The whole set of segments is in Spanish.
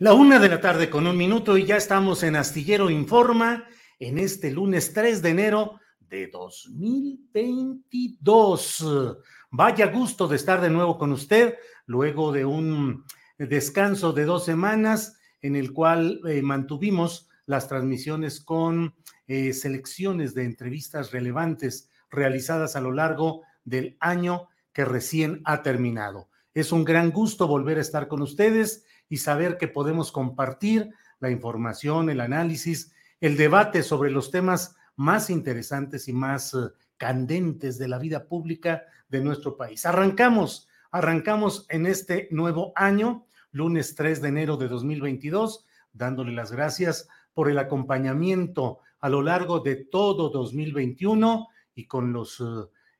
La una de la tarde con un minuto y ya estamos en Astillero Informa en este lunes 3 de enero de 2022. Vaya gusto de estar de nuevo con usted luego de un descanso de dos semanas en el cual eh, mantuvimos las transmisiones con eh, selecciones de entrevistas relevantes realizadas a lo largo del año que recién ha terminado. Es un gran gusto volver a estar con ustedes y saber que podemos compartir la información, el análisis, el debate sobre los temas más interesantes y más eh, candentes de la vida pública de nuestro país. Arrancamos, arrancamos en este nuevo año, lunes 3 de enero de 2022, dándole las gracias por el acompañamiento a lo largo de todo 2021 y con los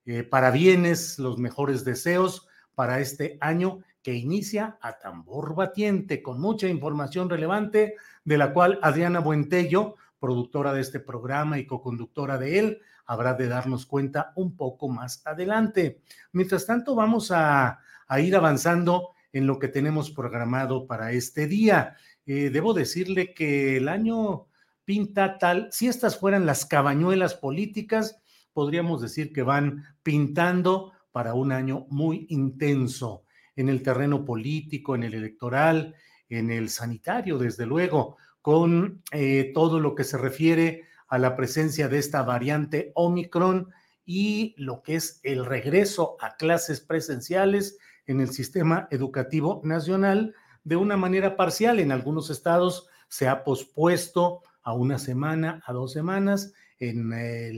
eh, parabienes, los mejores deseos para este año que inicia a tambor batiente con mucha información relevante, de la cual Adriana Buentello, productora de este programa y coconductora de él, habrá de darnos cuenta un poco más adelante. Mientras tanto, vamos a, ir avanzando en lo que tenemos programado para este día. Eh, debo decirle que el año pinta tal, si estas fueran las cabañuelas políticas, podríamos decir que van pintando para un año muy intenso en el terreno político, en el electoral, en el sanitario, desde luego, con eh, todo lo que se refiere a la presencia de esta variante Omicron y lo que es el regreso a clases presenciales en el sistema educativo nacional de una manera parcial. En algunos estados se ha pospuesto a una semana, a dos semanas. En eh,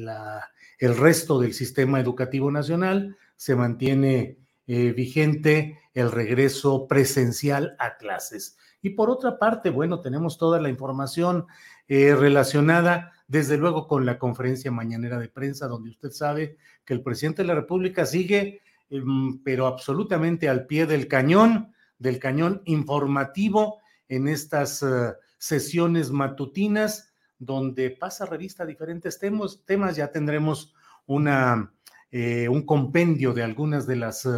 el resto del sistema educativo nacional se mantiene eh, vigente el regreso presencial a clases. Y por otra parte, bueno, tenemos toda la información eh, relacionada, desde luego, con la conferencia mañanera de prensa, donde usted sabe que el presidente de la República sigue, em, pero absolutamente al pie del cañón, del cañón informativo en estas eh, sesiones matutinas, donde pasa revista a diferentes temas. temas ya tendremos una, un compendio de algunas de las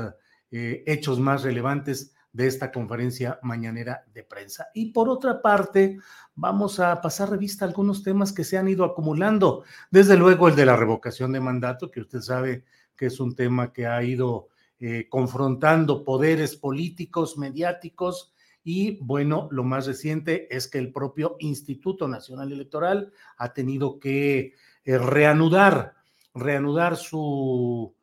eh, hechos más relevantes de esta conferencia mañanera de prensa. Y por otra parte, vamos a pasar revista a algunos temas que se han ido acumulando. Desde luego el de la revocación de mandato, que usted sabe que es un tema que ha ido eh, confrontando poderes políticos, mediáticos, y bueno, lo más reciente es que el propio Instituto Nacional Electoral ha tenido que eh, reanudar, reanudar su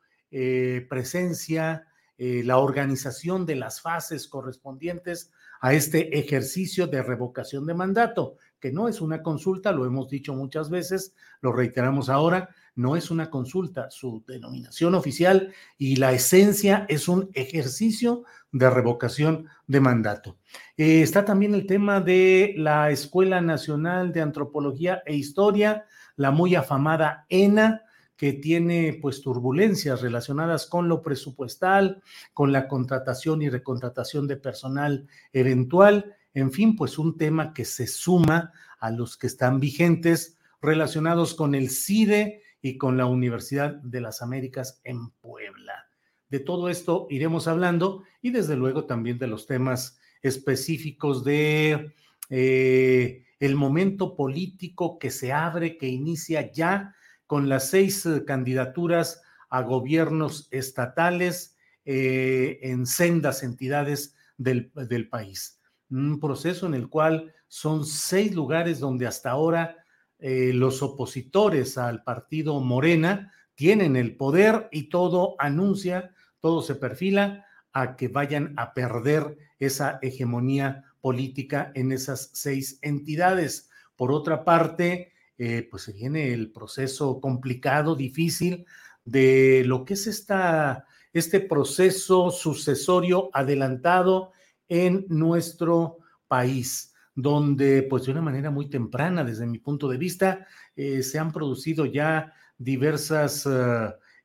presencia eh, la organización de las fases correspondientes a este ejercicio de revocación de mandato, que no es una consulta, lo hemos dicho muchas veces, lo reiteramos ahora, no es una consulta, su denominación oficial y la esencia es un ejercicio de revocación de mandato. Eh, está también el tema de la Escuela Nacional de Antropología e Historia, la muy afamada ENA, que tiene pues turbulencias relacionadas con lo presupuestal, con la contratación y recontratación de personal eventual, en fin, pues un tema que se suma a los que están vigentes relacionados con el CIDE y con la Universidad de las Américas en Puebla. De todo esto iremos hablando y desde luego también de los temas específicos de eh, el momento político que se abre, que inicia ya con las seis eh, candidaturas a gobiernos estatales eh, en sendas entidades del, del país. Un proceso en el cual son seis lugares donde hasta ahora los opositores al partido Morena tienen el poder y todo anuncia todo se perfila a que vayan a perder esa hegemonía política en esas seis entidades. Por otra parte, eh, pues se viene el proceso complicado, difícil de lo que es esta, este proceso sucesorio adelantado en nuestro país, donde pues de una manera muy temprana, desde mi punto de vista, eh, se han producido ya diversas...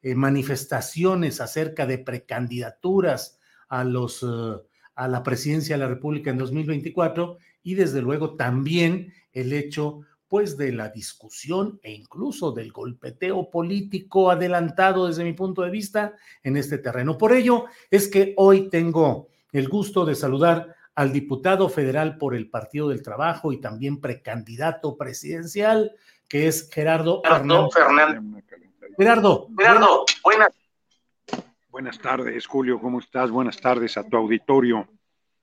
Eh, manifestaciones acerca de precandidaturas a, los, a la presidencia de la República en 2024 y desde luego también el hecho pues de la discusión e incluso del golpeteo político adelantado desde mi punto de vista en este terreno. Por ello es que hoy tengo el gusto de saludar al diputado federal por el Partido del Trabajo y también precandidato presidencial, que es Gerardo Fernández. Gerardo. Gerardo, buenas. Buenas tardes, Julio, ¿cómo estás? Buenas tardes a tu auditorio.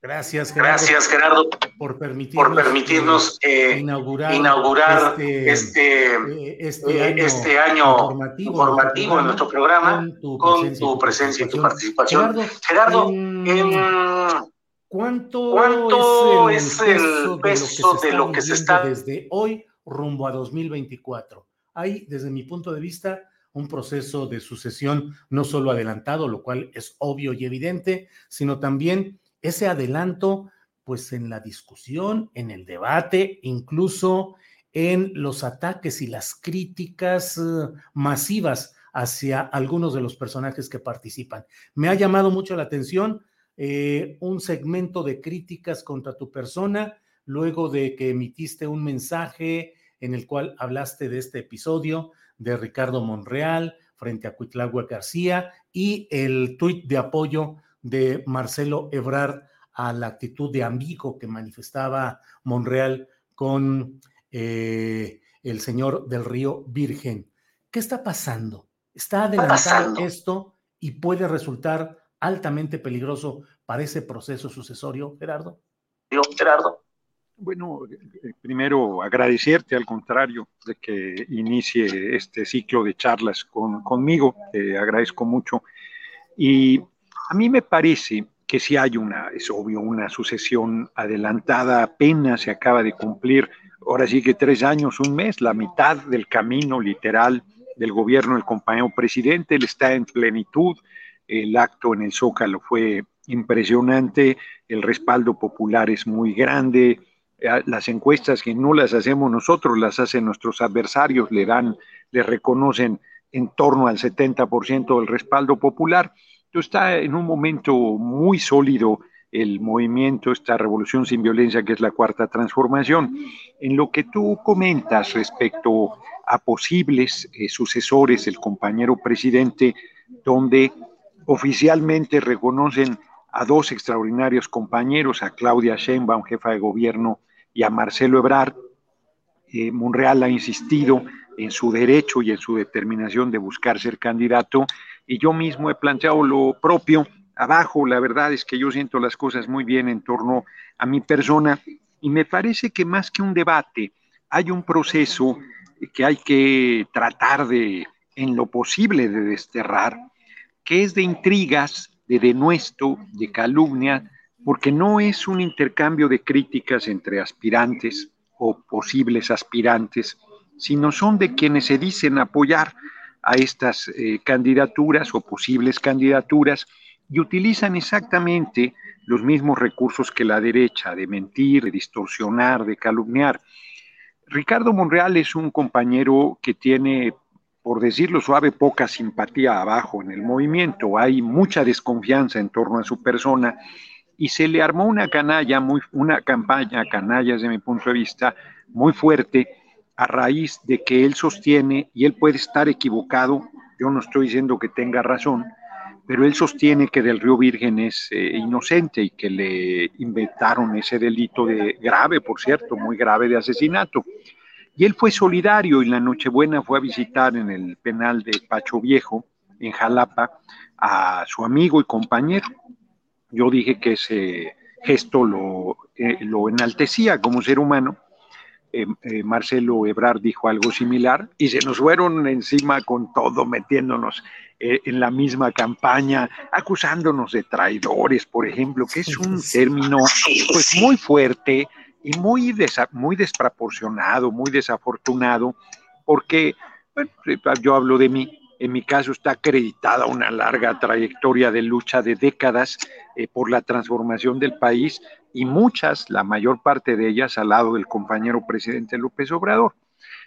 Gracias, Gerardo. Gracias, Gerardo, por permitirnos, por permitirnos eh, inaugurar, inaugurar, este, este, eh, este, eh, año, este año informativo, informativo en nuestro programa con tu presencia, y tu participación. Gerardo, Gerardo ¿cuánto, ¿cuánto, es el peso, de lo que se está desde hoy rumbo a 2024? Hay, desde mi punto de vista, un proceso de sucesión no solo adelantado, lo cual es obvio y evidente, sino también ese adelanto, pues en la discusión, en el debate, incluso en los ataques y las críticas eh, masivas hacia algunos de los personajes que participan. Me ha llamado mucho la atención eh, un segmento de críticas contra tu persona luego de que emitiste un mensaje en el cual hablaste de este episodio de Ricardo Monreal frente a Cuitlagua García y el tuit de apoyo de Marcelo Ebrard a la actitud de amigo que manifestaba Monreal con eh, el señor del Río Virgen. ¿Qué está pasando? ¿Está adelantado esto y puede resultar altamente peligroso para ese proceso sucesorio, Gerardo? Gerardo. Bueno, eh, primero agradecerte al contrario de que inicie este ciclo de charlas con, conmigo, te agradezco mucho. Y a mí me parece que si hay una, es obvio, una sucesión adelantada, apenas se acaba de cumplir, ahora sí que tres años, un mes, la mitad del camino literal del gobierno del compañero presidente, él está en plenitud, el acto en el Zócalo fue impresionante, el respaldo popular es muy grande, eh, las encuestas que no las hacemos nosotros, las hacen nuestros adversarios, le dan, le reconocen en torno al 70% del respaldo popular. Entonces está en un momento muy sólido el movimiento, esta revolución sin violencia que es la cuarta transformación. En lo que tú comentas respecto a posibles eh, sucesores, el compañero presidente, donde oficialmente reconocen a dos extraordinarios compañeros, a Claudia Sheinbaum, jefa de gobierno, y a Marcelo Ebrard. Eh, Monreal ha insistido en su derecho y en su determinación de buscar ser candidato y yo mismo he planteado lo propio. Abajo, la verdad es que yo siento las cosas muy bien en torno a mi persona y me parece que más que un debate, hay un proceso que hay que tratar de, en lo posible, de desterrar, que es de intrigas, de denuesto, de calumnia, porque no es un intercambio de críticas entre aspirantes o posibles aspirantes, sino son de quienes se dicen apoyar a estas eh, candidaturas o posibles candidaturas y utilizan exactamente los mismos recursos que la derecha, de mentir, de distorsionar, de calumniar. Ricardo Monreal es un compañero que tiene por decirlo suave, poca simpatía abajo en el movimiento, hay mucha desconfianza en torno a su persona y se le armó una canalla, muy, una campaña canalla desde mi punto de vista, muy fuerte a raíz de que él sostiene, y él puede estar equivocado, yo no estoy diciendo que tenga razón, pero él sostiene que Del Río Virgen es eh, inocente y que le inventaron ese delito de grave, por cierto, muy grave de asesinato. Y él fue solidario y la Nochebuena fue a visitar en el penal de Pacho Viejo, en Jalapa, a su amigo y compañero. Yo dije que ese gesto lo, eh, lo enaltecía como ser humano. Eh, eh, Marcelo Ebrard dijo algo similar y se nos fueron encima con todo, metiéndonos en la misma campaña, acusándonos de traidores, por ejemplo, que es un término pues muy fuerte, y muy, muy desproporcionado, muy desafortunado, porque bueno, yo hablo de mí, en mi caso está acreditada una larga trayectoria de lucha de décadas eh, por la transformación del país y muchas, la mayor parte de ellas al lado del compañero presidente López Obrador.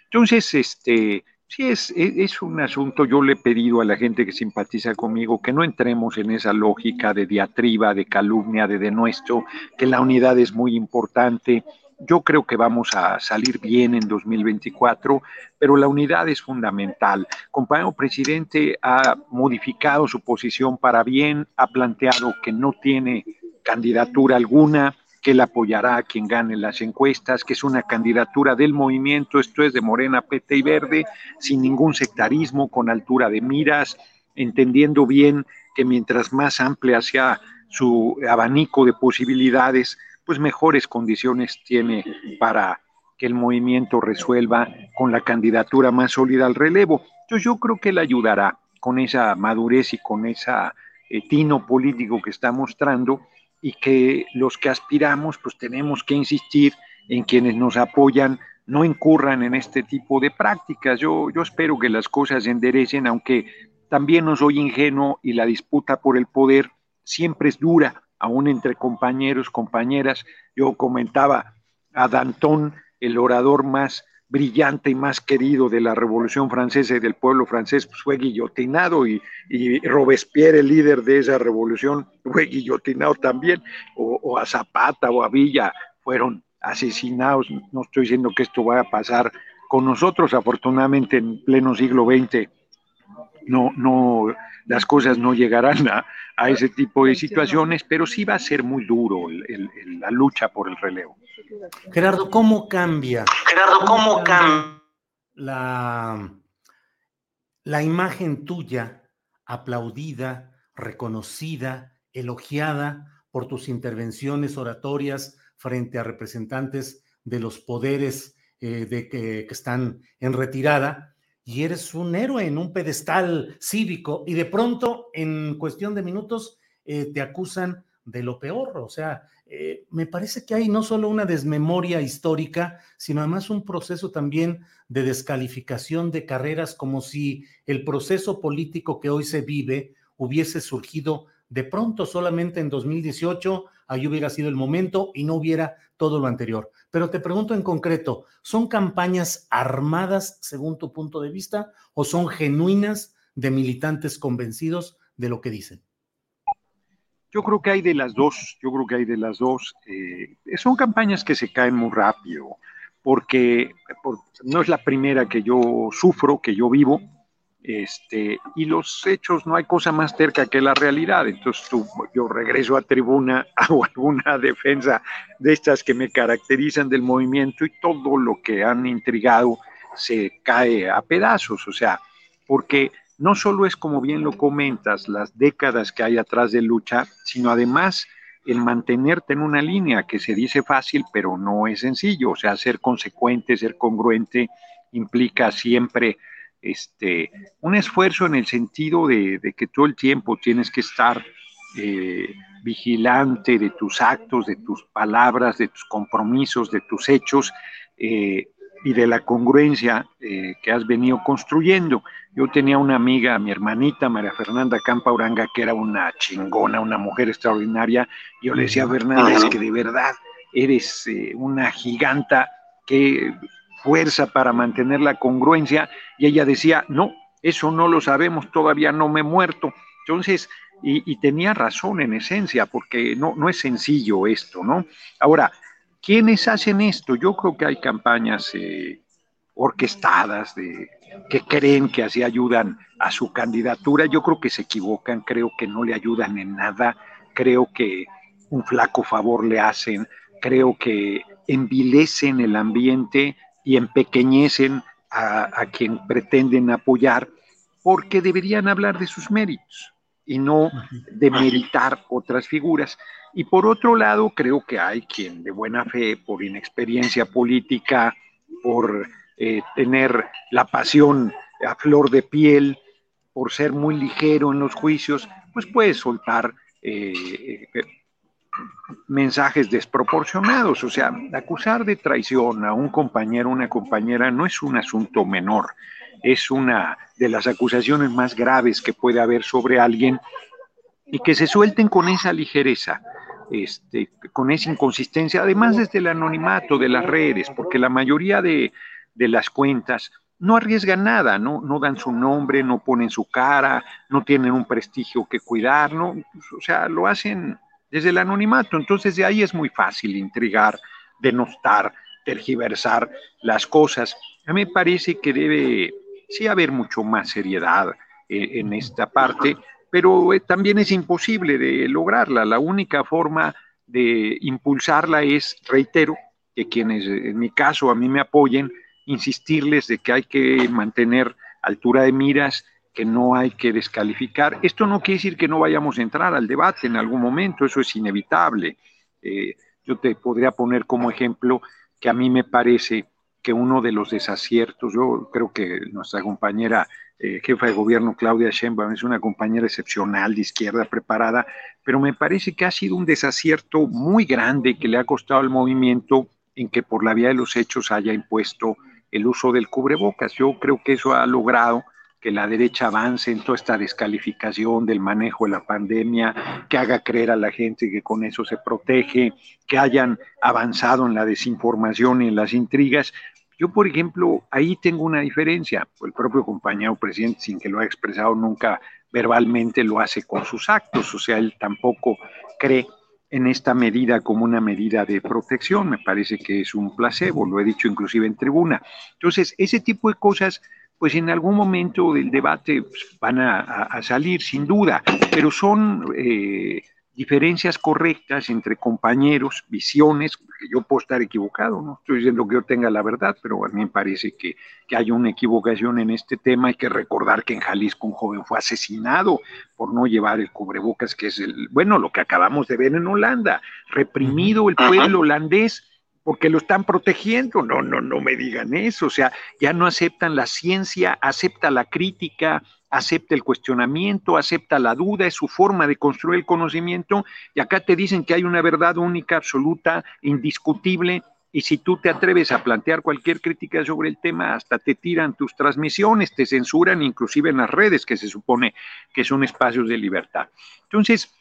Entonces, este, Sí, es, es, un asunto, yo le he pedido a la gente que simpatiza conmigo que no entremos en esa lógica de diatriba, de calumnia, de denuesto, que la unidad es muy importante. Yo creo que vamos a salir bien en 2024, pero la unidad es fundamental. Compañero presidente ha modificado su posición para bien, ha planteado que no tiene candidatura alguna, que él apoyará a quien gane las encuestas, que es una candidatura del movimiento, esto es de Morena, Pete y Verde, sin ningún sectarismo, con altura de miras, entendiendo bien que mientras más amplia sea su abanico de posibilidades, pues mejores condiciones tiene para que el movimiento resuelva con la candidatura más sólida al relevo. Entonces yo creo que él ayudará con esa madurez y con ese eh, tino político que está mostrando y que los que aspiramos pues tenemos que insistir en quienes nos apoyan no incurran en este tipo de prácticas. Yo, yo espero que las cosas se enderecen, aunque también no soy ingenuo y la disputa por el poder siempre es dura, aún entre compañeros, compañeras. Yo comentaba a Danton, el orador más brillante y más querido de la Revolución Francesa y del pueblo francés, pues fue guillotinado y, Robespierre, el líder de esa revolución, fue guillotinado también, o, a Zapata o a Villa fueron asesinados. No estoy diciendo que esto vaya a pasar con nosotros, afortunadamente en pleno siglo XX no, no, las cosas no llegarán a, ese tipo de situaciones, pero sí va a ser muy duro la lucha por el relevo. Gerardo, ¿cómo cambia? Gerardo, ¿cómo cambia la, la imagen tuya aplaudida, reconocida, elogiada por tus intervenciones oratorias frente a representantes de los poderes eh, de que, están en retirada? Y eres un héroe en un pedestal cívico y de pronto, en cuestión de minutos, eh, te acusan de lo peor. O sea, eh, me parece que hay no solo una desmemoria histórica, sino además un proceso también de descalificación de carreras, como si el proceso político que hoy se vive hubiese surgido de pronto solamente en 2018, ahí hubiera sido el momento y no hubiera todo lo anterior. Pero te pregunto en concreto, ¿son campañas armadas según tu punto de vista o son genuinas de militantes convencidos de lo que dicen? Yo creo que hay de las dos, yo creo que hay de las dos. Eh, son campañas que se caen muy rápido, porque no es la primera que yo sufro, que yo vivo, este, y los hechos, no hay cosa más cerca que la realidad. Entonces tú, yo regreso a tribuna, hago alguna defensa de estas que me caracterizan del movimiento y todo lo que han intrigado se cae a pedazos, o sea, porque no solo es como bien lo comentas, las décadas que hay atrás de lucha, sino además el mantenerte en una línea que se dice fácil, pero no es sencillo. O sea, ser consecuente, ser congruente, implica siempre este, un esfuerzo en el sentido de, que todo el tiempo tienes que estar eh, vigilante de tus actos, de tus palabras, de tus compromisos, de tus hechos. Eh, y de la congruencia eh, que has venido construyendo. Yo tenía una amiga, mi hermanita María Fernanda Campa Uranga, que era una chingona, una mujer extraordinaria. Yo le decía a Fernanda, es que de verdad eres una giganta, qué fuerza para mantener la congruencia. Y ella decía, no, eso no lo sabemos, todavía no me he muerto. Entonces, y, tenía razón en esencia, porque no, no es sencillo esto, ¿no? Ahora, ¿quiénes hacen esto? Yo creo que hay campañas eh, orquestadas de, que creen que así ayudan a su candidatura. Yo creo que se equivocan, creo que no le ayudan en nada, creo que un flaco favor le hacen, creo que envilecen el ambiente y empequeñecen a, a quien pretenden apoyar, porque deberían hablar de sus méritos y no demeritar otras figuras. Y por otro lado, creo que hay quien de buena fe, por inexperiencia política, por eh, tener la pasión a flor de piel, por ser muy ligero en los juicios, pues puede soltar eh, eh, mensajes desproporcionados. O sea, acusar de traición a un compañero o una compañera no es un asunto menor, es una de las acusaciones más graves que puede haber sobre alguien y que se suelten con esa ligereza. Este, con esa inconsistencia, además desde el anonimato de las redes, porque la mayoría de, de las cuentas no arriesgan nada, ¿no? no dan su nombre, no ponen su cara, no tienen un prestigio que cuidar, ¿no? o sea, lo hacen desde el anonimato. Entonces de ahí es muy fácil intrigar, denostar, tergiversar las cosas. A mí me parece que debe sí haber mucho más seriedad eh, en esta parte, pero eh, también es imposible de lograrla. La única forma de impulsarla es, reitero, que quienes en mi caso a mí me apoyen, insistirles de que hay que mantener altura de miras, que no hay que descalificar. Esto no quiere decir que no vayamos a entrar al debate en algún momento, eso es inevitable. Eh, yo te podría poner como ejemplo que a mí me parece que uno de los desaciertos, yo creo que nuestra compañera eh, jefa de gobierno Claudia Sheinbaum es una compañera excepcional de izquierda preparada, pero me parece que ha sido un desacierto muy grande que le ha costado al movimiento en que por la vía de los hechos haya impuesto el uso del cubrebocas. Yo creo que eso ha logrado que la derecha avance en toda esta descalificación del manejo de la pandemia, que haga creer a la gente que con eso se protege, que hayan avanzado en la desinformación y en las intrigas. Yo, por ejemplo, ahí tengo una diferencia. El propio compañero presidente, sin que lo haya expresado nunca verbalmente, lo hace con sus actos. O sea, él tampoco cree en esta medida como una medida de protección. Me parece que es un placebo, lo he dicho inclusive en tribuna. Entonces, ese tipo de cosas, pues en algún momento del debate pues, van a, salir, sin duda, pero son eh, diferencias correctas entre compañeros, visiones, que yo puedo estar equivocado, no estoy diciendo que yo tenga la verdad, pero a mí me parece que, que hay una equivocación en este tema. Hay que recordar que en Jalisco un joven fue asesinado por no llevar el cubrebocas, que es el, bueno, lo que acabamos de ver en Holanda, reprimido el pueblo holandés porque lo están protegiendo. No, no, no me digan eso. O sea, ya no aceptan la ciencia, acepta la crítica, acepta el cuestionamiento, acepta la duda, es su forma de construir el conocimiento, y acá te dicen que hay una verdad única, absoluta, indiscutible, y si tú te atreves a plantear cualquier crítica sobre el tema, hasta te tiran tus transmisiones, te censuran inclusive en las redes, que se supone que son espacios de libertad. Entonces,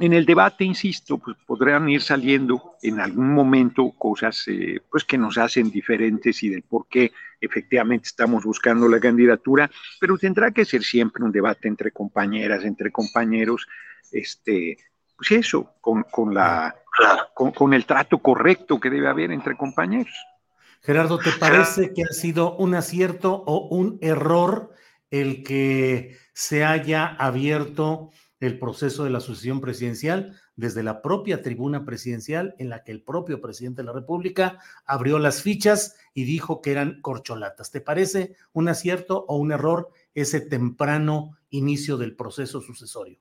en el debate, insisto, pues podrán ir saliendo en algún momento cosas eh, pues que nos hacen diferentes y del por qué efectivamente estamos buscando la candidatura, pero tendrá que ser siempre un debate entre compañeras, entre compañeros, este, pues eso, con, con la, con, con el trato correcto que debe haber entre compañeros. Gerardo, ¿te parece que ha sido un acierto o un error el que se haya abierto el proceso de la sucesión presidencial desde la propia tribuna presidencial en la que el propio presidente de la República abrió las fichas y dijo que eran corcholatas. ¿Te parece un acierto o un error ese temprano inicio del proceso sucesorio?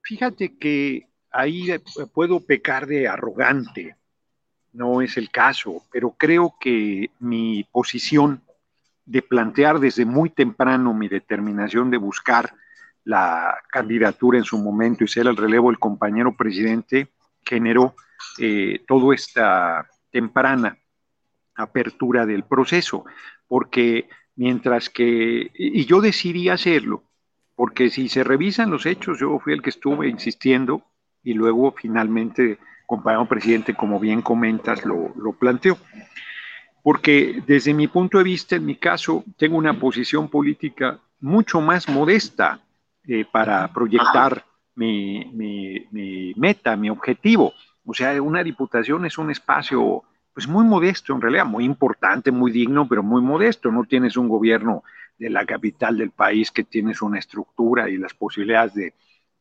Fíjate que ahí puedo pecar de arrogante, no es el caso, pero creo que mi posición de plantear desde muy temprano mi determinación de buscar la candidatura en su momento y ser el relevo del compañero presidente, generó eh, toda esta temprana apertura del proceso, porque mientras que, y yo decidí hacerlo, porque si se revisan los hechos, yo fui el que estuve insistiendo y luego finalmente, compañero presidente, como bien comentas, lo, lo planteó. Porque desde mi punto de vista, en mi caso, tengo una posición política mucho más modesta eh, para proyectar mi, meta, mi objetivo. O sea, una diputación es un espacio pues muy modesto en realidad, muy importante, muy digno, pero muy modesto. No tienes un gobierno de la capital del país que tienes una estructura y las posibilidades de,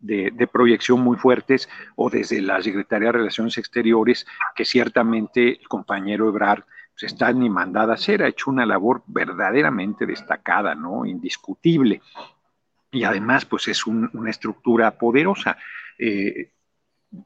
de, proyección muy fuertes, o desde la Secretaría de Relaciones Exteriores, que ciertamente el compañero Ebrard pues, está ni mandada a hacer, ha hecho una labor verdaderamente destacada, ¿no? Indiscutible. Y además, pues es una estructura poderosa. Eh,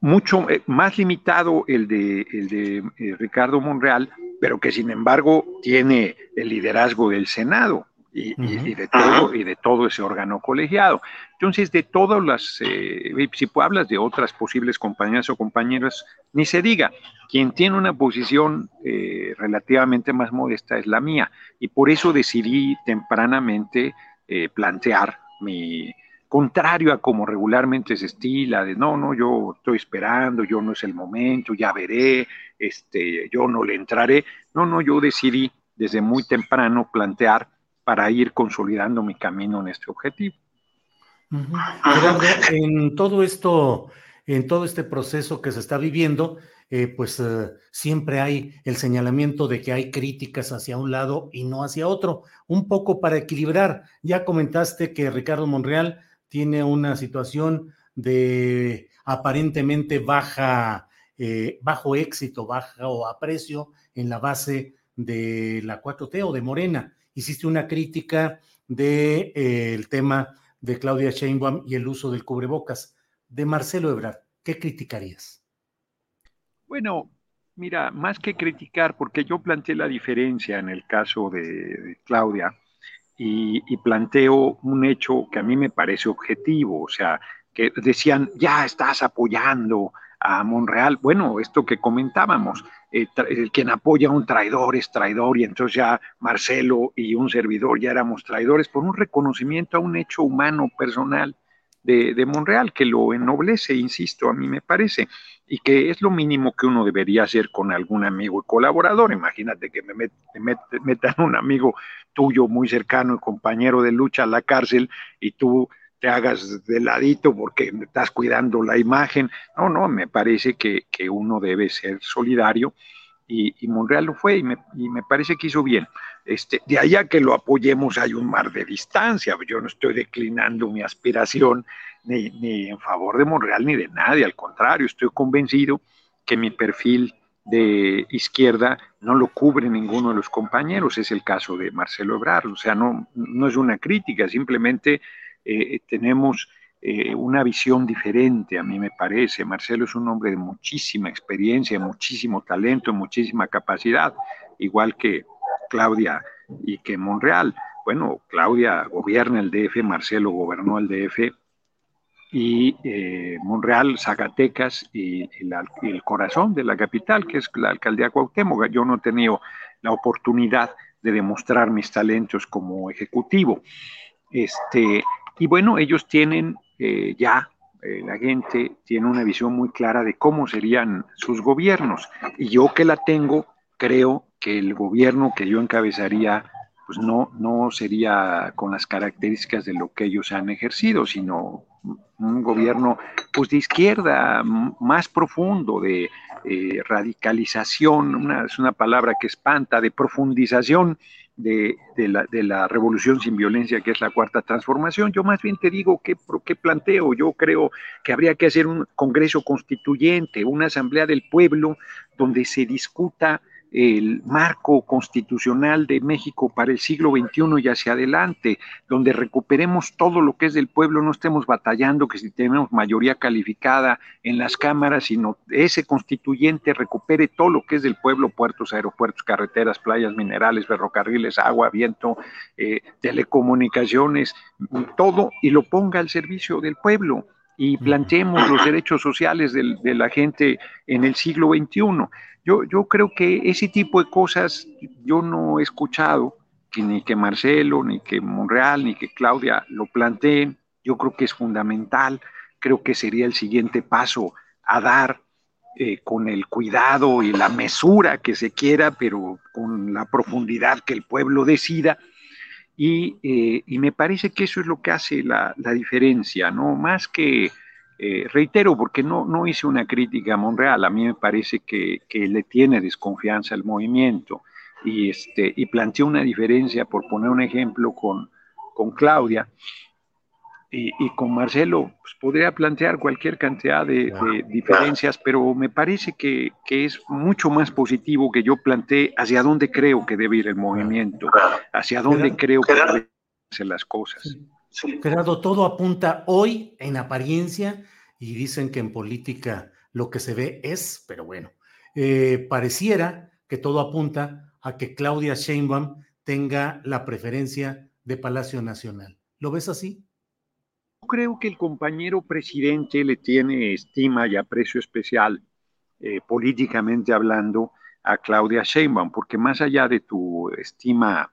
mucho eh, más limitado el de, el de eh, Ricardo Monreal, pero que sin embargo tiene el liderazgo del Senado y, de todo, y de todo ese órgano colegiado. Entonces, de todas las, eh, si hablas de otras posibles compañeras o compañeros, ni se diga, quien tiene una posición eh, relativamente más modesta es la mía, y por eso decidí tempranamente plantear mi, contrario a como regularmente se estila, de no, no, yo estoy esperando, yo no es el momento, ya veré, este, yo no le entraré. No, no, yo decidí desde muy temprano plantear para ir consolidando mi camino en este objetivo. en todo esto, en todo este proceso que se está viviendo, eh, pues eh, siempre hay el señalamiento de que hay críticas hacia un lado y no hacia otro, un poco para equilibrar. Ya comentaste que Ricardo Monreal tiene una situación de aparentemente baja, eh, bajo éxito, bajo aprecio en la base de la 4T o de Morena hiciste una crítica del de, eh, tema de Claudia Sheinbaum y el uso del cubrebocas. De Marcelo Ebrard, ¿qué criticarías? Bueno, mira, más que criticar, porque yo planteé la diferencia en el caso de, Claudia y, planteo un hecho que a mí me parece objetivo, o sea, que decían, ya estás apoyando a Monreal. Bueno, esto que comentábamos, eh, quien apoya a un traidor es traidor y entonces ya Marcelo y un servidor ya éramos traidores por un reconocimiento a un hecho humano personal de, Monreal que lo ennoblece, insisto, a mí me parece, y que es lo mínimo que uno debería hacer con algún amigo y colaborador. Imagínate que me, metan un amigo tuyo muy cercano y compañero de lucha a la cárcel y tú te hagas de ladito porque estás cuidando la imagen. No, no, me parece que, uno debe ser solidario y, Monreal lo fue y me, parece que hizo bien. Este, de allá que lo apoyemos hay un mar de distancia. Yo no estoy declinando mi aspiración ni, en favor de Monreal ni de nadie, al contrario, estoy convencido que mi perfil de izquierda no lo cubre ninguno de los compañeros, es el caso de Marcelo Ebrard, o sea, no, no es una crítica, simplemente eh, tenemos eh, una visión diferente, a mí me parece. Marcelo es un hombre de muchísima experiencia, muchísimo talento, muchísima capacidad, igual que Claudia y que Monreal. Bueno, Claudia gobierna el DF, Marcelo gobernó el DF y eh, Monreal, Zacatecas y, el corazón de la capital, que es la alcaldía Cuauhtémoc. Yo no he tenido la oportunidad de demostrar mis talentos como ejecutivo. Este, y bueno, ellos tienen eh, ya, eh, la gente tiene una visión muy clara de cómo serían sus gobiernos. Y yo que la tengo, creo que el gobierno que yo encabezaría, pues no, no sería con las características de lo que ellos han ejercido, sino un gobierno pues de izquierda más profundo, de eh, radicalización, una, es una palabra que espanta, de profundización de, la, revolución sin violencia, que es la cuarta transformación. Yo más bien te digo qué, qué planteo. Yo creo que habría que hacer un Congreso Constituyente, una Asamblea del Pueblo, donde se discuta el marco constitucional de México para el siglo XXI y hacia adelante, donde recuperemos todo lo que es del pueblo, no estemos batallando que si tenemos mayoría calificada en las cámaras, sino ese constituyente recupere todo lo que es del pueblo, puertos, aeropuertos, carreteras, playas, minerales, ferrocarriles, agua, viento, eh, telecomunicaciones, todo, y lo ponga al servicio del pueblo y planteemos los derechos sociales de la gente en el siglo XXI. Yo, yo creo que ese tipo de cosas yo no he escuchado que ni que Marcelo, ni que Monreal, ni que Claudia lo planteen. Yo creo que es fundamental, creo que sería el siguiente paso a dar eh, con el cuidado y la mesura que se quiera, pero con la profundidad que el pueblo decida Y, eh, y, me parece que eso es lo que hace la, la diferencia, ¿no? Más que, eh, reitero, porque no, no hice una crítica a Monreal, a mí me parece que, que le tiene desconfianza al movimiento y, este, y planteó una diferencia, por poner un ejemplo, con, con Claudia, y, con Marcelo pues, podría plantear cualquier cantidad de, diferencias, pero me parece que, es mucho más positivo que yo plantee hacia dónde creo que debe ir el movimiento, hacia dónde creo que deben ser las cosas. Gerardo, todo apunta hoy en apariencia y dicen que en política lo que se ve es, pero bueno, eh, pareciera que todo apunta a que Claudia Sheinbaum tenga la preferencia de Palacio Nacional. ¿Lo ves así? Creo que el compañero presidente le tiene estima y aprecio especial, eh, políticamente hablando, a Claudia Sheinbaum, porque más allá de tu estima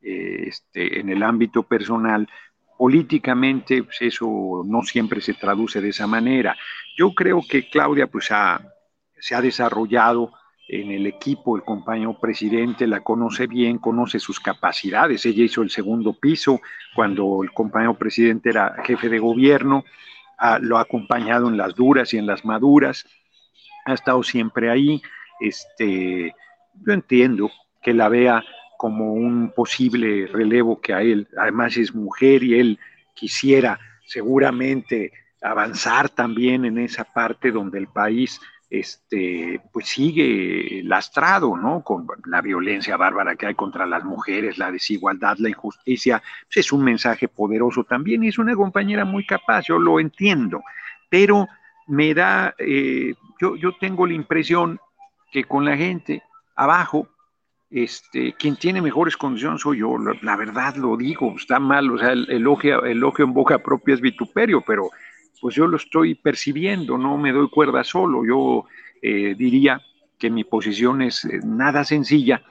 eh, este, en el ámbito personal, políticamente pues eso no siempre se traduce de esa manera. Yo creo que Claudia pues se ha desarrollado en el equipo, el compañero presidente la conoce bien, conoce sus capacidades. Ella hizo el segundo piso cuando el compañero presidente era jefe de gobierno, lo ha acompañado en las duras y en las maduras, ha estado siempre ahí. Este, yo entiendo que la vea como un posible relevo que a él, además es mujer y él quisiera seguramente avanzar también en esa parte donde el país este, pues sigue lastrado, ¿no? Con la violencia bárbara que hay contra las mujeres, la desigualdad, la injusticia, pues es un mensaje poderoso también y es una compañera muy capaz, yo lo entiendo, pero me da, eh, yo, yo tengo la impresión que con la gente abajo, este, quien tiene mejores condiciones soy yo, la, verdad lo digo, está mal, o sea, el elogio, elogio en boca propia es vituperio, pero pues yo lo estoy percibiendo, no me doy cuerda solo. Yo eh, diría que mi posición es eh, nada sencilla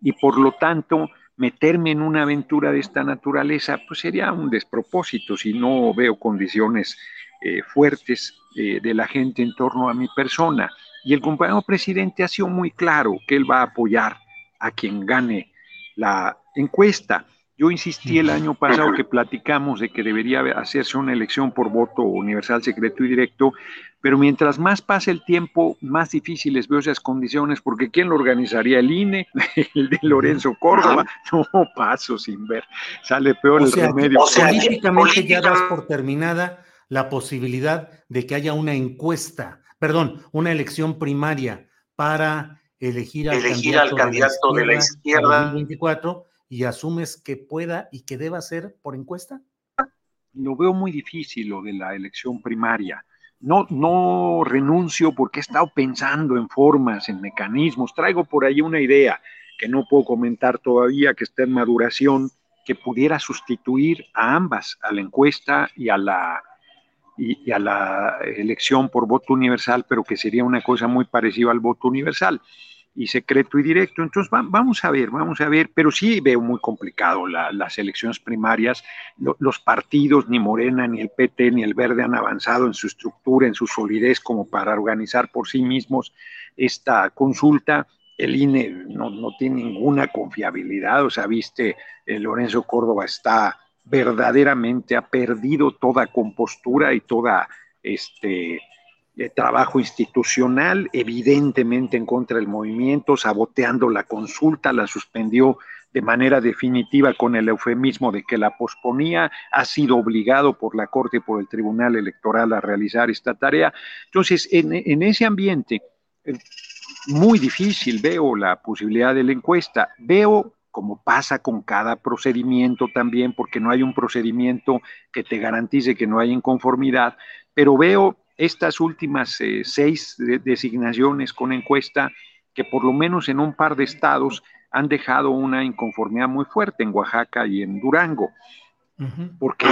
y por lo tanto meterme en una aventura de esta naturaleza pues sería un despropósito si no veo condiciones eh, fuertes de la gente en torno a mi persona. Y el compañero presidente ha sido muy claro que él va a apoyar a quien gane la encuesta. Yo insistí el año pasado que platicamos de que debería hacerse una elección por voto universal, secreto y directo, pero mientras más pase el tiempo, más difíciles veo esas condiciones, porque ¿quién lo organizaría? ¿El INE? ¿El de Lorenzo Córdoba? No paso sin ver, sale peor el remedio. O sea, políticamente ya das por terminada la posibilidad de que haya una encuesta, perdón, una elección primaria para elegir al candidato, de la izquierda, 2024 y asumes que pueda y que deba ser por encuesta? Lo veo muy difícil lo de la elección primaria. No, no renuncio porque he estado pensando en formas, en mecanismos. Traigo por ahí una idea que no puedo comentar todavía, que está en maduración, que pudiera sustituir a ambas, a la encuesta y a la, y a la elección por voto universal, pero que sería una cosa muy parecida al voto universal y secreto y directo. Entonces, vamos a ver, vamos a ver, pero sí veo muy complicado las elecciones primarias. los partidos, ni Morena, ni el PT, ni el Verde han avanzado en su estructura, en su solidez como para organizar por sí mismos esta consulta. El INE no, no tiene ninguna confiabilidad, o sea, viste, eh, Lorenzo Córdoba está verdaderamente, ha perdido toda compostura y toda este, trabajo institucional, evidentemente en contra del movimiento, saboteando la consulta, la suspendió de manera definitiva con el eufemismo de que la posponía, ha sido obligado por la Corte y por el Tribunal Electoral a realizar esta tarea. Entonces, en, en ese ambiente, eh, muy difícil veo la posibilidad de la encuesta, veo como pasa con cada procedimiento también, porque no hay un procedimiento que te garantice que no hay inconformidad, pero veo estas últimas eh, seis designaciones con encuesta que por lo menos en un par de estados han dejado una inconformidad muy fuerte en Oaxaca y en Durango. Porque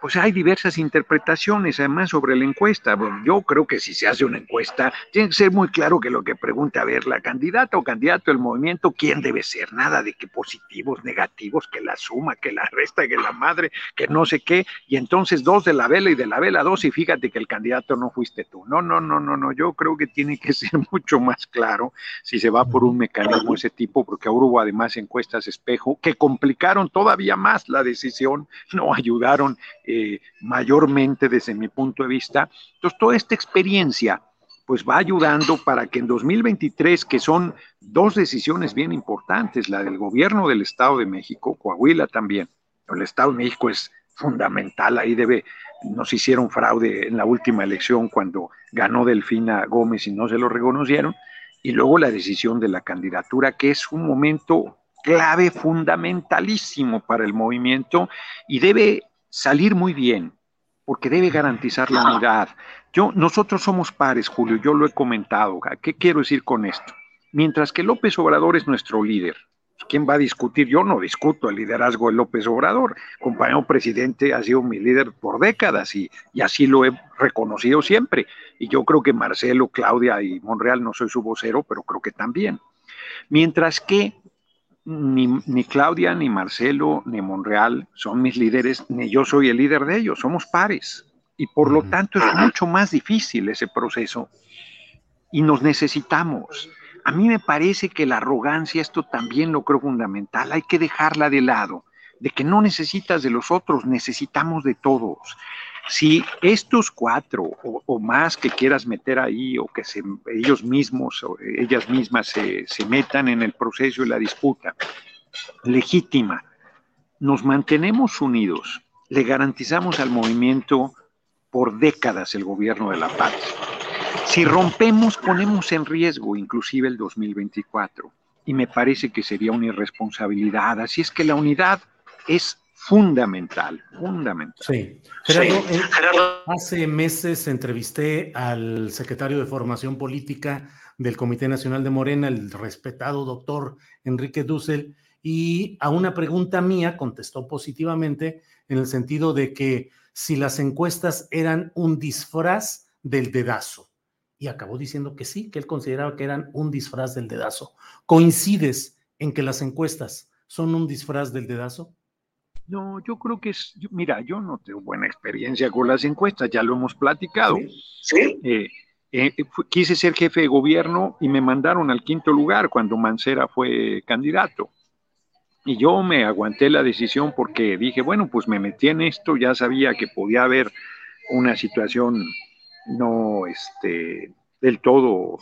pues hay diversas interpretaciones además sobre la encuesta. Yo creo que si se hace una encuesta, tiene que ser muy claro que lo que pregunta, a ver, la candidata o candidato del movimiento, ¿quién debe ser? Nada de que positivos, negativos, que la suma, que la resta, que la madre, que no sé qué, y entonces dos de la vela y de la vela dos, y fíjate que el candidato no fuiste tú. No, no, no, no, no, yo creo que tiene que ser mucho más claro si se va por un mecanismo de ese tipo, porque ahora hubo además encuestas espejo que complicaron todavía más la decisión no ayudaron eh, mayormente desde mi punto de vista. Entonces, toda esta experiencia pues va ayudando para que en 2023, que son dos decisiones bien importantes, la del gobierno del Estado de México, Coahuila también, el Estado de México es fundamental, ahí debe, nos hicieron fraude en la última elección cuando ganó Delfina Gómez y no se lo reconocieron, y luego la decisión de la candidatura, que es un momento clave fundamentalísimo para el movimiento y debe salir muy bien, porque debe garantizar la unidad. Yo, nosotros somos pares, Julio, yo lo he comentado. ¿Qué quiero decir con esto? Mientras que López Obrador es nuestro líder, ¿quién va a discutir? Yo no discuto el liderazgo de López Obrador. Compañero presidente ha sido mi líder por décadas y, y, así lo he reconocido siempre. Y yo creo que Marcelo, Claudia y Monreal, no soy su vocero, pero creo que también. Mientras que ni, Claudia, ni Marcelo, ni Monreal son mis líderes, ni yo soy el líder de ellos, somos pares. Y por lo tanto es mucho más difícil ese proceso y nos necesitamos. A mí me parece que la arrogancia, esto también lo creo fundamental, hay que dejarla de lado, de que no necesitas de los otros, necesitamos de todos. Si estos cuatro o, más que quieras meter ahí o que ellos mismos o ellas mismas se, metan en el proceso y la disputa legítima, nos mantenemos unidos, le garantizamos al movimiento por décadas el gobierno de la paz. Si rompemos, ponemos en riesgo inclusive el 2024. Y me parece que sería una irresponsabilidad. Así es que la unidad es fundamental, fundamental. Sí. Gerardo, hace meses entrevisté al secretario de Formación Política del Comité Nacional de Morena, el respetado doctor Enrique Dussel, y a una pregunta mía contestó positivamente en el sentido de que si las encuestas eran un disfraz del dedazo. Y acabó diciendo que sí, que él consideraba que eran un disfraz del dedazo. ¿Coincides en que las encuestas son un disfraz del dedazo? No, yo creo que es, mira, yo no tengo buena experiencia con las encuestas, ya lo hemos platicado. Sí. Eh, eh, quise ser jefe de gobierno y me mandaron al quinto lugar cuando Mancera fue candidato. Y yo me aguanté la decisión porque dije, bueno, pues me metí en esto, ya sabía que podía haber una situación no este, del todo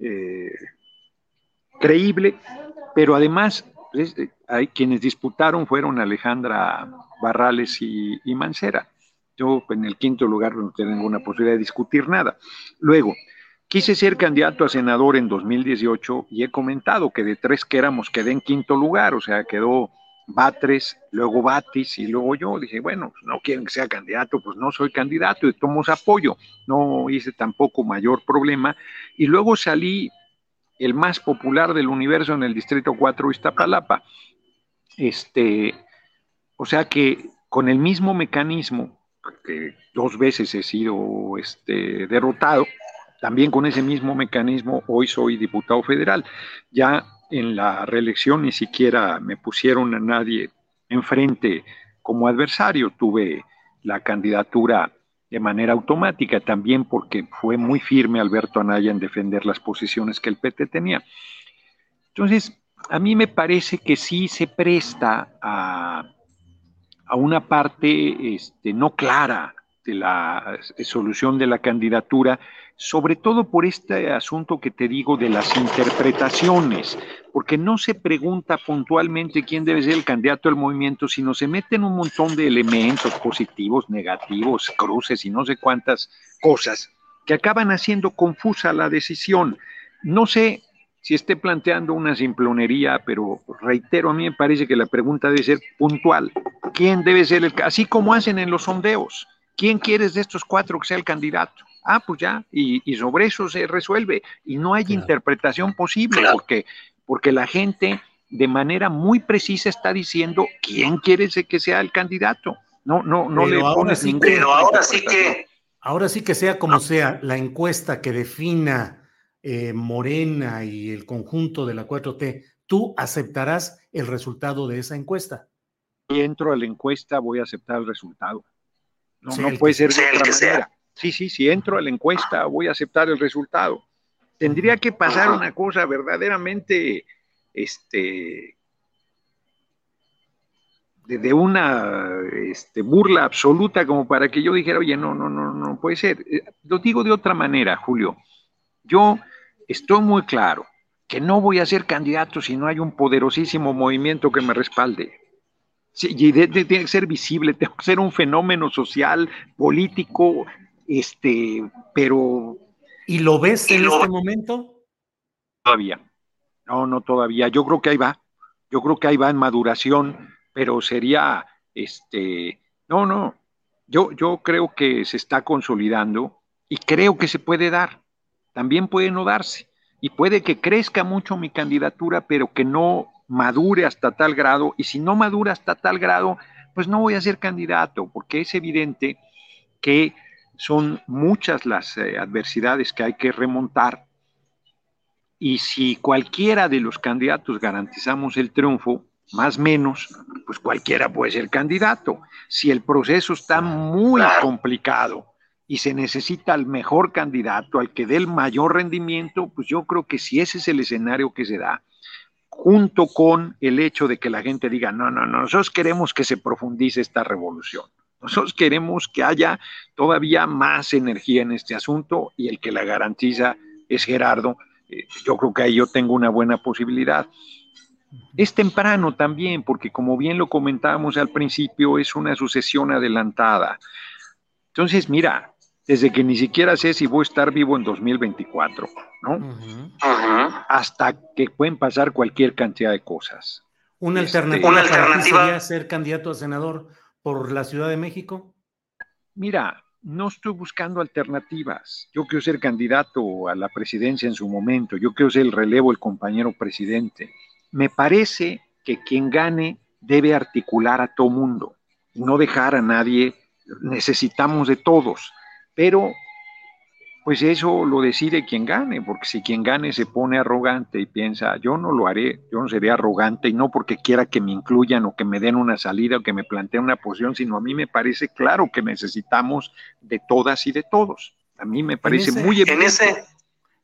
eh, creíble, pero además eh, hay, quienes disputaron fueron Alejandra Barrales y, Mancera. Yo en el quinto lugar no tengo ninguna posibilidad de discutir nada. Luego, quise ser candidato a senador en 2018 y he comentado que de tres que éramos quedé en quinto lugar, o sea, quedó Batres, luego Batis y luego yo. Dije, bueno, pues no quieren que sea candidato, pues no soy candidato y tomo apoyo. No hice tampoco mayor problema. Y luego salí el más popular del universo en el Distrito 4 Iztapalapa. Este, o sea que con el mismo mecanismo, que dos veces he sido este, derrotado, también con ese mismo mecanismo hoy soy diputado federal. Ya en la reelección ni siquiera me pusieron a nadie enfrente como adversario, tuve la candidatura de manera automática, también porque fue muy firme Alberto Anaya en defender las posiciones que el PT tenía. Entonces, a mí me parece que sí se presta a, a una parte este, no clara de la solución de la candidatura, sobre todo por este asunto que te digo de las interpretaciones, porque no se pregunta puntualmente quién debe ser el candidato del movimiento, sino se meten un montón de elementos positivos, negativos, cruces y no sé cuántas cosas que acaban haciendo confusa la decisión. No sé si esté planteando una simplonería, pero reitero, a mí me parece que la pregunta debe ser puntual. ¿Quién debe ser el, así como hacen en los sondeos? ¿Quién quieres de estos cuatro que sea el candidato? Ah, pues ya, y, sobre eso se resuelve. Y no hay interpretación posible, porque, porque la gente de manera muy precisa está diciendo quién quiere que sea el candidato. No, no, no le ahora sí Pero ahora sí que. Ahora sí que sea como sea, la encuesta que defina eh, Morena y el conjunto de la 4T, ¿tú aceptarás el resultado de esa encuesta? Si entro a la encuesta, voy a aceptar el resultado. No, no puede ser de otra manera. Sí, sí, si entro a la encuesta, voy a aceptar el resultado. Tendría que pasar una cosa verdaderamente, este, de, una este, burla absoluta como para que yo dijera, oye, no, no, no, no puede ser. Eh, lo digo de otra manera, Julio. Yo estoy muy claro que no voy a ser candidato si no hay un poderosísimo movimiento que me respalde. y tiene que ser visible, tengo que ser un fenómeno social, político, este, pero... ¿Y lo ves en este momento? Todavía. No, no todavía. Yo creo que ahí va. Yo creo que ahí va en maduración pero sería, este, no, no, yo, yo creo que se está consolidando y creo que se puede dar. También puede no darse. Y puede que crezca mucho mi candidatura, pero que no madure hasta tal grado. Y si no madura hasta tal grado, pues no voy a ser candidato, porque es evidente que son muchas las eh, adversidades que hay que remontar. Y si cualquiera de los candidatos garantizamos el triunfo, más menos, pues cualquiera puede ser candidato. Si el proceso está muy complicado y se necesita al mejor candidato, al que dé el mayor rendimiento, pues yo creo que si ese es el escenario que se da, junto con el hecho de que la gente diga, no, no, no, nosotros queremos que se profundice esta revolución. Nosotros queremos que haya todavía más energía en este asunto y el que la garantiza es Gerardo. Eh, yo creo que ahí yo tengo una buena posibilidad. Es temprano también, porque como bien lo comentábamos al principio, es una sucesión adelantada. Entonces, mira, desde que ni siquiera sé si voy a estar vivo en 2024, ¿no? Hasta que pueden pasar cualquier cantidad de cosas. ¿Una este, alternativa, ¿Una alternativa? sería ser candidato a senador por la Ciudad de México? Mira, no estoy buscando alternativas. Yo quiero ser candidato a la presidencia en su momento. Yo quiero ser el relevo, el compañero presidente me parece que quien gane debe articular a todo mundo y no dejar a nadie, necesitamos de todos, pero pues eso lo decide quien gane, porque si quien gane se pone arrogante y piensa, yo no lo haré, yo no seré arrogante y no porque quiera que me incluyan o que me den una salida o que me planteen una posición, sino a mí me parece claro que necesitamos de todas y de todos. A mí me parece muy evidente. En ese,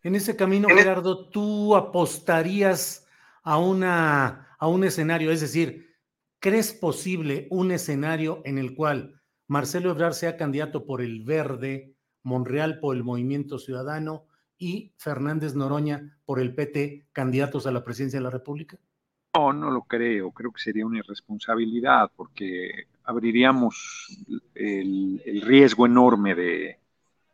en ese camino, Gerardo, ¿tú apostarías a, una, a un escenario, es decir, ¿crees posible un escenario en el cual Marcelo Ebrard sea candidato por el Verde, Monreal por el Movimiento Ciudadano y Fernández Noroña por el PT, candidatos a la presidencia de la República? No, no lo creo. Creo que sería una irresponsabilidad porque abriríamos el, riesgo enorme de,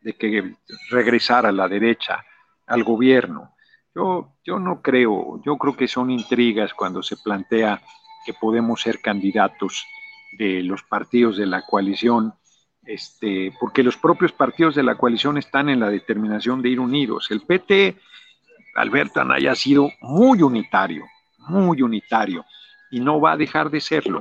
de que regresara la derecha al gobierno. Yo, yo no creo, yo creo que son intrigas cuando se plantea que podemos ser candidatos de los partidos de la coalición, este, porque los propios partidos de la coalición están en la determinación de ir unidos. El PT, Alberto Anaya, ha sido muy unitario, muy unitario, y no va a dejar de serlo.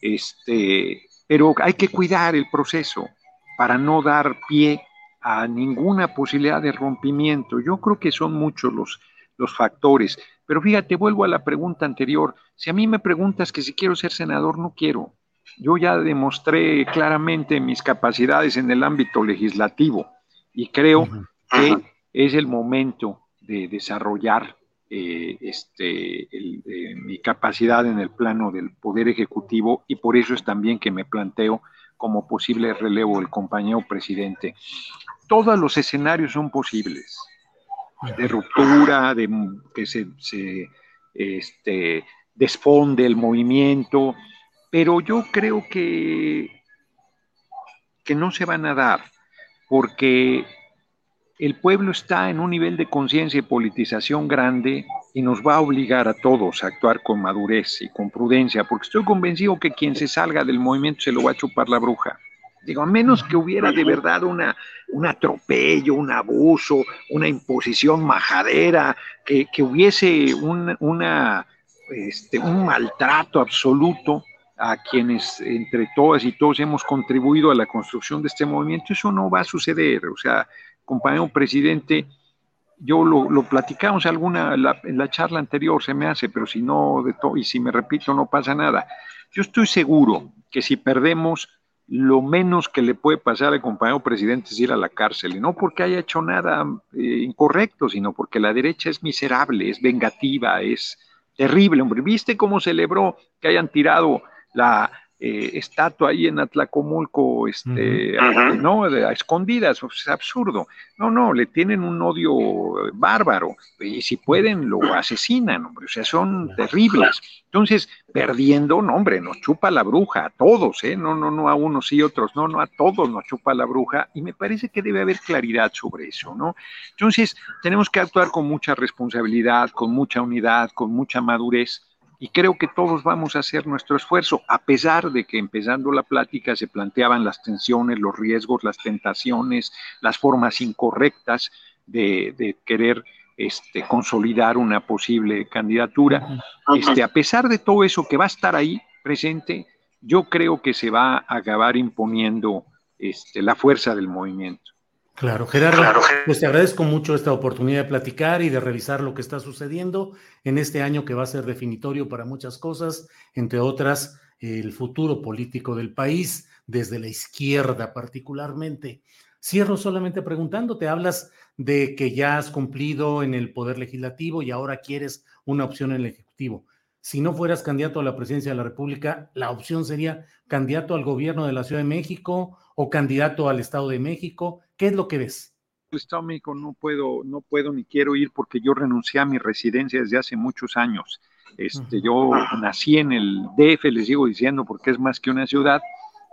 Este, pero hay que cuidar el proceso para no dar pie a ninguna posibilidad de rompimiento. Yo creo que son muchos los los factores. Pero fíjate, vuelvo a la pregunta anterior. Si a mí me preguntas que si quiero ser senador, no quiero. Yo ya demostré claramente mis capacidades en el ámbito legislativo y creo que es el momento de desarrollar eh, este, eh, mi capacidad en el plano del poder ejecutivo y por eso es también que me planteo como posible relevo del compañero presidente. Todos los escenarios son posibles. De ruptura, de que se, este, desfonde el movimiento, pero yo creo que, que no se van a dar, porque el pueblo está en un nivel de conciencia y politización grande y nos va a obligar a todos a actuar con madurez y con prudencia, porque estoy convencido que quien se salga del movimiento se lo va a chupar la bruja. Digo, a menos que hubiera de verdad una, un atropello, un abuso, una imposición majadera, que, hubiese un, este, un maltrato absoluto, a quienes entre todas y todos hemos contribuido a la construcción de este movimiento, eso no va a suceder. O sea, compañero presidente, yo lo, platicamos alguna en la charla anterior, se me hace, pero si no, de y si me repito, no pasa nada. Yo estoy seguro que si perdemos, lo menos que le puede pasar al compañero presidente es ir a la cárcel, y no porque haya hecho nada eh, incorrecto, sino porque la derecha es miserable, es vengativa, es terrible, hombre. ¿Viste cómo celebró que hayan tirado la eh, estatua ahí en Atlacomulco, este, ¿no? A escondidas, es absurdo. No, no, le tienen un odio bárbaro y si pueden lo asesinan, hombre, o sea, son terribles. Entonces, perdiendo, no, hombre, nos chupa la bruja a todos, ¿eh? No, no, no a unos y otros, no, no a todos nos chupa la bruja y me parece que debe haber claridad sobre eso, ¿no? Entonces, tenemos que actuar con mucha responsabilidad, con mucha unidad, con mucha madurez y creo que todos vamos a hacer nuestro esfuerzo, a pesar de que empezando la plática se planteaban las tensiones, los riesgos, las tentaciones, las formas incorrectas de, querer este, consolidar una posible candidatura. Este, a pesar de todo eso que va a estar ahí presente, yo creo que se va a acabar imponiendo este, la fuerza del movimiento. Claro, Gerardo, pues te agradezco mucho esta oportunidad de platicar y de revisar lo que está sucediendo en este año que va a ser definitorio para muchas cosas, entre otras el futuro político del país, desde la izquierda particularmente. Cierro solamente preguntándote, hablas de que ya has cumplido en el Poder Legislativo y ahora quieres una opción en el Ejecutivo. Si no fueras candidato a la presidencia de la República, la opción sería candidato al gobierno de la Ciudad de México o candidato al Estado de México. ¿Qué es lo que ves? El Estado de México no puedo, no puedo ni quiero ir porque yo renuncié a mi residencia desde hace muchos años. Este, Yo nací en el DF, les sigo diciendo, porque es más que una ciudad.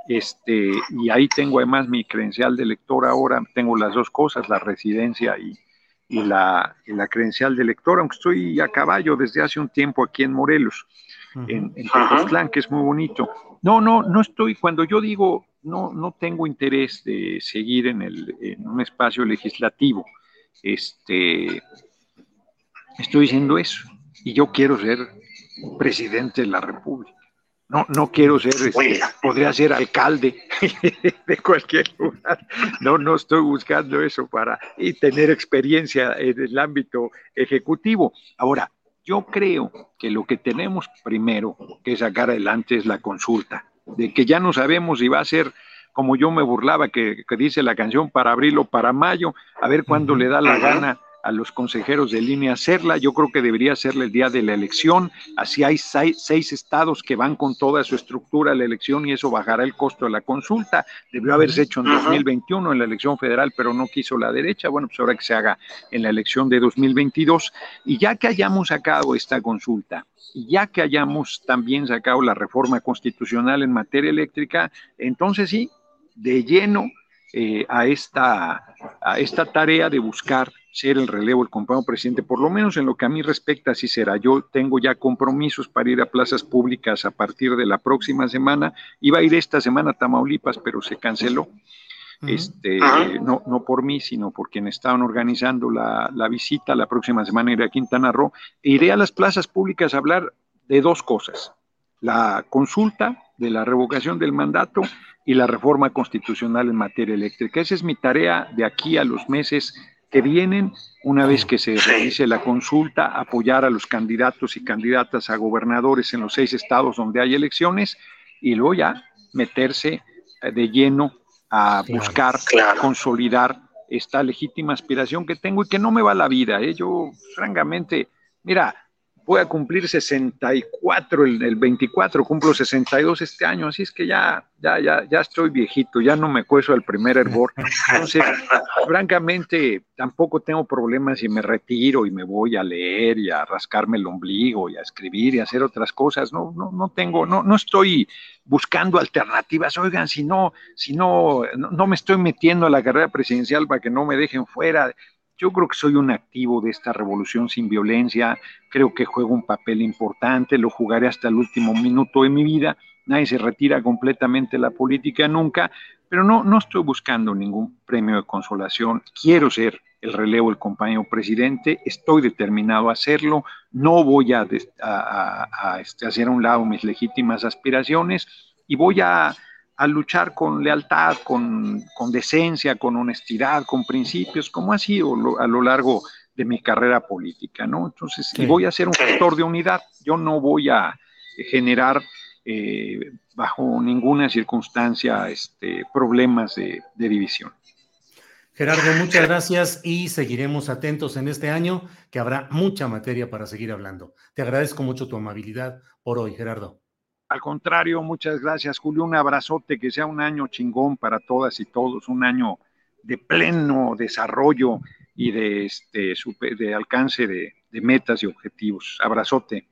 Este, y ahí tengo además mi credencial de elector ahora, tengo las dos cosas, la residencia y, y, la, la, credencial de elector, aunque estoy a caballo desde hace un tiempo aquí en Morelos, en, en que es muy bonito. No, no, no estoy, cuando yo digo no, no tengo interés de seguir en, el, en un espacio legislativo. Este, estoy diciendo eso. Y yo quiero ser presidente de la República. No, no quiero ser, este, podría ser alcalde de cualquier lugar. No, no estoy buscando eso para y tener experiencia en el ámbito ejecutivo. Ahora, yo creo que lo que tenemos primero que sacar adelante es la consulta de que ya no sabemos si va a ser como yo me burlaba, que, dice la canción para abril o para mayo, a ver cuándo le da la gana a los consejeros de línea hacerla. Yo creo que debería serle el día de la elección. Así hay seis, estados que van con toda su estructura a la elección y eso bajará el costo de la consulta. Debió haberse hecho en 2021 en la elección federal, pero no quiso la derecha. Bueno, pues ahora que se haga en la elección de 2022. Y ya que hayamos sacado esta consulta, y ya que hayamos también sacado la reforma constitucional en materia eléctrica, entonces sí, de lleno eh, a, esta, a esta tarea de buscar ser el relevo del compañero presidente, por lo menos en lo que a mí respecta, así será. Yo tengo ya compromisos para ir a plazas públicas a partir de la próxima semana. Iba a ir esta semana a Tamaulipas, pero se canceló. Este, no, no por mí, sino por quienes estaban organizando la, la, visita. La próxima semana iré a Quintana Roo. E iré a las plazas públicas a hablar de dos cosas. La consulta de la revocación del mandato y la reforma constitucional en materia eléctrica. Esa es mi tarea de aquí a los meses que vienen, una vez que se realice la consulta, apoyar a los candidatos y candidatas a gobernadores en los seis estados donde hay elecciones y luego ya meterse eh, de lleno a buscar consolidar esta legítima aspiración que tengo y que no me va la vida. ¿eh? Yo, francamente, mira, voy a cumplir 64 el, el, 24, cumplo 62 este año, así es que ya, ya, ya, ya estoy viejito, ya no me cueso el primer hervor. Entonces, francamente, tampoco tengo problemas si me retiro y me voy a leer y a rascarme el ombligo y a escribir y a hacer otras cosas. No, no, no tengo, no, no estoy buscando alternativas. Oigan, si no, si no, no me estoy metiendo a la carrera presidencial para que no me dejen fuera. Yo creo que soy un activo de esta revolución sin violencia, creo que juego un papel importante, lo jugaré hasta el último minuto de mi vida, nadie se retira completamente de la política nunca, pero no, no estoy buscando ningún premio de consolación, quiero ser el relevo del compañero presidente. Estoy determinado a hacerlo. No voy a, este, hacer a un lado mis legítimas aspiraciones y voy a, luchar con lealtad, con, decencia, con honestidad, con principios, como ha sido a lo largo de mi carrera política, ¿no? Entonces, y voy a ser un factor de unidad. Yo no voy a generar eh, bajo ninguna circunstancia este, problemas de división. Gerardo, muchas gracias y seguiremos atentos en este año, que habrá mucha materia para seguir hablando. Te agradezco mucho tu amabilidad por hoy, Gerardo. Al contrario, muchas gracias, Julio. Un abrazote, que sea un año chingón para todas y todos, un año de pleno desarrollo y de, este, de alcance de, de metas y objetivos. Abrazote.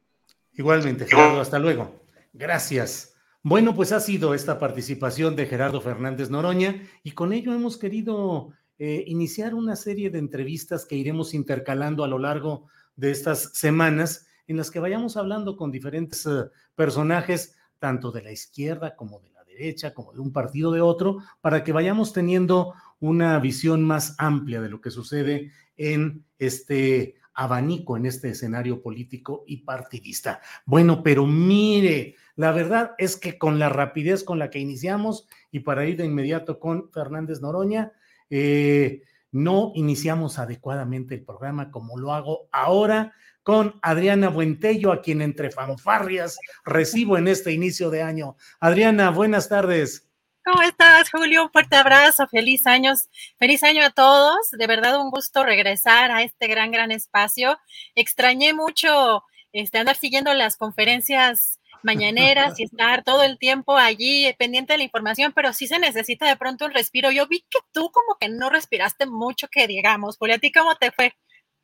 Igualmente, Gerardo, hasta luego. Gracias. Bueno, pues ha sido esta participación de Gerardo Fernández Noroña y con ello hemos querido eh, iniciar una serie de entrevistas que iremos intercalando a lo largo de estas semanas, en las que vayamos hablando con diferentes eh, personajes, tanto de la izquierda como de la derecha, como de un partido de otro, para que vayamos teniendo una visión más amplia de lo que sucede en este abanico, en este escenario político y partidista. Bueno, pero mire, la verdad es que con la rapidez con la que iniciamos y para ir de inmediato con Fernández Noroña, eh, no iniciamos adecuadamente el programa como lo hago ahora con Adriana Buentello, a quien entre fanfarrias recibo en este inicio de año. Adriana, buenas tardes. ¿Cómo estás, Julio? Un fuerte abrazo, feliz años, feliz año a todos. De verdad un gusto regresar a este gran, gran espacio. Extrañé mucho este, andar siguiendo las conferencias mañaneras y estar todo el tiempo allí pendiente de la información, pero sí se necesita de pronto un respiro. Yo vi que tú como que no respiraste mucho, que digamos. Julia, ¿a ti cómo te fue?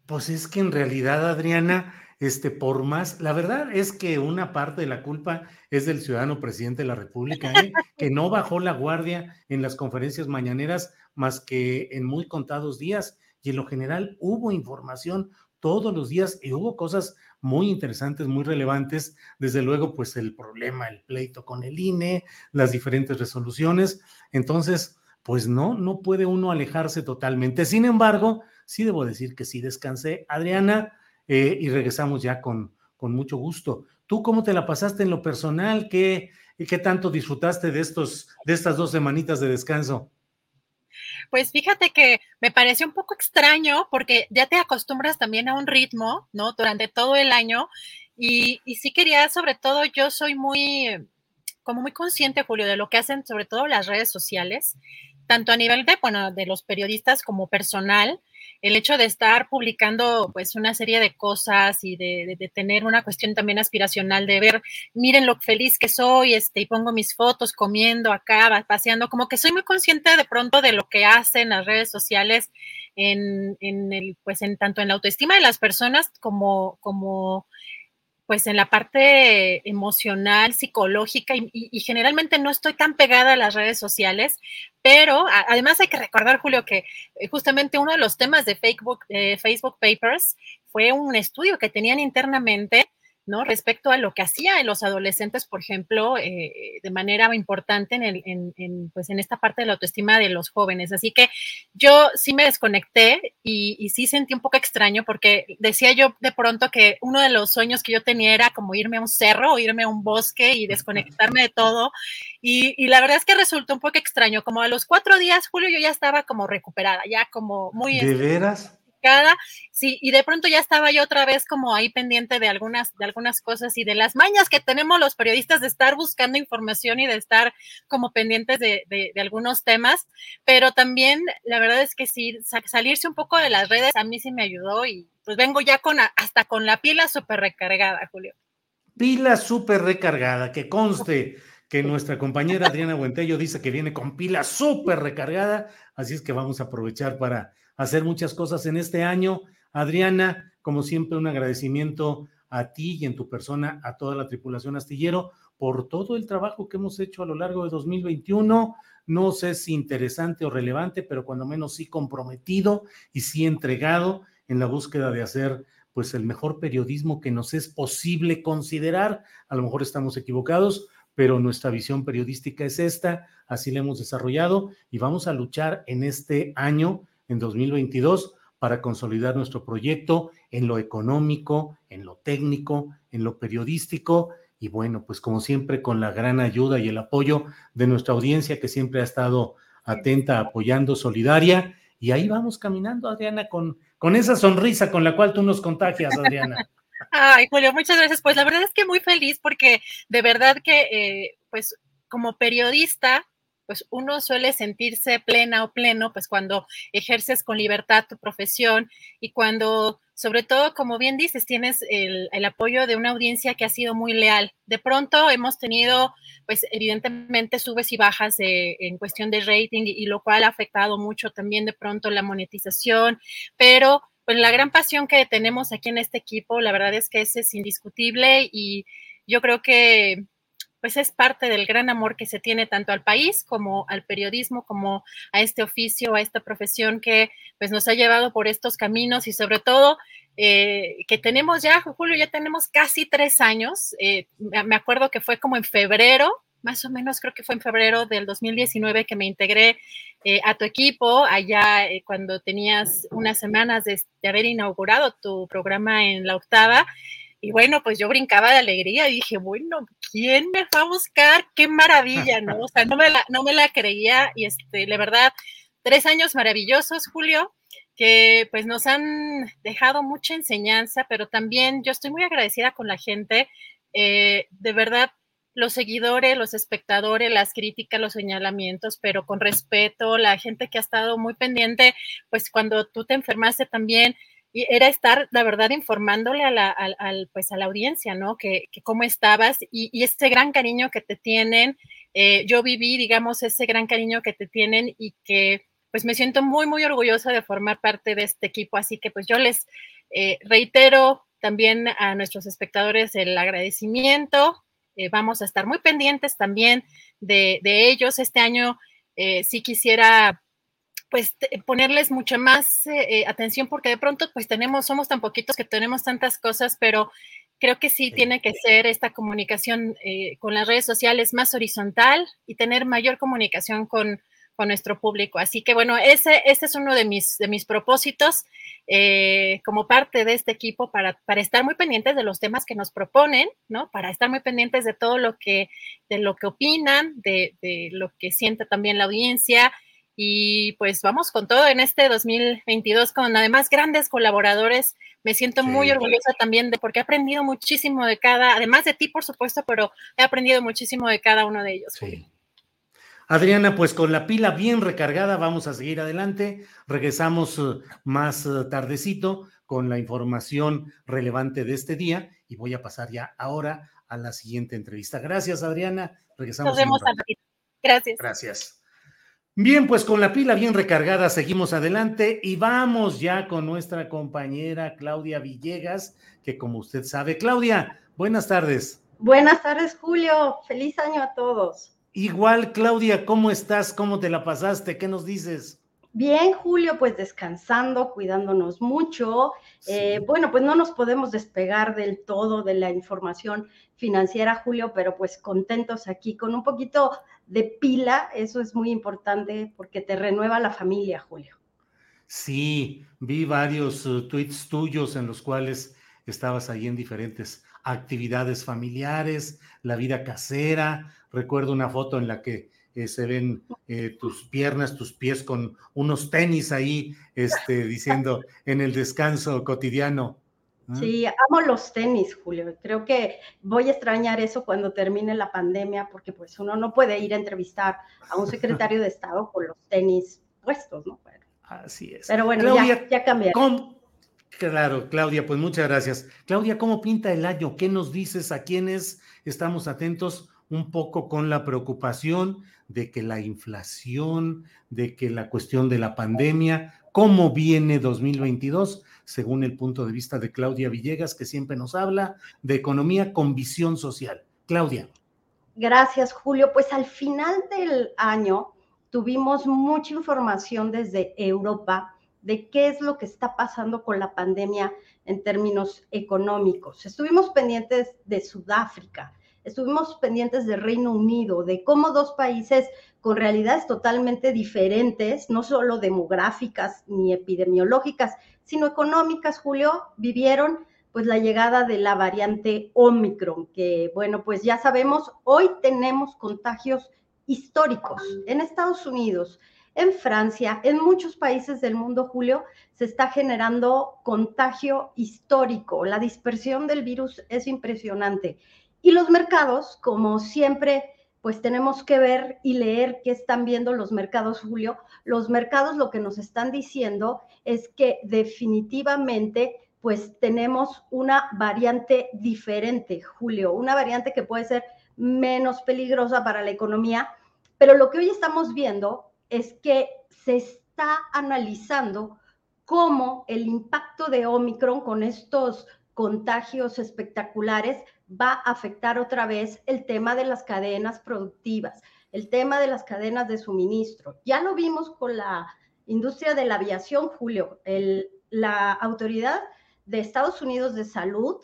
Pues es que en realidad, Adriana, este, por más, la verdad es que una parte de la culpa es del ciudadano presidente de la República, ¿eh? que no bajó la guardia en las conferencias mañaneras más que en muy contados días. Y en lo general hubo información todos los días y hubo cosas muy interesantes, muy relevantes. Desde luego, pues el problema, el pleito con el INE, las diferentes resoluciones. Entonces, pues no, no puede uno alejarse totalmente. Sin embargo, sí debo decir que sí descansé, Adriana, eh, y regresamos ya con, con mucho gusto. ¿Tú cómo te la pasaste en lo personal? ¿Qué, qué tanto disfrutaste de, estos, de estas dos semanitas de descanso? Pues fíjate que me pareció un poco extraño porque ya te acostumbras también a un ritmo, ¿no? Durante todo el año. Y, y sí quería, sobre todo, yo soy muy, como muy consciente, Julio, de lo que hacen sobre todo las redes sociales, tanto a nivel de, bueno, de los periodistas como personal el hecho de estar publicando pues una serie de cosas y de, tener una cuestión también aspiracional de ver, miren lo feliz que soy, este, y pongo mis fotos comiendo acá, paseando, como que soy muy consciente de pronto de lo que hacen las redes sociales en, en el, pues en tanto en la autoestima de las personas como, como pues en la parte emocional, psicológica y, generalmente no estoy tan pegada a las redes sociales, pero además hay que recordar, Julio, que eh, justamente uno de los temas de eh, Facebook Papers fue un estudio que tenían internamente ¿no? Respecto a lo que hacía en los adolescentes, por ejemplo, eh, de manera importante en, el, en, pues en esta parte de la autoestima de los jóvenes. Así que yo sí me desconecté y, y, sí sentí un poco extraño porque decía yo de pronto que uno de los sueños que yo tenía era como irme a un cerro, o irme a un bosque y desconectarme de todo. Y, y la verdad es que resultó un poco extraño. Como a los cuatro días, Julio, yo ya estaba como recuperada, ya como muy... ¿De veras? Sí, y de pronto ya estaba yo otra vez como ahí pendiente de algunas, de algunas cosas y de las mañas que tenemos los periodistas de estar buscando información y de estar como pendientes de, algunos temas, pero también la verdad es que sí, salirse un poco de las redes a mí sí me ayudó y pues vengo ya con hasta con la pila súper recargada, Julio. Pila súper recargada, que conste que nuestra compañera Adriana Buentello dice que viene con pila súper recargada, así es que vamos a aprovechar para hacer muchas cosas en este año. Adriana, como siempre, un agradecimiento a ti y en tu persona a toda la tripulación astillero por todo el trabajo que hemos hecho a lo largo de 2021. No sé si interesante o relevante, pero cuando menos sí comprometido y sí entregado en la búsqueda de hacer pues el mejor periodismo que nos es posible considerar. A lo mejor estamos equivocados, pero nuestra visión periodística es esta, así la hemos desarrollado y vamos a luchar en este año en 2022 para consolidar nuestro proyecto en lo económico, en lo técnico, en lo periodístico y bueno, pues como siempre con la gran ayuda y el apoyo de nuestra audiencia que siempre ha estado atenta, apoyando, solidaria. Y ahí vamos caminando, Adriana, con, con esa sonrisa con la cual tú nos contagias, Adriana. Ay, Julio, muchas gracias. Pues la verdad es que muy feliz porque de verdad que, eh, pues como periodista, pues uno suele sentirse plena o pleno, pues cuando ejerces con libertad tu profesión y cuando, sobre todo, como bien dices, tienes el, apoyo de una audiencia que ha sido muy leal. De pronto hemos tenido, pues evidentemente, subes y bajas en cuestión de rating y, lo cual ha afectado mucho también de pronto la monetización, pero pues la gran pasión que tenemos aquí en este equipo, la verdad es que es indiscutible y yo creo que pues es parte del gran amor que se tiene tanto al país como al periodismo, como a este oficio, a esta profesión que pues nos ha llevado por estos caminos y sobre todo eh, que tenemos ya, Julio, ya tenemos casi tres años. Eh, me acuerdo que fue como en febrero, más o menos creo que fue en febrero del 2019 que me integré eh, a tu equipo, allá cuando tenías unas semanas de, de haber inaugurado tu programa en la octava. Y bueno, pues yo brincaba de alegría y dije, bueno, ¿quién me va a buscar? Qué maravilla, ¿no? O sea, no me la, no me la creía y este, la verdad, tres años maravillosos, Julio, que pues nos han dejado mucha enseñanza, pero también yo estoy muy agradecida con la gente. Eh, de verdad, los seguidores, los espectadores, las críticas, los señalamientos, pero con respeto, la gente que ha estado muy pendiente, pues cuando tú te enfermaste también, y era estar, la verdad, informándole a la, al, pues a la audiencia, ¿no? Que, que cómo estabas y, y, ese gran cariño que te tienen. Eh, yo viví, digamos, ese gran cariño que te tienen y que pues me siento muy, muy orgullosa de formar parte de este equipo. Así que pues yo les eh, reitero también a nuestros espectadores el agradecimiento. Eh, vamos a estar muy pendientes también de, de ellos. Este año sí quisiera pues ponerles mucha más eh, eh, atención porque de pronto pues tenemos, somos tan poquitos que tenemos tantas cosas, pero creo que sí, tiene que ser esta comunicación eh, con las redes sociales más horizontal y tener mayor comunicación con, con nuestro público. Así que bueno, ese, ese es uno de mis, de mis propósitos como parte de este equipo para, para, estar muy pendientes de los temas que nos proponen, ¿no? Para estar muy pendientes de todo lo que, de lo que opinan, de, de lo que siente también la audiencia y pues vamos con todo en este 2022 con además grandes colaboradores. Me siento muy orgullosa también de porque he aprendido muchísimo de cada, además de ti por supuesto, pero he aprendido muchísimo de cada uno de ellos. Sí. Adriana, pues con la pila bien recargada vamos a seguir adelante. Regresamos uh, más uh, tardecito con la información relevante de este día y voy a pasar ya ahora a la siguiente entrevista. Gracias, Adriana. Regresamos. Nos vemos, Gracias. Gracias. Bien, pues con la pila bien recargada seguimos adelante y vamos ya con nuestra compañera Claudia Villegas, que como usted sabe, Claudia, buenas tardes. Buenas tardes, Julio. Feliz año a todos. Igual, Claudia, ¿cómo estás? ¿Cómo te la pasaste? ¿Qué nos dices? Bien, Julio, pues descansando, cuidándonos mucho. Eh, bueno, pues no nos podemos despegar del todo de la información financiera, Julio, pero pues contentos aquí con un poquito de pila, eso es muy importante porque te renueva la familia, Julio. Sí, vi varios uh, tweets tuyos en los cuales estabas ahí en diferentes actividades familiares, la vida casera. Recuerdo una foto en la que eh, se ven eh, tus piernas, tus pies con unos tenis ahí, este, diciendo en el descanso cotidiano. Sí, amo los tenis, Julio. Creo que voy a extrañar eso cuando termine la pandemia, porque pues uno no puede ir a entrevistar a un secretario de Estado con los tenis puestos, ¿no? Así es. Pero bueno, ya, ya cambiaron. Claro, Claudia, pues muchas gracias. Claudia, ¿cómo pinta el año? ¿Qué nos dices? ¿A quiénes estamos atentos? Un poco con la preocupación de que la inflación, de que la cuestión de la pandemia, ¿cómo viene 2022? Según el punto de vista de Claudia Villegas, que siempre nos habla de economía con visión social. Claudia. Gracias, Julio. Pues al final del año tuvimos mucha información desde Europa de qué es lo que está pasando con la pandemia en términos económicos. Estuvimos pendientes de Sudáfrica, estuvimos pendientes de Reino Unido, de cómo dos países con realidades totalmente diferentes, no solo demográficas ni epidemiológicas, sino económicas, Julio, vivieron pues la llegada de la variante Omicron, que bueno, pues ya sabemos, hoy tenemos contagios históricos en Estados Unidos, en Francia, en muchos países del mundo, Julio, se está generando contagio histórico. La dispersión del virus es impresionante. Y los mercados, como siempre, pues tenemos que ver y leer qué están viendo los mercados, Julio. Los mercados lo que nos están diciendo es que definitivamente pues tenemos una variante diferente, Julio, una variante que puede ser menos peligrosa para la economía, pero lo que hoy estamos viendo es que se está analizando cómo el impacto de Omicron con estos contagios espectaculares va a afectar otra vez el tema de las cadenas productivas, el tema de las cadenas de suministro. Ya lo vimos con la industria de la aviación, Julio. la autoridad de Estados Unidos de salud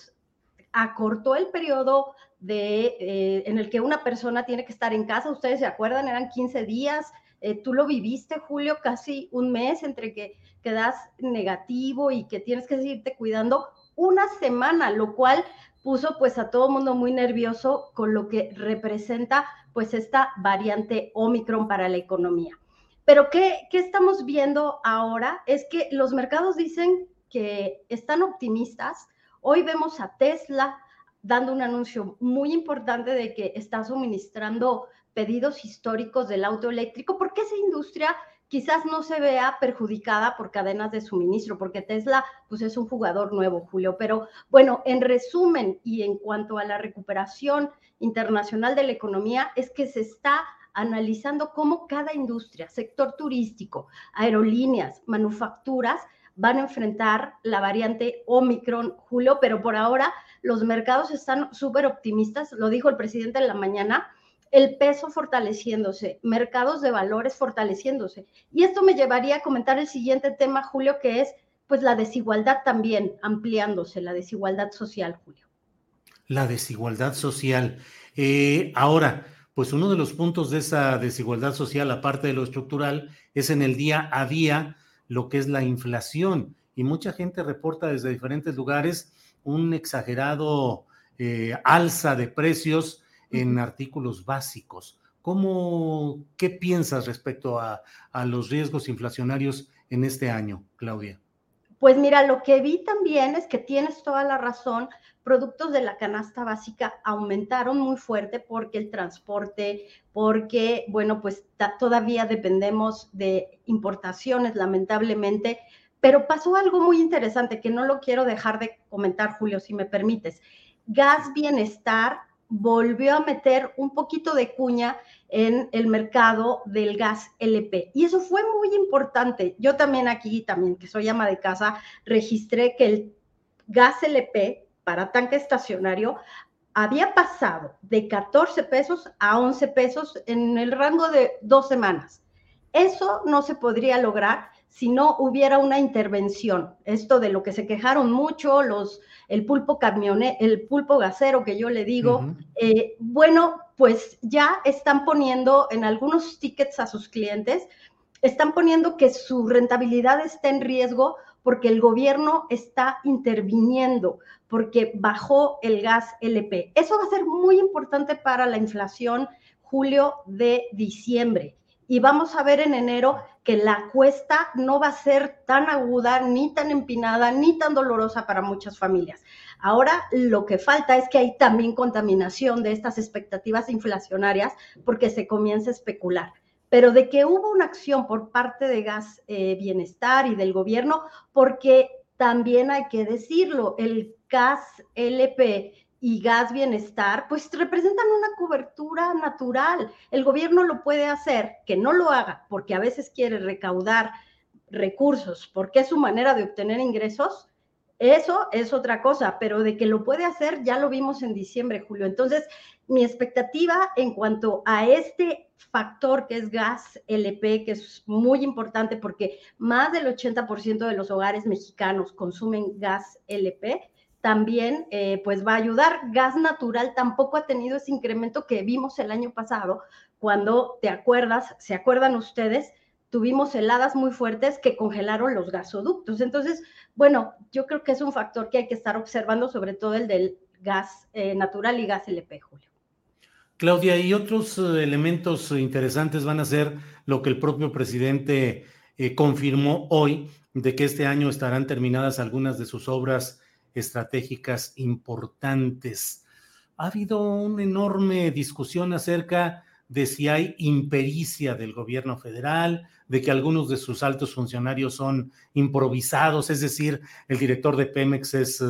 acortó el periodo de, eh, en el que una persona tiene que estar en casa. Ustedes se acuerdan, eran 15 días eh, tú lo viviste, Julio, casi un mes entre que quedas negativo y que tienes que seguirte cuidando una semana, lo cual puso pues a todo mundo muy nervioso con lo que representa pues esta variante Omicron para la economía. Pero ¿qué, ¿qué estamos viendo ahora? Es que los mercados dicen que están optimistas. Hoy vemos a Tesla dando un anuncio muy importante de que está suministrando pedidos históricos del auto eléctrico, porque esa industria quizás no se vea perjudicada por cadenas de suministro, porque Tesla pues es un jugador nuevo, Julio. Pero bueno, en resumen y en cuanto a la recuperación internacional de la economía, es que se está analizando cómo cada industria, sector turístico, aerolíneas, manufacturas, van a enfrentar la variante Omicron, Julio, pero por ahora los mercados están súper optimistas, lo dijo el presidente en la mañana, el peso fortaleciéndose, mercados de valores fortaleciéndose. Y esto me llevaría a comentar el siguiente tema, Julio, que es pues la desigualdad también ampliándose, la desigualdad social, Julio. La desigualdad social. Eh, ahora, pues uno de los puntos de esa desigualdad social, aparte de lo estructural, es en el día a día lo que es la inflación. Y mucha gente reporta desde diferentes lugares un exagerado eh, alza de precios en artículos básicos. ¿Cómo, qué piensas respecto a, a los riesgos inflacionarios en este año, Claudia? Pues mira, lo que vi también es que tienes toda la razón, productos de la canasta básica aumentaron muy fuerte porque el transporte, porque, bueno, pues todavía dependemos de importaciones, lamentablemente, pero pasó algo muy interesante que no lo quiero dejar de comentar, Julio, si me permites. Gas Bienestar volvió a meter un poquito de cuña en el mercado del gas LP. Y eso fue muy importante. Yo también aquí, también que soy ama de casa, registré que el gas LP para tanque estacionario había pasado de 14 pesos a 11 pesos en el rango de dos semanas. Eso no se podría lograr si no hubiera una intervención. Esto de lo que se quejaron mucho los, el pulpo camione, el pulpo gasero que yo le digo, eh, bueno, pues ya están poniendo en algunos tickets a sus clientes, están poniendo que su rentabilidad está en riesgo porque el gobierno está interviniendo, porque bajó el gas LP. Eso va a ser muy importante para la inflación julio de diciembre y vamos a ver en enero que la cuesta no va a ser tan aguda, ni tan empinada, ni tan dolorosa para muchas familias. Ahora lo que falta es que hay también contaminación de estas expectativas inflacionarias porque se comienza a especular. Pero de que hubo una acción por parte de Gas eh, Bienestar y del gobierno, porque también hay que decirlo, el gas LP y gas bienestar, pues representan una cobertura natural. El gobierno lo puede hacer, que no lo haga, porque a veces quiere recaudar recursos, porque es su manera de obtener ingresos. Eso es otra cosa, pero de que lo puede hacer ya lo vimos en diciembre, Julio. Entonces, mi expectativa en cuanto a este factor que es gas LP, que es muy importante porque más del 80% de los hogares mexicanos consumen gas LP, también eh, pues va a ayudar. Gas natural tampoco ha tenido ese incremento que vimos el año pasado, cuando te acuerdas, se acuerdan ustedes, tuvimos heladas muy fuertes que congelaron los gasoductos. Entonces, bueno, yo creo que es un factor que hay que estar observando, sobre todo el del gas eh, natural y gas LP, Julio. Claudia, y otros eh, elementos interesantes van a ser lo que el propio presidente confirmó hoy, de que este año estarán terminadas algunas de sus obras estratégicas importantes. Ha habido una enorme discusión acerca de si hay impericia del gobierno federal, de que algunos de sus altos funcionarios son improvisados, es decir, el director de Pemex es eh,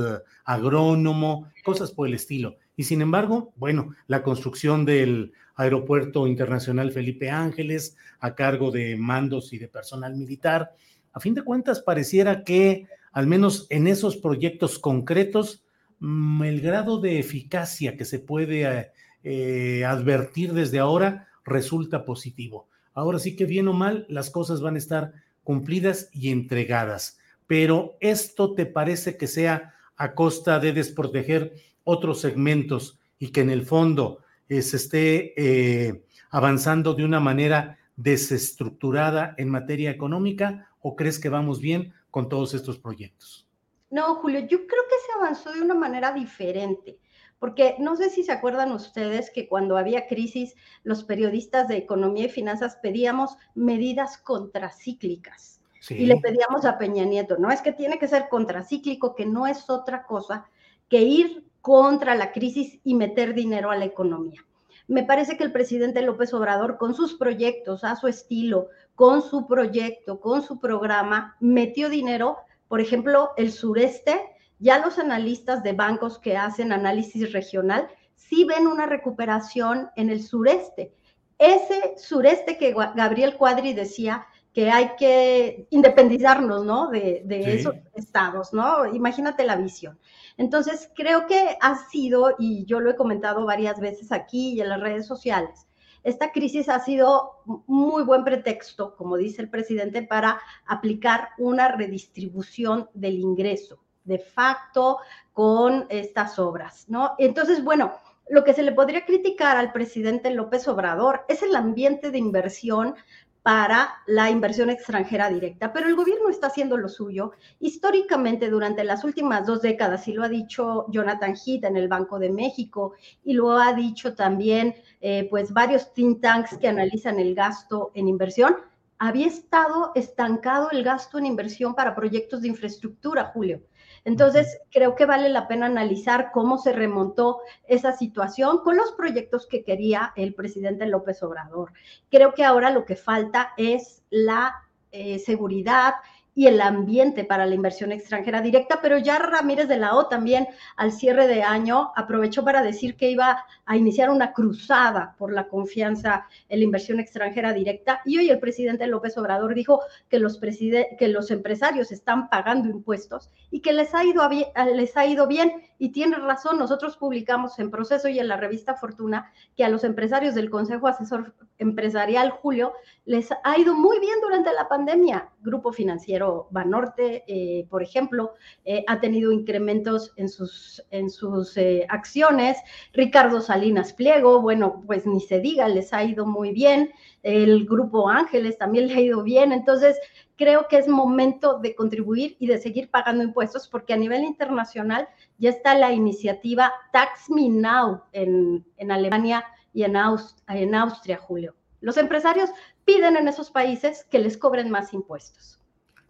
agrónomo, cosas por el estilo. Y sin embargo, bueno, la construcción del Aeropuerto Internacional Felipe Ángeles a cargo de mandos y de personal militar, a fin de cuentas pareciera que al menos en esos proyectos concretos, mm, el grado de eficacia que se puede eh, eh, advertir desde ahora resulta positivo. Ahora sí que bien o mal, las cosas van a estar cumplidas y entregadas. Pero esto te parece que sea a costa de desproteger otros segmentos y que en el fondo eh, se esté avanzando de una manera desestructurada en materia económica o crees que vamos bien con todos estos proyectos? No, Julio, yo creo que se avanzó de una manera diferente. Porque no sé si se acuerdan ustedes que cuando había crisis, los periodistas de economía y finanzas pedíamos medidas contracíclicas. Y le pedíamos a Peña Nieto, no es que tiene que ser contracíclico, que no es otra cosa que ir contra la crisis y meter dinero a la economía. Me parece que el presidente López Obrador, con sus proyectos, a su estilo, con su proyecto, con su programa, metió dinero, por ejemplo, el sureste ya los analistas de bancos que hacen análisis regional sí ven una recuperación en el sureste. Ese sureste que Gabriel Cuadri decía que hay que independizarnos, ¿no? De, esos estados, ¿no? Imagínate la visión. Entonces, creo que ha sido, y yo lo he comentado varias veces aquí y en las redes sociales, esta crisis ha sido muy buen pretexto, como dice el presidente, para aplicar una redistribución del ingreso de facto con estas obras, ¿no? Entonces, bueno, lo que se le podría criticar al presidente López Obrador es el ambiente de inversión para la inversión extranjera directa, pero el gobierno está haciendo lo suyo. Históricamente, durante las últimas dos décadas, y lo ha dicho Jonathan Heath en el Banco de México, y lo ha dicho también, eh, pues, varios think tanks que analizan el gasto en inversión, había estado estancado el gasto en inversión para proyectos de infraestructura, Julio. Entonces, creo que vale la pena analizar cómo se remontó esa situación con los proyectos que quería el presidente López Obrador. Creo que ahora lo que falta es la eh, seguridad y el ambiente para la inversión extranjera directa, pero ya Ramírez de la O también al cierre de año aprovechó para decir que iba a iniciar una cruzada por la confianza en la inversión extranjera directa. Y hoy el presidente López Obrador dijo que los, que los empresarios están pagando impuestos y que les ha, ido bien, les ha ido bien. Y tiene razón, nosotros publicamos en proceso y en la revista Fortuna que a los empresarios del Consejo Asesor Empresarial Julio les ha ido muy bien durante la pandemia, Grupo Financiero Banorte, eh, por ejemplo, eh, ha tenido incrementos en sus, en sus eh, acciones. Ricardo Salinas Pliego, bueno, pues ni se diga, les ha ido muy bien. El Grupo Ángeles también le ha ido bien. Entonces, creo que es momento de contribuir y de seguir pagando impuestos porque a nivel internacional ya está la iniciativa Tax Me Now en, Alemania y en, en Austria, Julio. Los empresarios piden en esos países que les cobren más impuestos.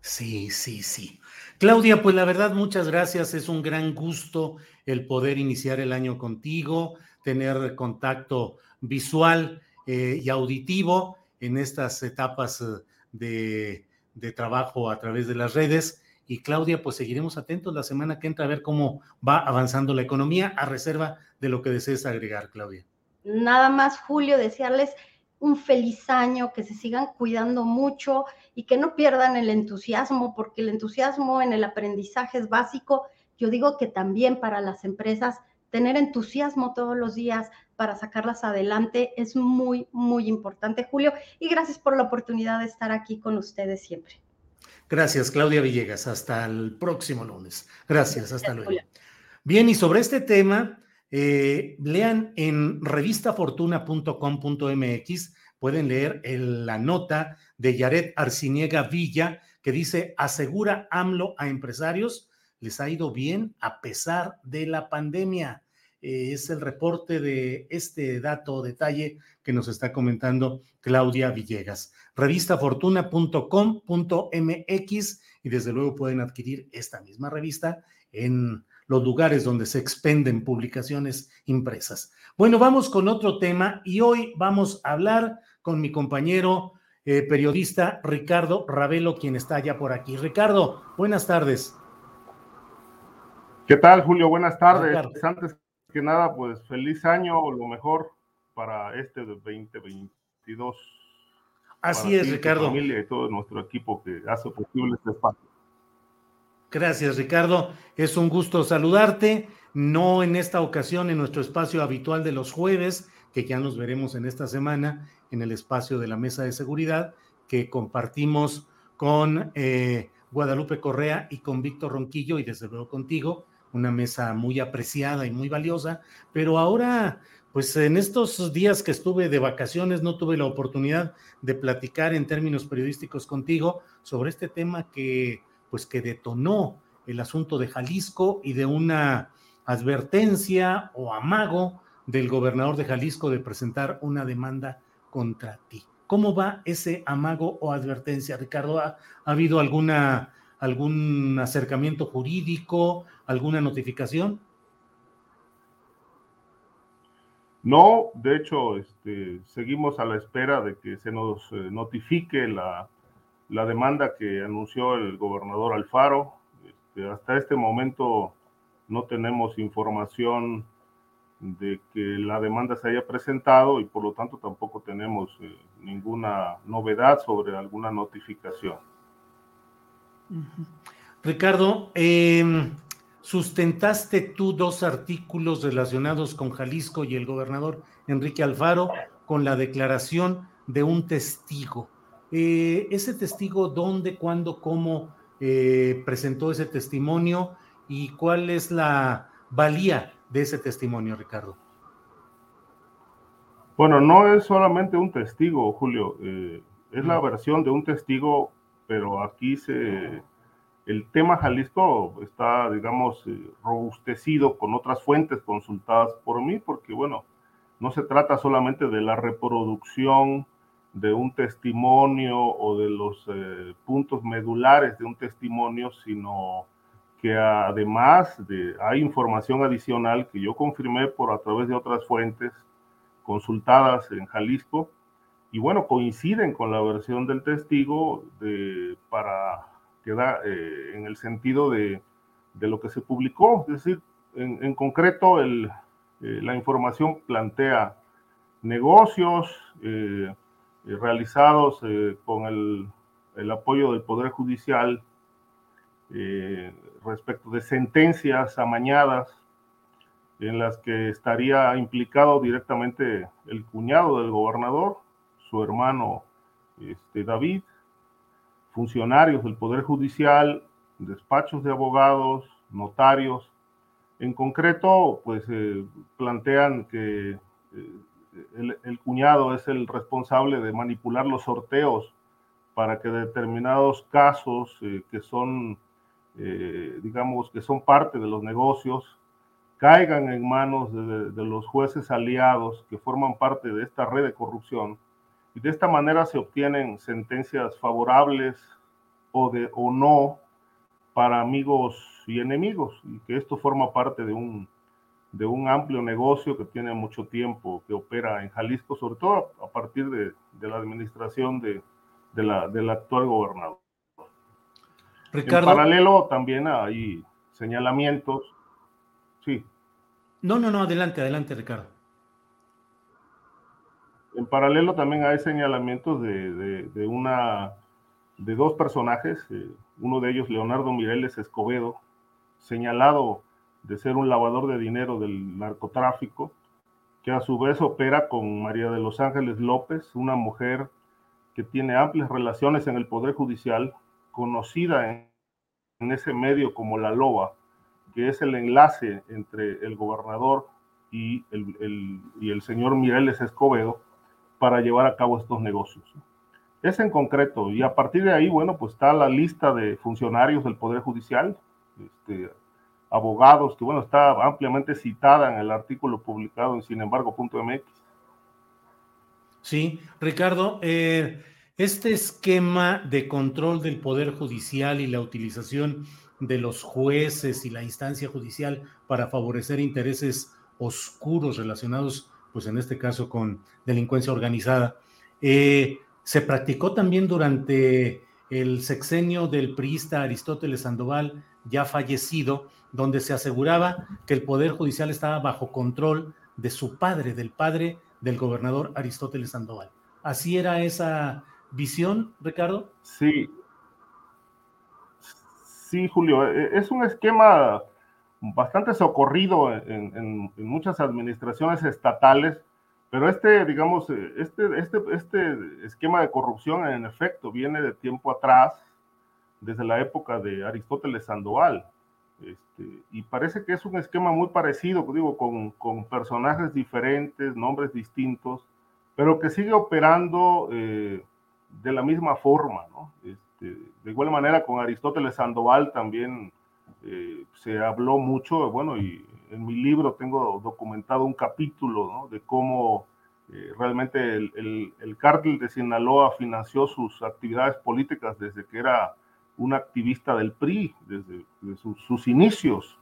Sí, sí, sí. Claudia, pues la verdad, muchas gracias. Es un gran gusto el poder iniciar el año contigo, tener contacto visual eh, y auditivo en estas etapas eh, de, trabajo a través de las redes. Y Claudia, pues seguiremos atentos la semana que entra a ver cómo va avanzando la economía, a reserva de lo que desees agregar, Claudia. Nada más, Julio, desearles un feliz año, que se sigan cuidando mucho y que no pierdan el entusiasmo, porque el entusiasmo en el aprendizaje es básico. Yo digo que también para las empresas tener entusiasmo todos los días para sacarlas adelante es muy, muy importante, Julio. Y gracias por la oportunidad de estar aquí con ustedes siempre. Gracias, Claudia Villegas. Hasta el próximo lunes. Gracias, hasta luego. Bien, y sobre este tema, eh, lean en revistafortuna.com.mx, pueden leer la nota de Yaret Arciniega Villa que dice, asegura AMLO a empresarios, les ha ido bien a pesar de la pandemia. Eh, es el reporte de este dato detalle que nos está comentando Claudia Villegas. Revistafortuna.com.mx y desde luego pueden adquirir esta misma revista en los lugares donde se expenden publicaciones impresas. Bueno, vamos con otro tema y hoy vamos a hablar con mi compañero eh, periodista Ricardo Ravelo, quien está ya por aquí. Ricardo, buenas tardes. ¿Qué tal, Julio? Buenas tardes. Antes que nada, pues feliz año, lo mejor para este 2022. Así es, Ricardo. familia y todo nuestro equipo que hace posible este espacio. Gracias, Ricardo. Es un gusto saludarte. No en esta ocasión, en nuestro espacio habitual de los jueves, que ya nos veremos en esta semana en el espacio de la mesa de seguridad que compartimos con eh, Guadalupe Correa y con Víctor Ronquillo y desde luego contigo, una mesa muy apreciada y muy valiosa, pero ahora, pues en estos días que estuve de vacaciones no tuve la oportunidad de platicar en términos periodísticos contigo sobre este tema que pues que detonó el asunto de Jalisco y de una advertencia o amago del gobernador de Jalisco de presentar una demanda contra ti. ¿Cómo va ese amago o advertencia, Ricardo? ¿Ha, habido alguna, algún acercamiento jurídico, alguna notificación? No, de hecho, este, seguimos a la espera de que se nos eh, notifique la, la demanda que anunció el gobernador Alfaro. Este, hasta este momento no tenemos información de que la demanda se haya presentado y por lo tanto tampoco tenemos eh, ninguna novedad sobre alguna notificación. Ricardo, em, sustentaste tú dos artículos relacionados con Jalisco y el gobernador Enrique Alfaro con la declaración de un testigo. Eh, ese testigo, ¿dónde, cuándo, cómo eh, presentó ese testimonio y cuál es la valía de ese testimonio, Ricardo? Bueno, no es solamente un testigo, Julio, eh, es la versión de un testigo, pero aquí se, el tema Jalisco está, digamos, robustecido con otras fuentes consultadas por mí, porque, bueno, no se trata solamente de la reproducción de un testimonio o de los eh, puntos medulares de un testimonio, sino que además de, hay información adicional que yo confirmé por a través de otras fuentes consultadas en Jalisco y bueno, coinciden con la versión del testigo de, para quedar eh, en el sentido de, de, lo que se publicó. Es decir, en, en concreto, el, eh, la información plantea negocios, eh, realizados eh, con el, apoyo del Poder Judicial eh, respecto de sentencias amañadas en las que estaría implicado directamente el cuñado del gobernador, su hermano este, David, funcionarios del Poder Judicial, despachos de abogados, notarios. En concreto, pues plantean que el, cuñado es el responsable de manipular los sorteos para que determinados casos eh, que son, eh, digamos, que son parte de los negocios, caigan en manos de, los jueces aliados que forman parte de esta red de corrupción. Y de esta manera se obtienen sentencias favorables o, de, o no para amigos y enemigos, y que esto forma parte de un, de un amplio negocio que tiene mucho tiempo, que opera en Jalisco, sobre todo a partir de, la administración de, la, del actual gobernador. Ricardo. En paralelo también hay señalamientos. Sí. No, no, no, adelante, adelante, Ricardo. En paralelo también hay señalamientos de, una de dos personajes, eh, uno de ellos Leonardo Mireles Escobedo, señalado de ser un lavador de dinero del narcotráfico, que a su vez opera con María de los Ángeles López, una mujer que tiene amplias relaciones en el Poder Judicial, conocida en, ese medio como la Loba, que es el enlace entre el gobernador y el, y el señor Mireles Escobedo para llevar a cabo estos negocios. Es en concreto, y a partir de ahí, bueno, pues está la lista de funcionarios del Poder Judicial, este, abogados, que bueno, está ampliamente citada en el artículo publicado en sin embargo.mx. Sí, Ricardo, eh, este esquema de control del Poder Judicial y la utilización de los jueces y la instancia judicial para favorecer intereses oscuros relacionados, pues en este caso con delincuencia organizada, eh, se practicó también durante el sexenio del priista Aristóteles Sandoval, ya fallecido, donde se aseguraba que el Poder Judicial estaba bajo control de su padre, del padre del gobernador Aristóteles Sandoval. ¿Así era esa visión, Ricardo? Sí. Sí, Julio, e, es un esquema bastante socorrido en, muchas administraciones estatales, pero este, digamos, este, este, este esquema de corrupción en efecto viene de tiempo atrás, desde la época de Aristóteles Sandoval. Este, y parece que es un esquema muy parecido, digo, con, personajes diferentes, nombres distintos, pero que sigue operando eh, de la misma forma. Este, de igual manera, con Aristóteles Sandoval también eh, se habló mucho, bueno, y en mi libro tengo documentado un capítulo. De cómo eh, realmente el, el, el cártel de Sinaloa financió sus actividades políticas desde que era un activista del PRI desde, sus, inicios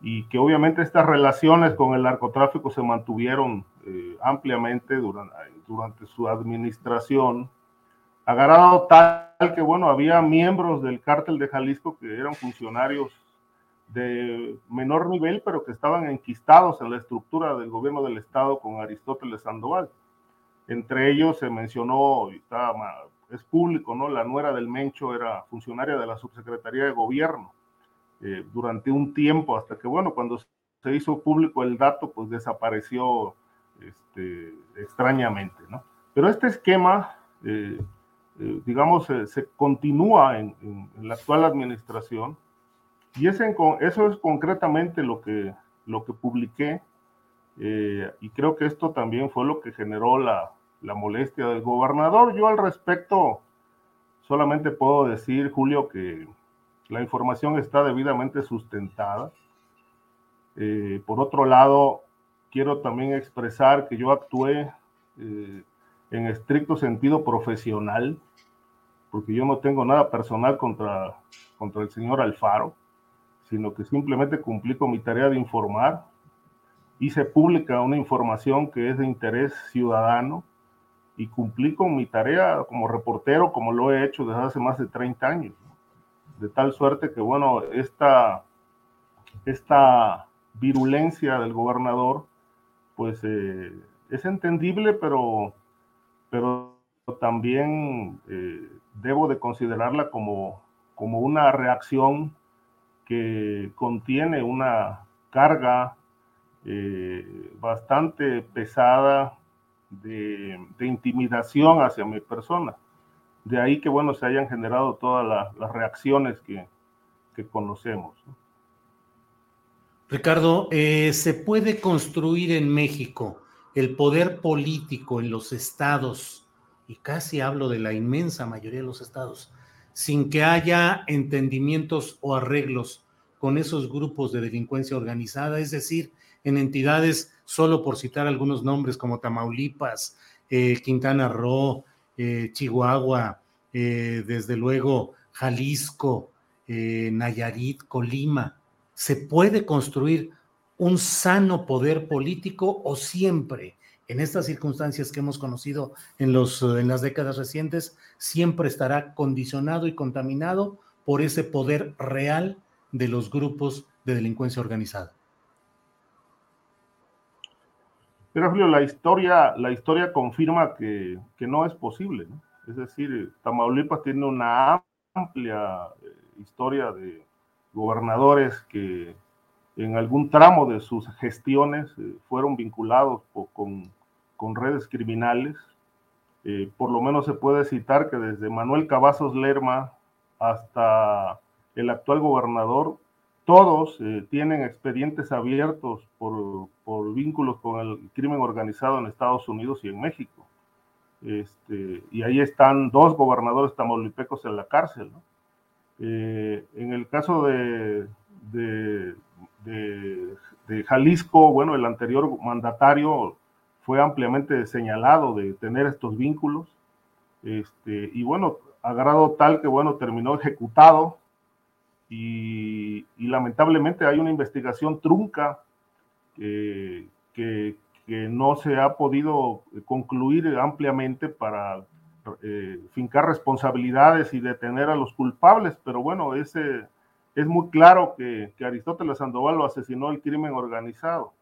y que obviamente estas relaciones con el narcotráfico se mantuvieron eh, ampliamente durante, durante su administración, agarrado tal que, bueno, había miembros del cártel de Jalisco que eran funcionarios de menor nivel, pero que estaban enquistados en la estructura del gobierno del Estado con Aristóteles Sandoval. Entre ellos se mencionó, estaba es público, ¿no? La nuera del Mencho era funcionaria de la subsecretaría de gobierno eh, durante un tiempo, hasta que, bueno, cuando se hizo público el dato, pues desapareció este, extrañamente, ¿no? Pero este esquema, eh, eh, digamos, se continúa en, la actual administración y ese, eso es concretamente lo que, lo que publiqué y creo que esto también fue lo que generó la, la molestia del gobernador. Yo al respecto solamente puedo decir, Julio, que la información está debidamente sustentada. Eh, por otro lado, quiero también expresar que yo actué eh, en estricto sentido profesional, porque yo no tengo nada personal contra, contra el señor Alfaro, sino que simplemente cumplí con mi tarea de informar. Hice pública una información que es de interés ciudadano y cumplí con mi tarea como reportero, como lo he hecho desde hace más de 30 años. De tal suerte que, bueno, esta, esta virulencia del gobernador, pues eh, es entendible, pero, pero también eh, debo de considerarla como, como una reacción que contiene una carga eh, bastante pesada de, intimidación hacia mi persona. De ahí que, bueno, se hayan generado todas las reacciones que, conocemos. Ricardo, eh, ¿se puede construir en México el poder político en los estados, y casi hablo de la inmensa mayoría de los estados, sin que haya entendimientos o arreglos con esos grupos de delincuencia organizada? Es decir, en entidades, solo por citar algunos nombres como Tamaulipas, eh, Quintana Roo, eh, Chihuahua, eh, desde luego Jalisco, Nayarit, Colima. ¿Se puede construir un sano poder político o siempre, en estas circunstancias que hemos conocido en, los, en las décadas recientes, siempre estará condicionado y contaminado por ese poder real de los grupos de delincuencia organizada? Pero Julio, la historia, la historia confirma que, no es posible. Es decir, Tamaulipas tiene una amplia eh, historia de gobernadores que en algún tramo de sus gestiones eh, fueron vinculados con, redes criminales. Eh, por lo menos se puede citar que desde Manuel Cavazos Lerma hasta el actual gobernador, todos tienen expedientes abiertos por, por, vínculos con el crimen organizado en Estados Unidos y en México. Este, y ahí están dos gobernadores tamaulipecos en la cárcel. Eh, en el caso de, de, de, Jalisco, bueno, el anterior mandatario fue ampliamente señalado de tener estos vínculos. Este, y bueno, a grado tal que, bueno, terminó ejecutado y, lamentablemente hay una investigación trunca que, que, no se ha podido concluir ampliamente para eh, fincar responsabilidades y detener a los culpables, pero bueno, ese, es muy claro que, que, Aristóteles Sandoval lo asesinó el crimen organizado.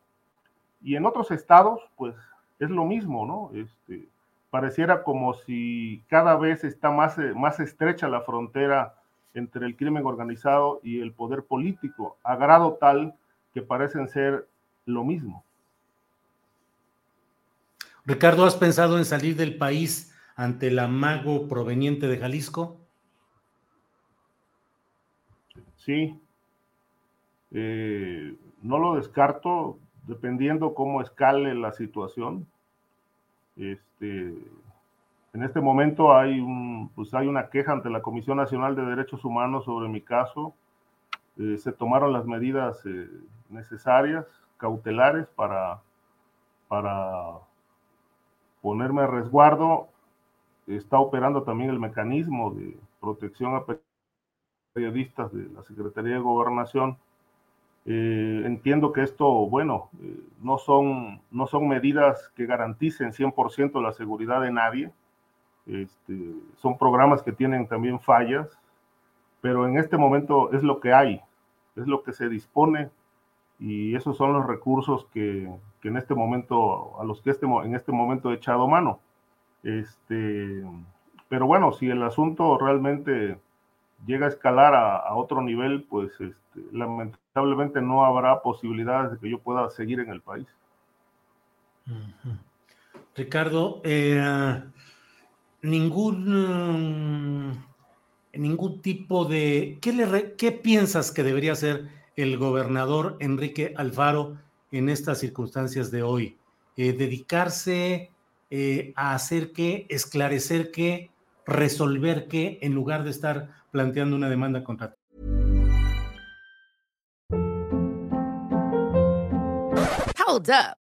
Y en otros estados, pues es lo mismo, ¿no? Este, pareciera como si cada vez está más, más estrecha la frontera entre el crimen organizado y el poder político, a grado tal que parecen ser lo mismo. Ricardo, ¿has pensado en salir del país ante el amago proveniente de Jalisco? Sí, eh, no lo descarto, dependiendo cómo escale la situación. Este, en este momento hay, un, pues hay una queja ante la Comisión Nacional de Derechos Humanos sobre mi caso. Eh, se tomaron las medidas eh, necesarias, cautelares, para, para ponerme a resguardo. Está operando también el mecanismo de protección a periodistas de la Secretaría de Gobernación. Eh, entiendo que esto, bueno, no, son, no son medidas que garanticen 100% la seguridad de nadie este, son programas que tienen también fallas, pero en este momento es lo que hay, es lo que se dispone y esos son los recursos que, que en este momento, a los que este, en este momento he echado mano. Este, pero bueno, si el asunto realmente llega a escalar a, otro nivel, pues este, lamentablemente no habrá posibilidades de que yo pueda seguir en el país. Ricardo, eh, ningún, mm, ningún tipo de... ¿qué, le, ¿Qué piensas que debería hacer el gobernador Enrique Alfaro en estas circunstancias de hoy? Eh, ¿Dedicarse eh, a hacer qué, esclarecer qué, resolver qué, en lugar de estar planteando una demanda contra... Hold up.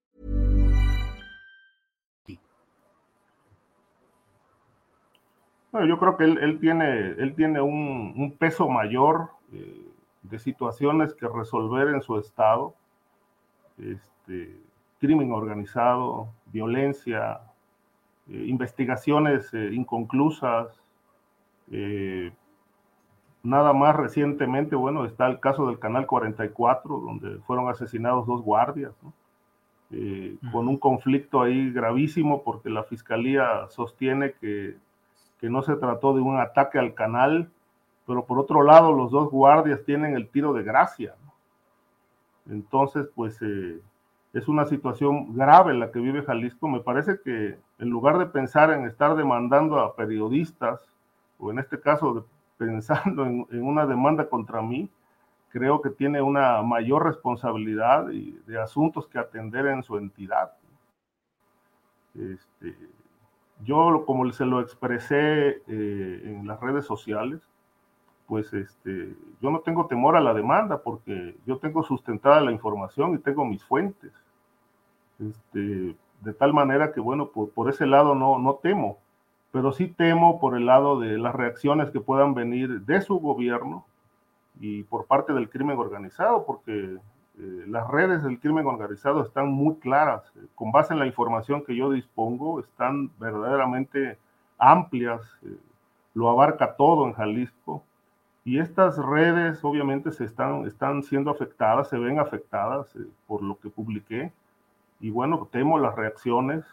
Bueno, yo creo que él, él tiene, él tiene un, un peso mayor eh, de situaciones que resolver en su estado. Este, crimen organizado, violencia, eh, investigaciones eh, inconclusas. nada más recientemente, bueno, está el caso del Canal 44, donde fueron asesinados dos guardias, con un conflicto ahí gravísimo porque la fiscalía sostiene que que no se trató de un ataque al canal, pero por otro lado los dos guardias tienen el tiro de gracia. Entonces, pues eh, es una situación grave la que vive Jalisco. Me parece que en lugar de pensar en estar demandando a periodistas, o en este caso pensando en, una demanda contra mí, creo que tiene una mayor responsabilidad y de asuntos que atender en su entidad. Este, yo, como se lo expresé eh, en las redes sociales, pues este, yo no tengo temor a la demanda porque yo tengo sustentada la información y tengo mis fuentes. Este, de tal manera que, bueno, por, por ese lado no, no temo, pero sí temo por el lado de las reacciones que puedan venir de su gobierno y por parte del crimen organizado, porque eh, las redes del crimen organizado están muy claras. Con base en la información que yo dispongo, están verdaderamente amplias, eh, lo abarca todo en Jalisco. Y estas redes obviamente se están, están siendo afectadas, se ven afectadas eh, por lo que publiqué. Y bueno, temo las reacciones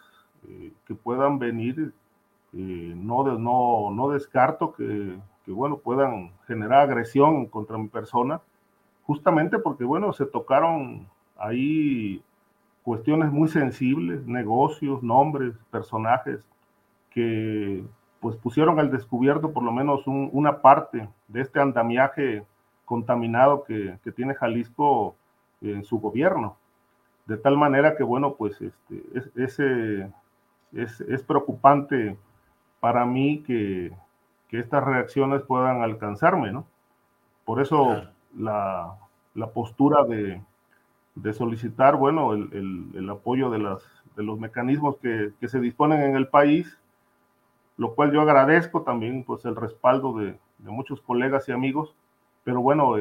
que puedan venir. no, no, no descarto que, que, bueno, puedan generar agresión contra mi persona justamente porque, bueno, se tocaron ahí cuestiones muy sensibles, negocios, nombres, personajes, que pues pusieron al descubierto por lo menos una parte de este andamiaje contaminado que, tiene Jalisco en su gobierno. De tal manera que, bueno, pues este, es, es, preocupante para mí que, que, estas reacciones puedan alcanzarme, ¿no? Por eso la, postura de, solicitar, bueno, el, apoyo de, las, de los mecanismos que, se disponen en el país, lo cual yo agradezco también, pues, el respaldo de, muchos colegas y amigos, pero bueno,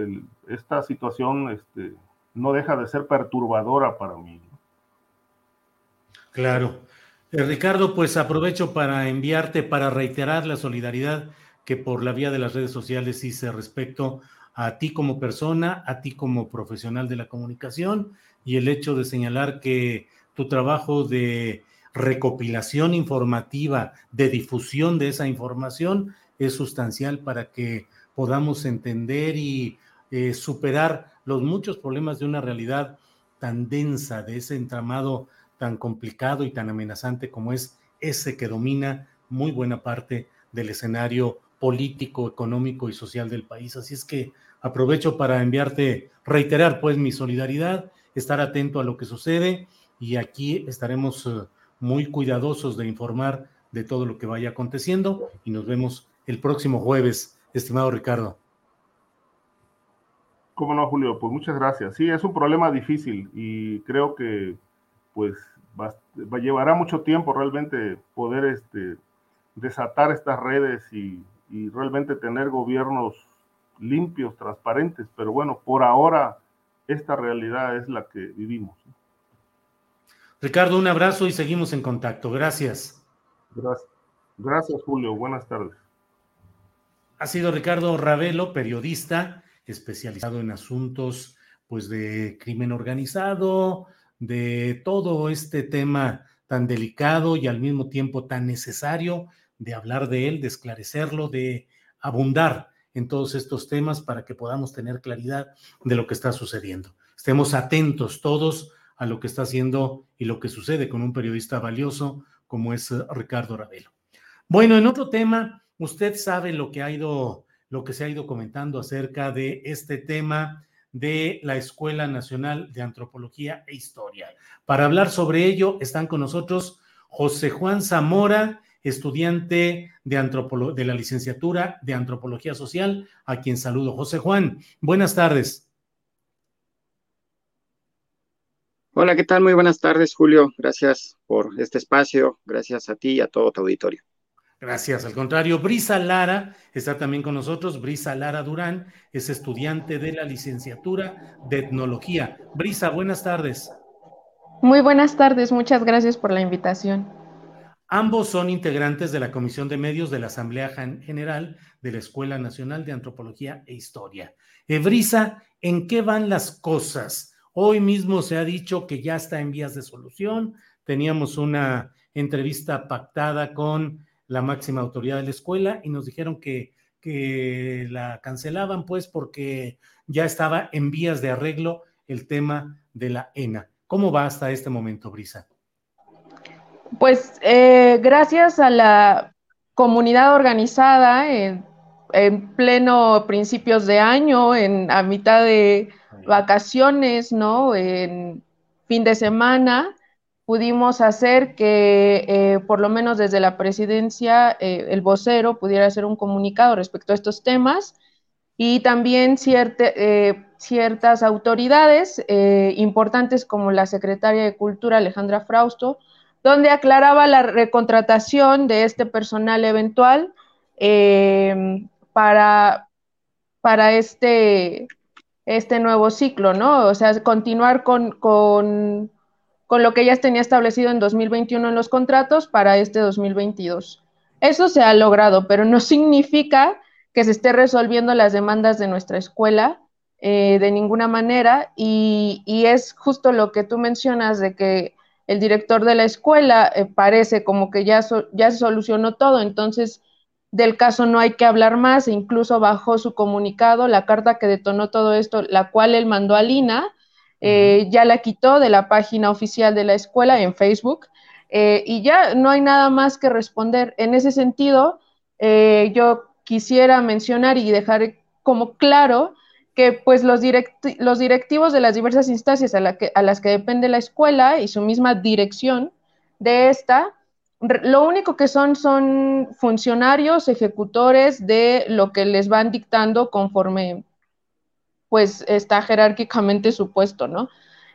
esta situación este, no deja de ser perturbadora para mí. Claro. Eh, Ricardo, pues aprovecho para enviarte, para reiterar la solidaridad que por la vía de las redes sociales hice respecto a ti como persona, a ti como profesional de la comunicación y el hecho de señalar que tu trabajo de recopilación informativa, de difusión de esa información es sustancial para que podamos entender y eh, superar los muchos problemas de una realidad tan densa, de ese entramado tan complicado y tan amenazante como es ese que domina muy buena parte del escenario político, económico y social del país. Así es que aprovecho para enviarte, reiterar pues mi solidaridad, estar atento a lo que sucede y aquí estaremos eh, muy cuidadosos de informar de todo lo que vaya aconteciendo y nos vemos el próximo jueves, estimado Ricardo. ¿Cómo no, Julio? Pues muchas gracias. Sí, es un problema difícil y creo que pues va, llevará mucho tiempo realmente poder este, desatar estas redes y y realmente tener gobiernos limpios, transparentes, pero bueno, por ahora esta realidad es la que vivimos. Ricardo, un abrazo y seguimos en contacto. Gracias. Gracias, Gracias Julio. Buenas tardes. Ha sido Ricardo Ravelo, periodista especializado en asuntos pues de crimen organizado, de todo este tema tan delicado y al mismo tiempo tan necesario de hablar de él, de esclarecerlo, de abundar en todos estos temas para que podamos tener claridad de lo que está sucediendo. Estemos atentos todos a lo que está haciendo y lo que sucede con un periodista valioso como es eh, Ricardo Ravelo. Bueno, en otro tema, usted sabe lo que ha ido, lo que se ha ido comentando acerca de este tema de la Escuela Nacional de Antropología e Historia. Para hablar sobre ello están con nosotros José Juan Zamora, estudiante de, de la licenciatura de Antropología Social, a quien saludo. José Juan, buenas tardes. Hola, ¿qué tal? Muy buenas tardes, Julio. Gracias por este espacio. Gracias a ti y a todo tu auditorio. Gracias, al contrario. Brisa Lara está también con nosotros. Brisa Lara Durán es estudiante de la licenciatura de Etnología. Brisa, buenas tardes. Muy buenas tardes, muchas gracias por la invitación. Ambos son integrantes de la Comisión de Medios de la Asamblea General de la Escuela Nacional de Antropología e Historia. Ebrisa, ¿en qué van las cosas? Hoy mismo se ha dicho que ya está en vías de solución. Teníamos una entrevista pactada con la máxima autoridad de la escuela y nos dijeron que, que la cancelaban pues porque ya estaba en vías de arreglo el tema de la ENA. ¿Cómo va hasta este momento, Brisa? Pues eh, gracias a la comunidad organizada en, pleno principios de año, en, a mitad de vacaciones, ¿no? En fin de semana, pudimos hacer que eh, por lo menos desde la presidencia eh, el vocero pudiera hacer un comunicado respecto a estos temas y también eh, ciertas autoridades importantes como la secretaria de Cultura Alejandra Frausto, donde aclaraba la recontratación de este personal eventual em, para, para este, este nuevo ciclo, ¿no? O sea, continuar con, con, con lo que ya tenía establecido en 2021 en los contratos para este 2022. Eso se ha logrado, pero no significa que se esté resolviendo las demandas de nuestra escuela eh, de ninguna manera y, es justo lo que tú mencionas de que el director de la escuela eh, parece como que ya, ya se solucionó todo, entonces del caso no hay que hablar más. Incluso bajó su comunicado, la carta que detonó todo esto, la cual él mandó a Lina, eh, ya la quitó de la página oficial de la escuela en Facebook y ya no hay nada más que responder. En ese sentido, yo quisiera mencionar y dejar como claro que pues los, directivos de las diversas instancias a, las que depende la escuela y su misma dirección de esta, lo único que son son funcionarios, ejecutores de lo que les van dictando conforme pues está jerárquicamente su puesto, ¿no?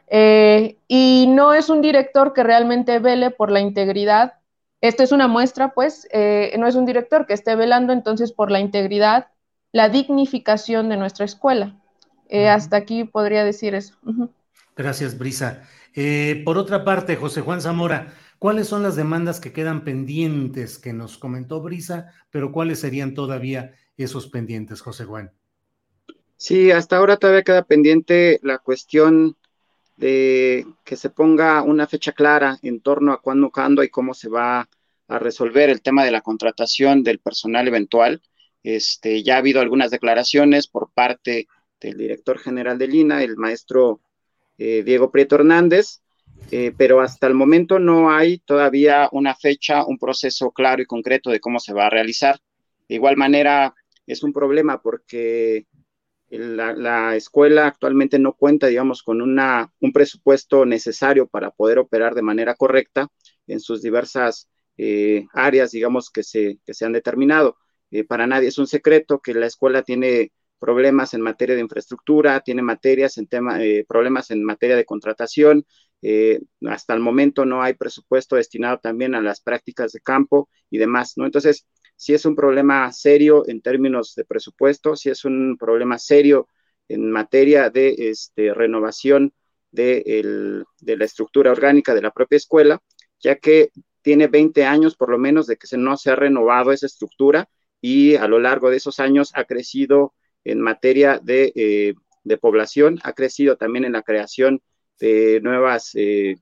Eh, y no es un director que realmente vele por la integridad esta es una muestra, pues, eh, no es un director que esté velando entonces por la integridad, la dignificación de nuestra escuela. Eh, hasta aquí podría decir eso. Gracias, Brisa. Eh, por otra parte, José Juan Zamora, ¿cuáles son las demandas que quedan pendientes que nos comentó Brisa, pero cuáles serían todavía esos pendientes, José Juan? Sí, hasta ahora todavía queda pendiente la cuestión de que se ponga una fecha clara en torno a cuándo, cuándo y cómo se va a resolver el tema de la contratación del personal eventual. Este, ya ha habido algunas declaraciones por parte del director general de Lina, el maestro eh, Diego Prieto Hernández, eh, pero hasta el momento no hay todavía una fecha, un proceso claro y concreto de cómo se va a realizar. De igual manera, es un problema porque la, escuela actualmente no cuenta, digamos, con una, un presupuesto necesario para poder operar de manera correcta en sus diversas eh, áreas, digamos, que se, que se han determinado. Eh, para nadie es un secreto que la escuela tiene problemas en materia de infraestructura, tiene materias en tema, eh, problemas en materia de contratación. hasta el momento no hay presupuesto destinado también a las prácticas de campo y demás, ¿no? Entonces, si es un problema serio en términos de presupuesto, si es un problema serio en materia de este, renovación de, la estructura orgánica de la propia escuela, ya que tiene 20 años por lo menos de que se, no se ha renovado esa estructura y a lo largo de esos años ha crecido en materia de, eh, población, ha crecido también en la creación de nuevas, eh,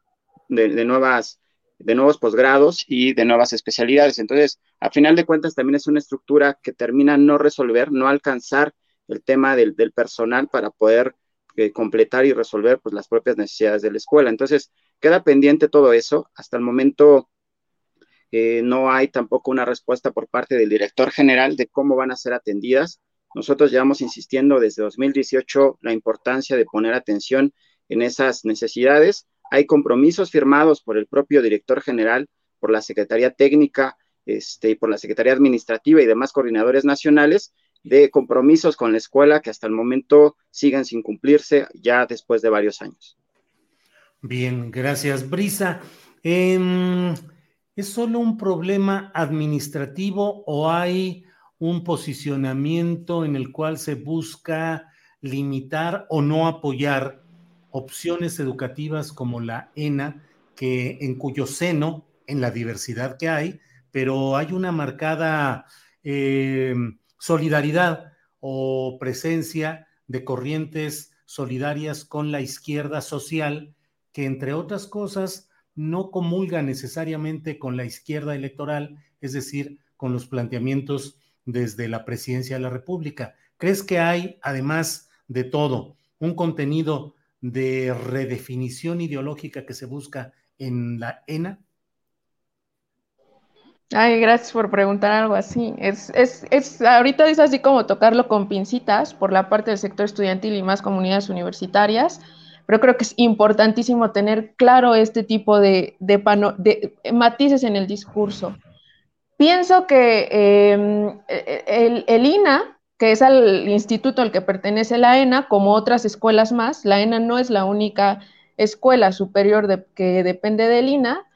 de, nuevas de nuevos posgrados y de nuevas especialidades. Entonces, a final de cuentas, también es una estructura que termina no resolver, no alcanzar el tema del, personal para poder eh, completar y resolver pues, las propias necesidades de la escuela. Entonces, queda pendiente todo eso. Hasta el momento eh, no hay tampoco una respuesta por parte del director general de cómo van a ser atendidas. Nosotros llevamos insistiendo desde 2018 la importancia de poner atención en esas necesidades hay compromisos firmados por el propio director general, por la Secretaría Técnica, este, por la Secretaría Administrativa y demás coordinadores nacionales de compromisos con la escuela que hasta el momento siguen sin cumplirse ya después de varios años. Bien, gracias, Brisa. Em, ¿Es solo un problema administrativo o hay un posicionamiento en el cual se busca limitar o no apoyar opciones educativas como la ENA, que en cuyo seno, en la diversidad que hay, pero hay una marcada eh, solidaridad o presencia de corrientes solidarias con la izquierda social, que entre otras cosas no comulga necesariamente con la izquierda electoral, es decir, con los planteamientos desde la presidencia de la República. ¿Crees que hay, además de todo, un contenido de redefinición ideológica que se busca en la ENA? Ay, gracias por preguntar algo así. Es, es, es, ahorita es así como tocarlo con pincitas por la parte del sector estudiantil y más comunidades universitarias, pero creo que es importantísimo tener claro este tipo de, de, matices en el discurso. Pienso que em, el, el, INA que es al instituto al que pertenece la ENA, como otras escuelas más. La ENA no es la única escuela superior que depende del INA.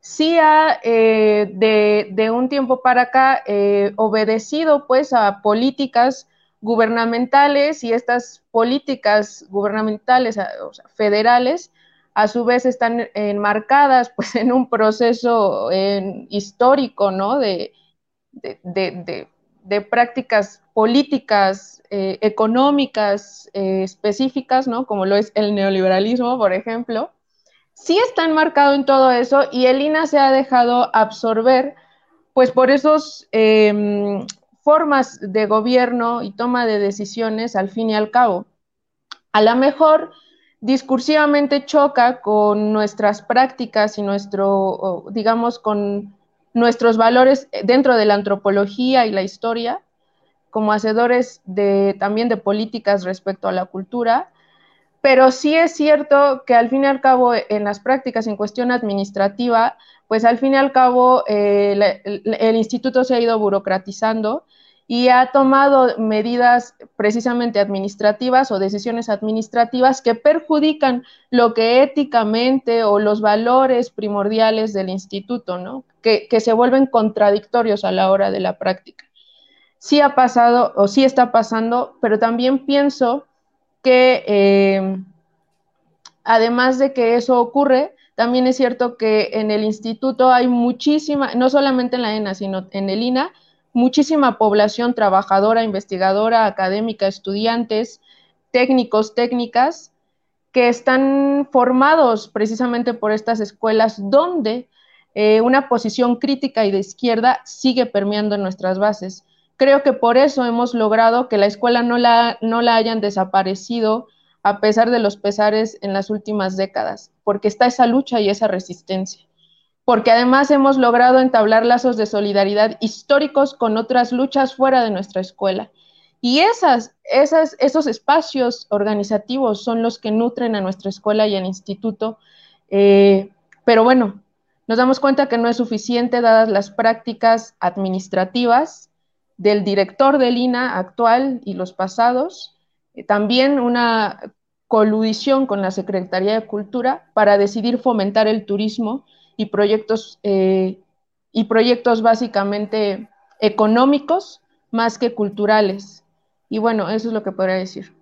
Sí ha, eh, de, un tiempo para acá, eh, obedecido pues a políticas gubernamentales y estas políticas gubernamentales, o sea, federales, a su vez están enmarcadas pues en un proceso histórico, ¿no? De, de, prácticas políticas, eh, económicas eh, específicas, ¿no? Como lo es el neoliberalismo, por ejemplo, sí está enmarcado en todo eso y el INA se ha dejado absorber pues por esos em, formas de gobierno y toma de decisiones al fin y al cabo. A lo mejor discursivamente choca con nuestras prácticas y nuestro, digamos, con nuestros valores dentro de la antropología y la historia, como hacedores de, también de políticas respecto a la cultura, pero sí es cierto que al fin y al cabo en las prácticas en cuestión administrativa, pues al fin y al cabo eh, el instituto se ha ido burocratizando y ha tomado medidas precisamente administrativas o decisiones administrativas que perjudican lo que éticamente o los valores primordiales del instituto, ¿no? Que, se vuelven contradictorios a la hora de la práctica. Sí ha pasado o sí está pasando, pero también pienso que eh, además de que eso ocurre, también es cierto que en el instituto hay muchísima, no solamente en la ENA, sino en el INA, muchísima población trabajadora, investigadora, académica, estudiantes, técnicos, técnicas, que están formados precisamente por estas escuelas donde eh, una posición crítica y de izquierda sigue permeando en nuestras bases. Creo que por eso hemos logrado que la escuela no la, no la hayan desaparecido a pesar de los pesares en las últimas décadas, porque está esa lucha y esa resistencia porque además hemos logrado entablar lazos de solidaridad históricos con otras luchas fuera de nuestra escuela. Y esas, esos espacios organizativos son los que nutren a nuestra escuela y al instituto. Eh, pero bueno, nos damos cuenta que no es suficiente dadas las prácticas administrativas del director del INA actual y los pasados. Eh, también una coludición con la Secretaría de Cultura para decidir fomentar el turismo y proyectos, eh, y proyectos básicamente económicos más que culturales. Y bueno, eso es lo que podría decir.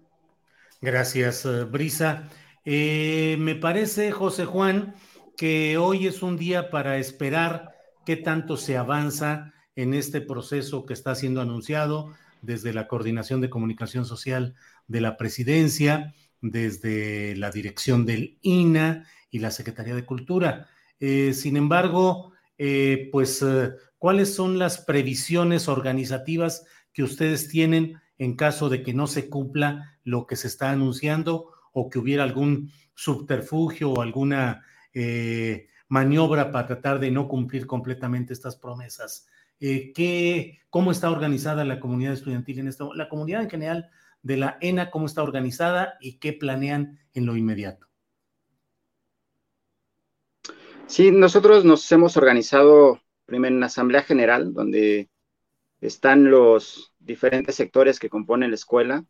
Gracias, eh, Brisa. Me parece, José Juan, que hoy es un día para esperar qué tanto se avanza en este proceso que está siendo anunciado desde la Coordinación de Comunicación Social de la Presidencia, desde la dirección del INA y la Secretaría de Cultura. Eh, sin embargo, eh, pues, eh, ¿cuáles son las previsiones organizativas que ustedes tienen en caso de que no se cumpla lo que se está anunciando o que hubiera algún subterfugio o alguna maniobra para tratar de no cumplir completamente estas promesas? ¿qué, ¿Cómo está organizada la comunidad estudiantil en esto? La comunidad en general de la ENA, ¿cómo está organizada y qué planean en lo inmediato? Sí, nosotros nos hemos organizado primero en una asamblea general donde están los diferentes sectores que componen la escuela.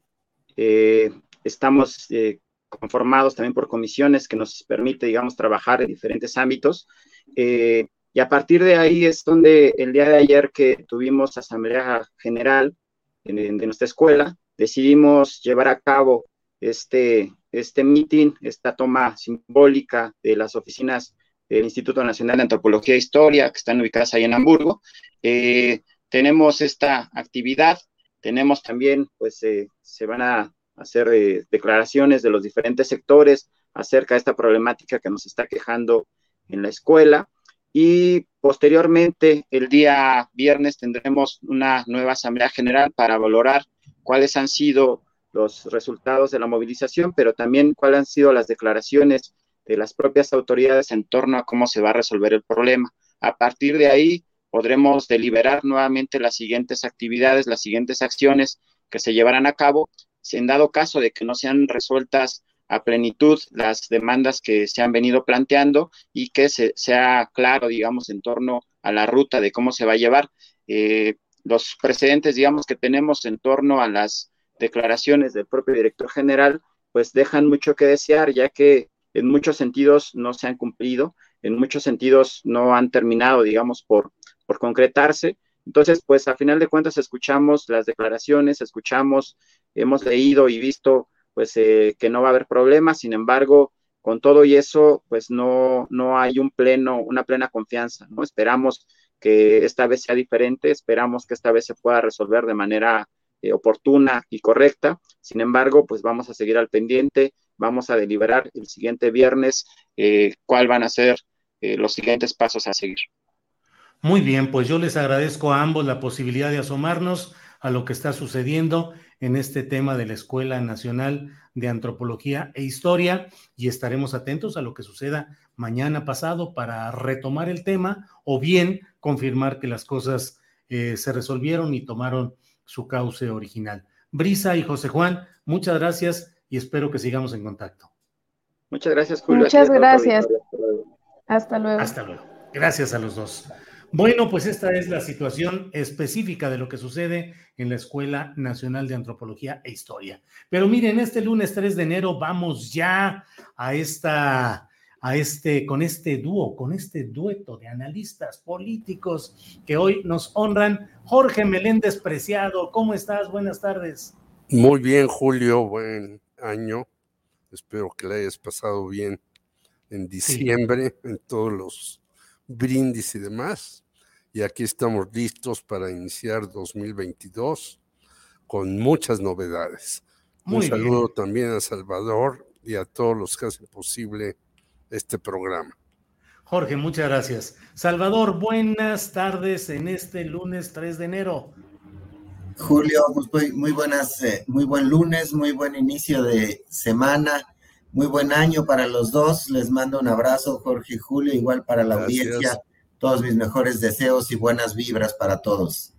Eh, estamos eh, conformados también por comisiones que nos permite, digamos, trabajar en diferentes ámbitos. Eh, y a partir de ahí es donde el día de ayer que tuvimos asamblea general de nuestra escuela, decidimos llevar a cabo este, este meeting, esta toma simbólica de las oficinas el Instituto Nacional de Antropología e Historia, que están ubicadas ahí en Hamburgo. Eh, tenemos esta actividad, tenemos también, pues eh, se van a hacer eh, declaraciones de los diferentes sectores acerca de esta problemática que nos está quejando en la escuela. Y posteriormente, el día viernes, tendremos una nueva asamblea general para valorar cuáles han sido los resultados de la movilización, pero también cuáles han sido las declaraciones de las propias autoridades en torno a cómo se va a resolver el problema. A partir de ahí podremos deliberar nuevamente las siguientes actividades, las siguientes acciones que se llevarán a cabo, en dado caso de que no sean resueltas a plenitud las demandas que se han venido planteando y que se, sea claro, digamos, en torno a la ruta de cómo se va a llevar. Eh, los precedentes, digamos, que tenemos en torno a las declaraciones del propio director general, pues dejan mucho que desear, ya que en muchos sentidos no se han cumplido, en muchos sentidos no han terminado, digamos, por, por concretarse. Entonces, pues a final de cuentas escuchamos las declaraciones, escuchamos, hemos leído y visto, pues eh, que no va a haber problemas, sin embargo, con todo y eso, pues no, no hay un pleno, una plena confianza, ¿no? Esperamos que esta vez sea diferente, esperamos que esta vez se pueda resolver de manera eh, oportuna y correcta. Sin embargo, pues vamos a seguir al pendiente, vamos a deliberar el siguiente viernes eh, cuál van a ser eh, los siguientes pasos a seguir. Muy bien, pues yo les agradezco a ambos la posibilidad de asomarnos a lo que está sucediendo en este tema de la Escuela Nacional de Antropología e Historia y estaremos atentos a lo que suceda mañana pasado para retomar el tema o bien confirmar que las cosas eh, se resolvieron y tomaron su cauce original. Brisa y José Juan, muchas gracias y espero que sigamos en contacto. Muchas gracias, Julio. Muchas gracias. Hasta luego. Hasta luego. Gracias a los dos. Bueno, pues esta es la situación específica de lo que sucede en la Escuela Nacional de Antropología e Historia. Pero miren, este lunes 3 de enero vamos ya a esta a este con este dúo, con este dueto de analistas políticos que hoy nos honran. Jorge Meléndez Preciado, ¿cómo estás? Buenas tardes. Muy bien, Julio, buen año. Espero que le hayas pasado bien en diciembre, en todos los brindis y demás. Y aquí estamos listos para iniciar 2022 con muchas novedades. Un saludo también a Salvador y a todos los que hacen posible este programa. Jorge, muchas gracias. Salvador, buenas tardes en este lunes 3 de enero. Julio, pues muy, buenas, eh, muy buen lunes, muy buen inicio de semana, muy buen año para los dos. Les mando un abrazo, Jorge y Julio, igual para la audiencia. Todos mis mejores deseos y buenas vibras para todos.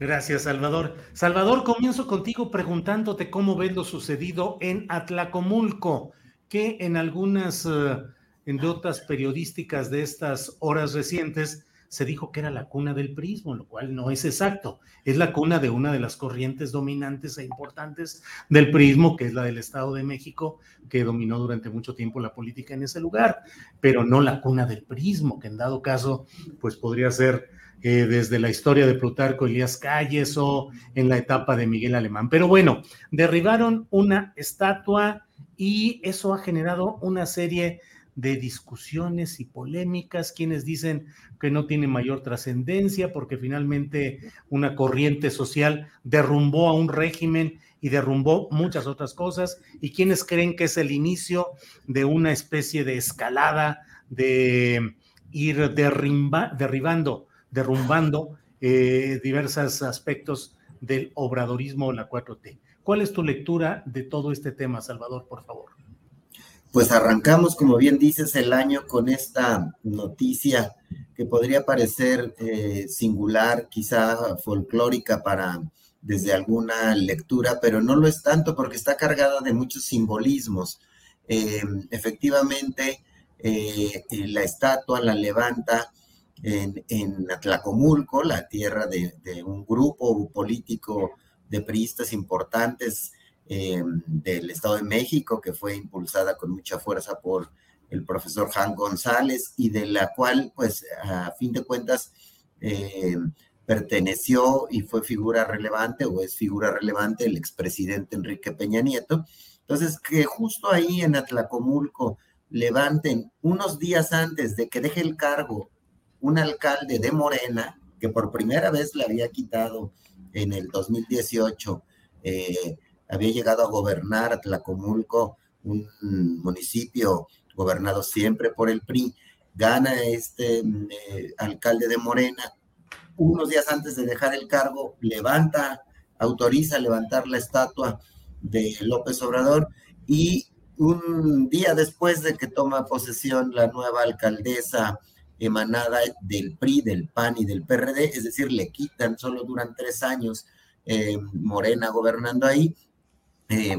Gracias, Salvador. Salvador, comienzo contigo preguntándote cómo ves lo sucedido en Atlacomulco, que en algunas eh, en notas periodísticas de estas horas recientes se dijo que era la cuna del prismo, lo cual no es exacto. Es la cuna de una de las corrientes dominantes e importantes del prismo, que es la del Estado de México, que dominó durante mucho tiempo la política en ese lugar, pero no la cuna del prismo, que en dado caso, pues podría ser eh, desde la historia de Plutarco Elías Calles o en la etapa de Miguel Alemán. Pero bueno, derribaron una estatua y eso ha generado una serie de discusiones y polémicas, quienes dicen que no tiene mayor trascendencia porque finalmente una corriente social derrumbó a un régimen y derrumbó muchas otras cosas, y quienes creen que es el inicio de una especie de escalada, de ir derribando, derrumbando eh, diversos aspectos del obradorismo o la 4T. ¿Cuál es tu lectura de todo este tema, Salvador, por favor? Pues arrancamos, como bien dices, el año con esta noticia que podría parecer eh, singular, quizá folclórica para desde alguna lectura, pero no lo es tanto porque está cargada de muchos simbolismos. Eh, efectivamente, eh, la estatua la levanta en, en Atlacomulco, la tierra de, de, un grupo político de priistas importantes eh, del Estado de México, que fue impulsada con mucha fuerza por el profesor Juan González y de la cual, pues, a fin de cuentas, eh, perteneció y fue figura relevante o es figura relevante el expresidente Enrique Peña Nieto. Entonces, que justo ahí en Atlacomulco levanten unos días antes de que deje el cargo un alcalde de Morena, que por primera vez le había quitado en el 2018 eh, había llegado a gobernar Tlacomulco, un municipio gobernado siempre por el PRI, gana este mm, eh, alcalde de Morena, unos días antes de dejar el cargo, levanta, autoriza levantar la estatua de López Obrador y un día después de que toma posesión la nueva alcaldesa emanada del PRI, del PAN y del PRD, es decir, le quitan, solo duran tres años eh, Morena gobernando ahí, eh,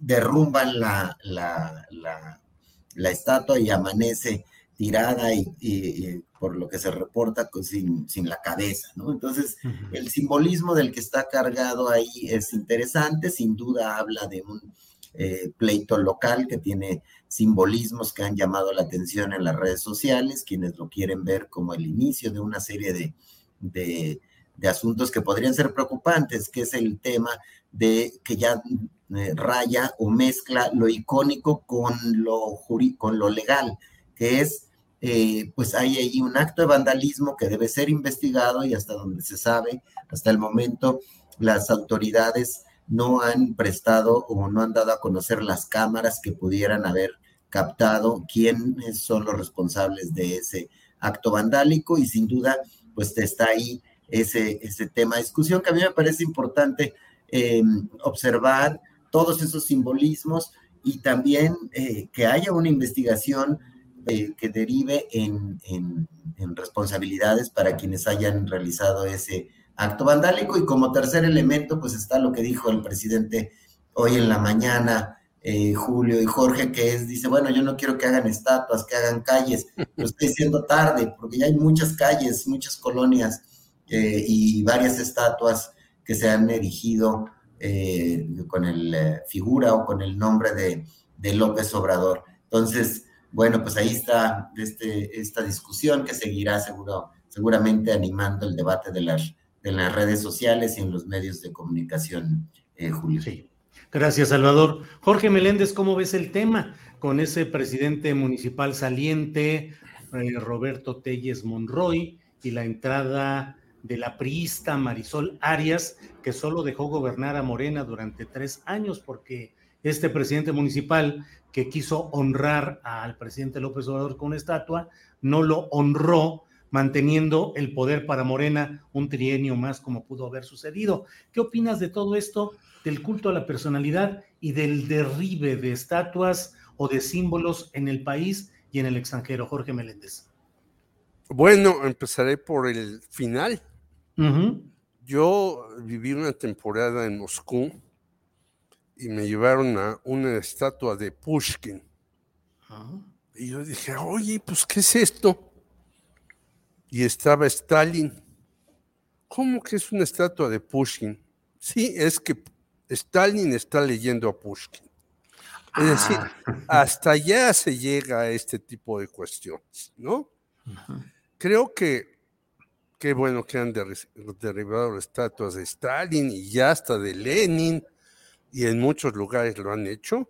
derrumban la, la, la, estatua y amanece tirada y, por lo que se reporta sin, sin la cabeza, ¿no? Entonces, el simbolismo del que está cargado ahí es interesante, sin duda habla de un eh, pleito local que tiene simbolismos que han llamado la atención en las redes sociales, quienes lo quieren ver como el inicio de una serie de, de, asuntos que podrían ser preocupantes, que es el tema de que ya eh, raya o mezcla lo icónico con lo, con lo legal, que es eh, pues hay ahí un acto de vandalismo que debe ser investigado y hasta donde se sabe, hasta el momento, las autoridades no han prestado o no han dado a conocer las cámaras que pudieran haber captado quiénes son los responsables de ese acto vandálico y sin duda, pues está ahí ese, ese tema de discusión que a mí me parece importante em, observar todos esos simbolismos y también eh, que haya una investigación eh, que derive en, responsabilidades para quienes hayan realizado ese acto vandálico. Y como tercer elemento, pues está lo que dijo el presidente hoy en la mañana, eh, Julio y Jorge, que es, dice, bueno, yo no quiero que hagan estatuas, que hagan calles, lo estoy diciendo tarde, porque ya hay muchas calles, muchas colonias y varias estatuas que se han erigido con el figura o con el nombre de, de López Obrador. Entonces, bueno, pues ahí está este, esta discusión que seguirá seguramente animando el debate de las, de las redes sociales y en los medios de comunicación, eh, Julio. Sí. Gracias, Salvador. Jorge Meléndez, ¿cómo ves el tema con ese presidente municipal saliente, eh, Roberto Telles Monroy, y la entrada de la priista Marisol Arias, que solo dejó gobernar a Morena durante tres años porque este presidente municipal que quiso honrar al presidente López Obrador con una estatua, no lo honró manteniendo el poder para Morena un trienio más como pudo haber sucedido. ¿Qué opinas de todo esto, del culto a la personalidad y del derribe de estatuas o de símbolos en el país y en el extranjero? Jorge Meléndez. Bueno, empezaré por el final. Yo viví una temporada en Moscú y me llevaron a una estatua de Pushkin. Ah. Y yo dije, oye, pues, ¿qué es esto? Y estaba Stalin. ¿Cómo que es una estatua de Pushkin? Sí, es que Stalin está leyendo a Pushkin. Es decir, ah. hasta allá se llega a este tipo de cuestiones, ¿no? Creo que qué bueno que han derribado estatuas de Stalin y ya hasta de Lenin y en muchos lugares lo han hecho.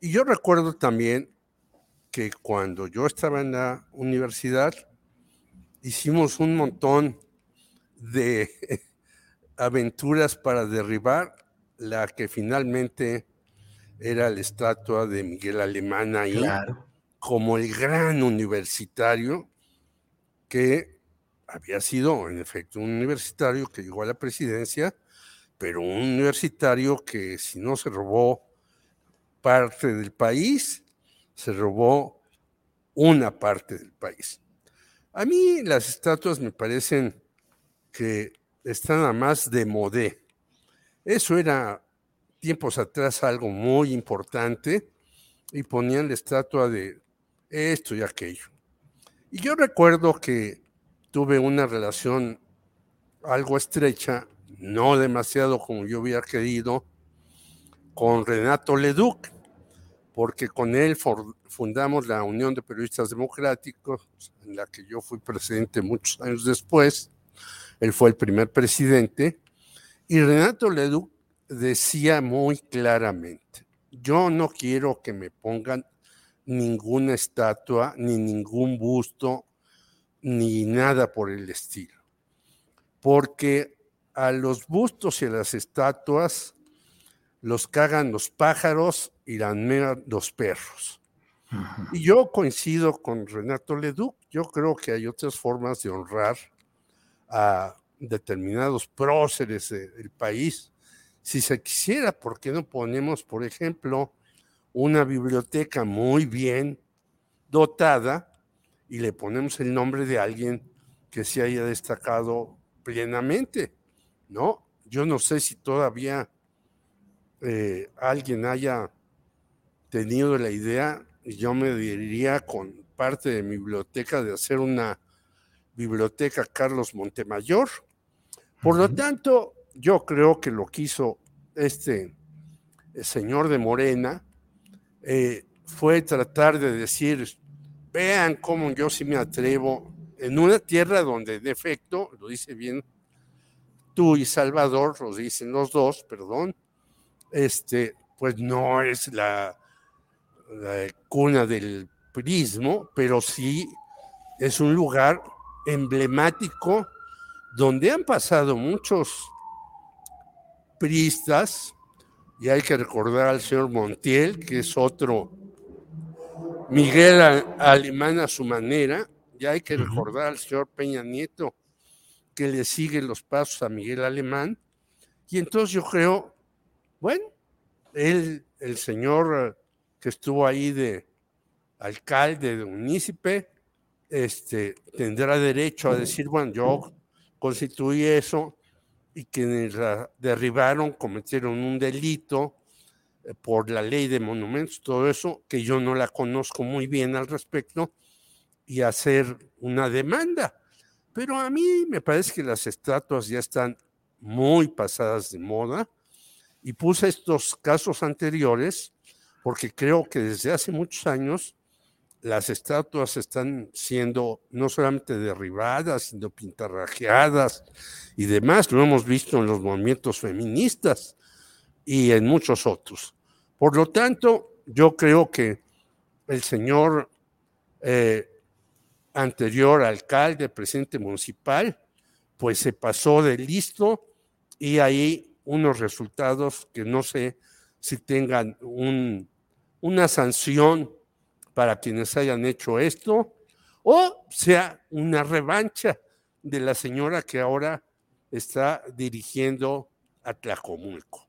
Y yo recuerdo también que cuando yo estaba en la universidad, hicimos un montón de aventuras para derribar la que finalmente era la estatua de Miguel Alemán ahí, como el gran universitario que había sido, en efecto, un universitario que llegó a la presidencia pero un universitario que si no se robó parte del país, se robó una parte del país. A mí las estatuas me parecen que están a más de modé. Eso era tiempos atrás algo muy importante y ponían la estatua de esto y aquello. Y yo recuerdo que tuve una relación algo estrecha no demasiado como yo hubiera querido, con Renato Leduc, porque con él fundamos la Unión de Periodistas Democráticos, en la que yo fui presidente muchos años después. Él fue el primer presidente. Y Renato Leduc decía muy claramente, yo no quiero que me pongan ninguna estatua, ni ningún busto, ni nada por el estilo. Porque a los bustos y a las estatuas los cagan los pájaros y la los perros. Y yo coincido con Renato Leduc, yo creo que hay otras formas de honrar a determinados próceres del país. Si se quisiera, ¿por qué no ponemos, por ejemplo, una biblioteca muy bien dotada y le ponemos el nombre de alguien que se haya destacado plenamente? ¿no? Yo no sé si todavía eh, alguien haya tenido la idea, y yo me diría con parte de mi biblioteca de hacer una Biblioteca Carlos Montemayor. Por lo tanto, yo creo que lo que hizo este eh, señor de Morena eh, fue tratar de decir, vean cómo yo sí me atrevo en una tierra donde, en efecto, lo dice bien tú y Salvador, lo dicen los dos, perdón, este, pues no es la, la cuna del prismo, pero sí es un lugar emblemático donde han pasado muchos priistas, y hay que recordar al señor Montiel, que es otro Miguel Alemán a su manera, y hay que recordar al señor Peña Nieto, que le sigue los pasos a Miguel Alemán, y entonces yo creo, bueno, él, el señor que estuvo ahí de alcalde, de municipio, este, tendrá derecho a decir, bueno, yo constituí eso y quienes la derribaron cometieron un delito por la ley de monumentos, todo eso, que yo no la conozco muy bien al respecto, y hacer una demanda. Pero a mí me parece que las estatuas ya están muy pasadas de moda y puse estos casos anteriores porque creo que desde hace muchos años las estatuas están siendo no solamente derribadas, sino pintarrajeadas y demás. Lo hemos visto en los movimientos feministas y en muchos otros. Por lo tanto, yo creo que el señor eh, anterior alcalde, presidente municipal, pues se pasó de listo y hay unos resultados que no sé si tengan un, una sanción para quienes hayan hecho esto, o sea una revancha de la señora que ahora está dirigiendo a Tlacomulco.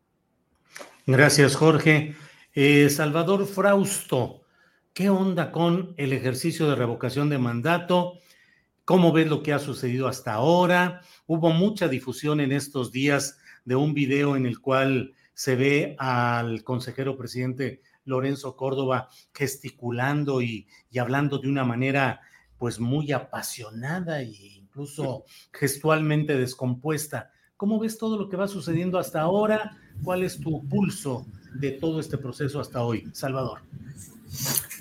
Gracias, Jorge. Eh, Salvador Frausto, ¿qué onda con el ejercicio de revocación de mandato? ¿Cómo ves lo que ha sucedido hasta ahora? Hubo mucha difusión en estos días de un video en el cual se ve al consejero presidente Lorenzo Córdoba gesticulando y, hablando de una manera pues muy apasionada e incluso gestualmente descompuesta. ¿Cómo ves todo lo que va sucediendo hasta ahora? ¿Cuál es tu pulso de todo este proceso hasta hoy, Salvador?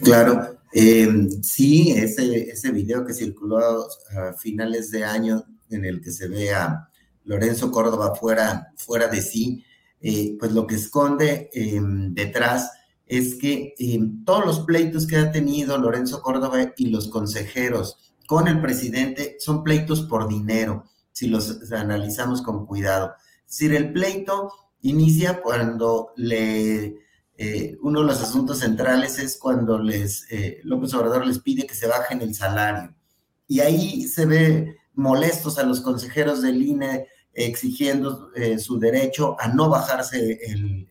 Claro, eh, sí, ese, ese video que circuló a finales de año en el que se ve a Lorenzo Córdoba fuera, fuera de sí, eh, pues lo que esconde eh, detrás es que eh, todos los pleitos que ha tenido Lorenzo Córdoba y los consejeros con el presidente son pleitos por dinero, si los analizamos con cuidado. Es decir, el pleito inicia cuando le, eh, uno de los asuntos centrales es cuando les, eh, López Obrador les pide que se bajen el salario. Y ahí se ve molestos a los consejeros del INE exigiendo su derecho a no bajarse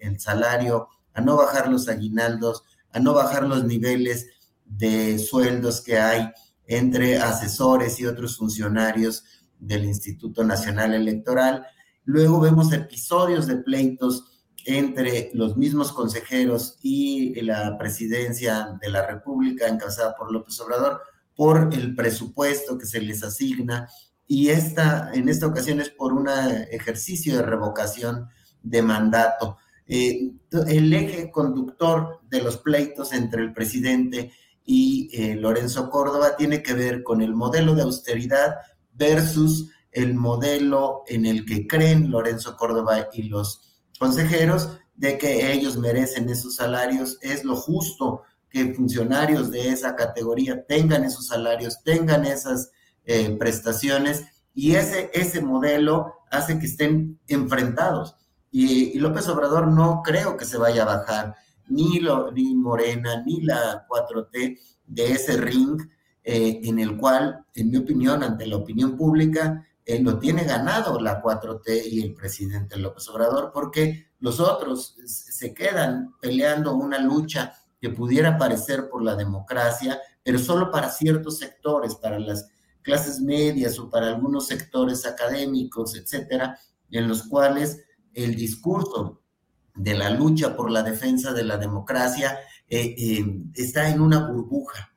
el salario a no bajar los aguinaldos, a no bajar los niveles de sueldos que hay entre asesores y otros funcionarios del Instituto Nacional Electoral. Luego vemos episodios de pleitos entre los mismos consejeros y la presidencia de la República encabezada por López Obrador por el presupuesto que se les asigna y esta, en esta ocasión es por un ejercicio de revocación de mandato. Eh, el eje conductor de los pleitos entre el presidente y eh, Lorenzo Córdoba tiene que ver con el modelo de austeridad versus el modelo en el que creen Lorenzo Córdoba y los consejeros de que ellos merecen esos salarios. Es lo justo que funcionarios de esa categoría tengan esos salarios, tengan esas eh, prestaciones y ese, ese modelo hace que estén enfrentados. Y, López Obrador no creo que se vaya a bajar ni, lo, ni Morena ni la 4T de ese ring eh, en el cual, en mi opinión, ante la opinión pública, eh, lo tiene ganado la 4T y el presidente López Obrador, porque los otros se quedan peleando una lucha que pudiera parecer por la democracia, pero solo para ciertos sectores, para las clases medias o para algunos sectores académicos, etcétera, en los cuales el discurso de la lucha por la defensa de la democracia eh, está en una burbuja.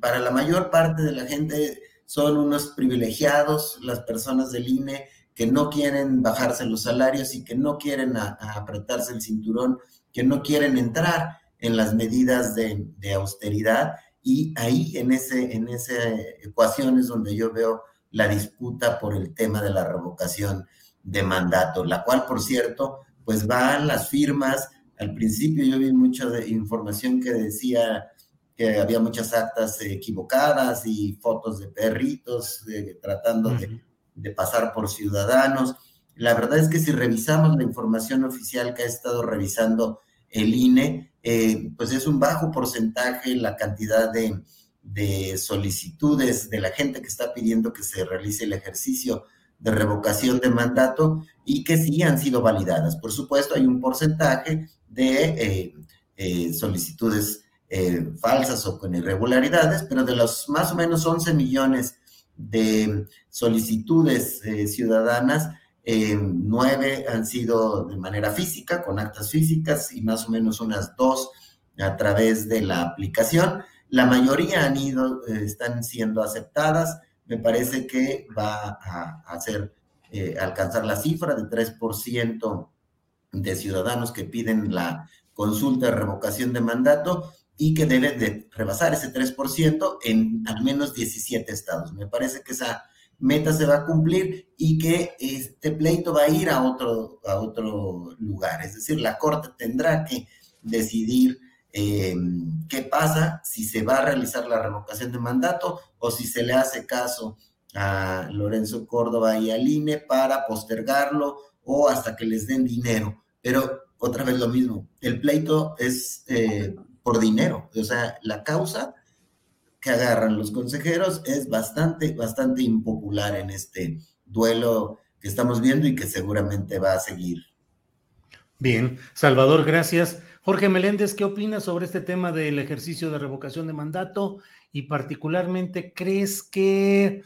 Para la mayor parte de la gente son unos privilegiados, las personas del INE que no quieren bajarse los salarios y que no quieren apretarse el cinturón, que no quieren entrar en las medidas de, austeridad. Y ahí en, ese, en esa ecuación es donde yo veo la disputa por el tema de la revocación de mandato, la cual, por cierto, pues van las firmas. Al principio yo vi mucha información que decía que había muchas actas equivocadas y fotos de perritos tratando de de pasar por ciudadanos. La verdad es que si revisamos la información oficial que ha estado revisando el INE, eh, pues es un bajo porcentaje la cantidad de, de solicitudes de la gente que está pidiendo que se realice el ejercicio de revocación de mandato y que sí han sido validadas. Por supuesto, hay un porcentaje de eh, eh, falsas o con irregularidades, pero de los más o menos 11 millones de solicitudes eh, ciudadanas, eh, nueve han sido de manera física, con actas físicas, y más o menos unas dos a través de la aplicación. La mayoría han ido, están siendo aceptadas. Me parece que va a hacer alcanzar la cifra de 3% de ciudadanos que piden la consulta de revocación de mandato y que debe de rebasar ese 3% en al menos 17 estados. Me parece que esa meta se va a cumplir y que este pleito va a ir a otro, a otro lugar. Es decir, la Corte tendrá que decidir eh, qué pasa, si se va a realizar la revocación de mandato o si se le hace caso a Lorenzo Córdoba y al INE para postergarlo o hasta que les den dinero. Pero otra vez lo mismo, el pleito es eh, por dinero. O sea, la causa que agarran los consejeros es bastante, bastante impopular en este duelo que estamos viendo y que seguramente va a seguir. Bien, Salvador, gracias. Jorge Meléndez, ¿qué opinas sobre este tema del ejercicio de revocación de mandato? Y particularmente, ¿crees que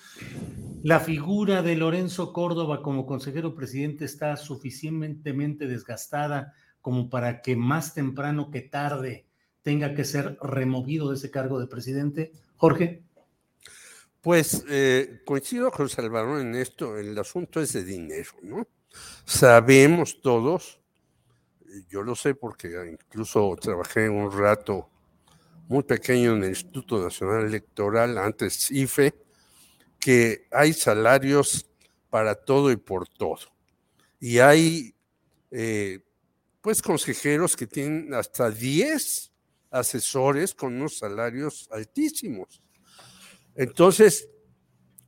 la figura de Lorenzo Córdoba como consejero presidente está suficientemente desgastada como para que más temprano que tarde tenga que ser removido de ese cargo de presidente. Jorge. Pues eh, coincido con Salvador en esto, el asunto es de dinero, ¿no? Sabemos todos, yo lo sé porque incluso trabajé un rato muy pequeño en el Instituto Nacional Electoral, antes IFE, que hay salarios para todo y por todo. Y hay, eh, pues, consejeros que tienen hasta 10 asesores con unos salarios altísimos. Entonces,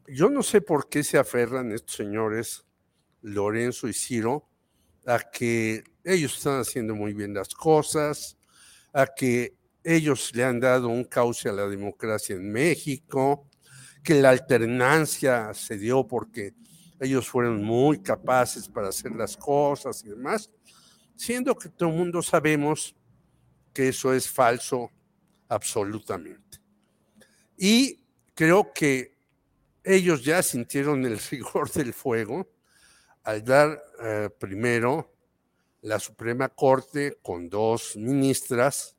yo no sé por qué se aferran estos señores, Lorenzo y Ciro, a que ellos están haciendo muy bien las cosas, a que ellos le han dado un cauce a la democracia en México, que la alternancia se dio porque ellos fueron muy capaces para hacer las cosas y demás, siendo que todo el mundo sabemos que eso es falso absolutamente. Y creo que ellos ya sintieron el rigor del fuego al dar eh, primero la Suprema Corte con dos ministras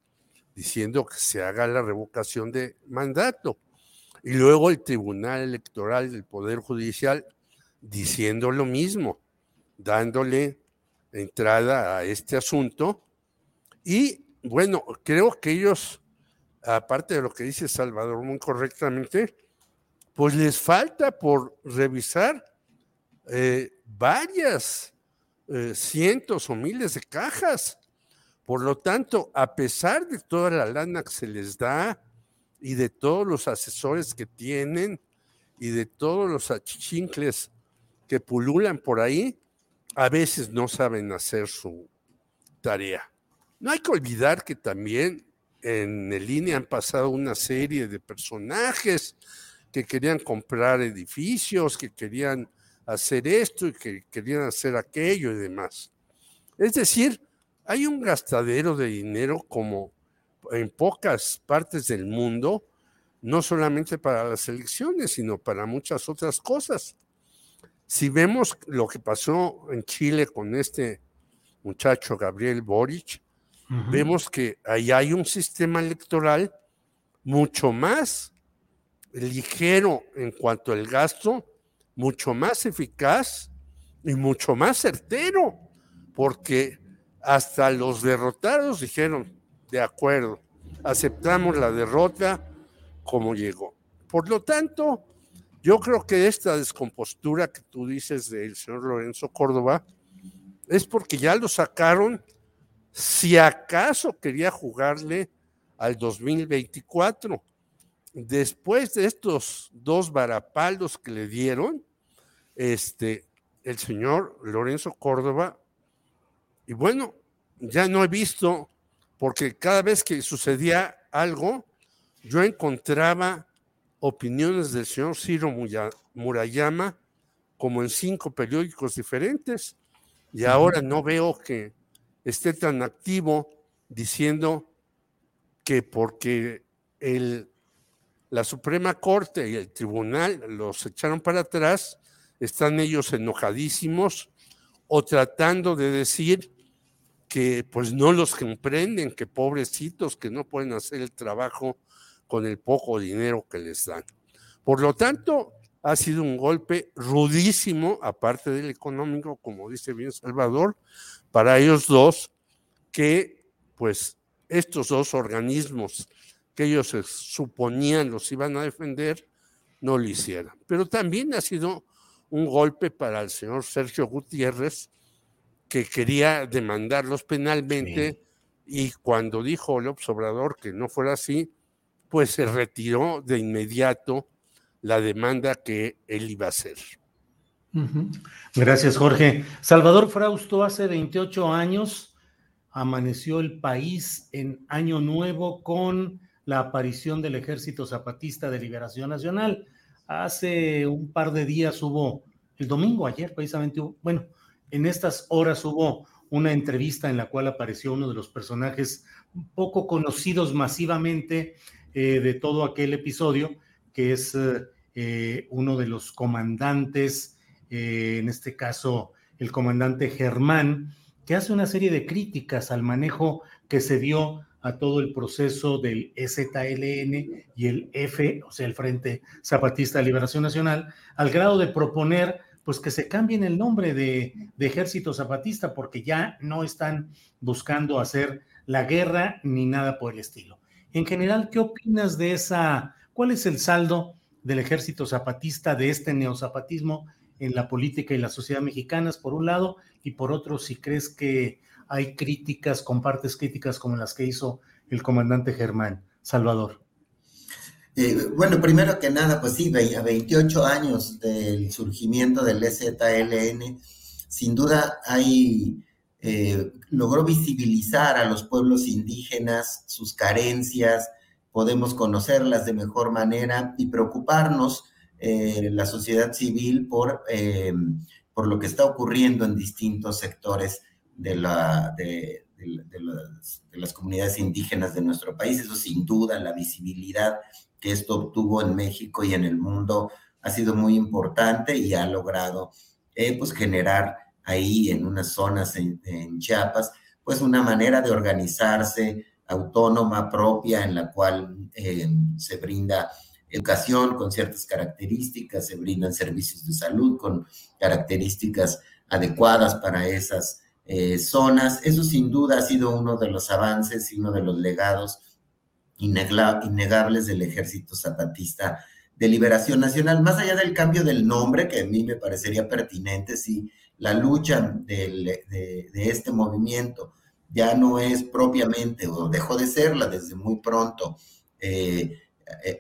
diciendo que se haga la revocación de mandato. Y luego el Tribunal Electoral del Poder Judicial diciendo lo mismo, dándole entrada a este asunto. Y bueno, creo que ellos, aparte de lo que dice Salvador muy correctamente, pues les falta por revisar eh, varias eh, cientos o miles de cajas. Por lo tanto, a pesar de toda la lana que se les da y de todos los asesores que tienen y de todos los achichincles que pululan por ahí, a veces no saben hacer su tarea. No hay que olvidar que también en el INE han pasado una serie de personajes que querían comprar edificios, que querían hacer esto y que querían hacer aquello y demás. Es decir, hay un gastadero de dinero como en pocas partes del mundo, no solamente para las elecciones, sino para muchas otras cosas. Si vemos lo que pasó en Chile con este muchacho Gabriel Boric, vemos que ahí hay un sistema electoral mucho más ligero en cuanto al gasto, mucho más eficaz y mucho más certero, porque hasta los derrotados dijeron, de acuerdo, aceptamos la derrota como llegó. Por lo tanto, yo creo que esta descompostura que tú dices del señor Lorenzo Córdoba es porque ya lo sacaron, si acaso quería jugarle al 2024. Después de estos dos varapaldos que le dieron, este, el señor Lorenzo Córdoba, y bueno, ya no he visto, porque cada vez que sucedía algo, yo encontraba opiniones del señor Ciro Murayama como en cinco periódicos diferentes y ahora no veo que esté tan activo diciendo que porque el, la Suprema Corte y el Tribunal los echaron para atrás, están ellos enojadísimos o tratando de decir que pues no los comprenden, que pobrecitos, que no pueden hacer el trabajo con el poco dinero que les dan. Por lo tanto, ha sido un golpe rudísimo, aparte del económico, como dice bien Salvador, para ellos dos, que pues estos dos organismos que ellos suponían los iban a defender, no lo hicieran. Pero también ha sido un golpe para el señor Sergio Gutiérrez, que quería demandarlos penalmente y cuando dijo López Obrador que no fuera así, pues se retiró de inmediato la demanda que él iba a hacer. Gracias, Jorge. Salvador Frausto, hace 28 años amaneció el país en Año Nuevo con la aparición del Ejército Zapatista de Liberación Nacional. Hace un par de días hubo, el domingo, ayer precisamente, bueno, en estas horas hubo una entrevista en la cual apareció uno de los personajes poco conocidos masivamente eh, de todo aquel episodio, que es eh, uno de los comandantes, eh, en este caso el comandante Germán, que hace una serie de críticas al manejo que se dio a todo el proceso del EZLN y el F, o sea, el Frente Zapatista de Liberación Nacional, al grado de proponer pues que se cambien el nombre de, de, Ejército Zapatista porque ya no están buscando hacer la guerra ni nada por el estilo. En general, ¿qué opinas de esa? ¿Cuál es el saldo del ejército zapatista, de este neozapatismo en la política y la sociedad mexicanas, por un lado, y por otro, si crees que hay críticas, compartes críticas como las que hizo el comandante Germán. Salvador. Eh, bueno, primero que nada, pues sí, a 28 años del surgimiento del EZLN, sin duda hay eh, logró visibilizar a los pueblos indígenas, sus carencias, podemos conocerlas de mejor manera y preocuparnos eh, la sociedad civil por, eh, por lo que está ocurriendo en distintos sectores de, la, de, las, de, las, comunidades indígenas de nuestro país. Eso sin duda, la visibilidad que esto obtuvo en México y en el mundo ha sido muy importante y ha logrado pues generar ahí en unas zonas en, Chiapas, pues una manera de organizarse autónoma, propia, en la cual eh, se brinda educación con ciertas características, se brindan servicios de salud con características adecuadas para esas eh, zonas. Eso sin duda ha sido uno de los avances y uno de los legados innegables del ejército zapatista de liberación nacional, más allá del cambio del nombre, que a mí me parecería pertinente, sí, la lucha de, este movimiento ya no es propiamente, o dejó de serla desde muy pronto, eh,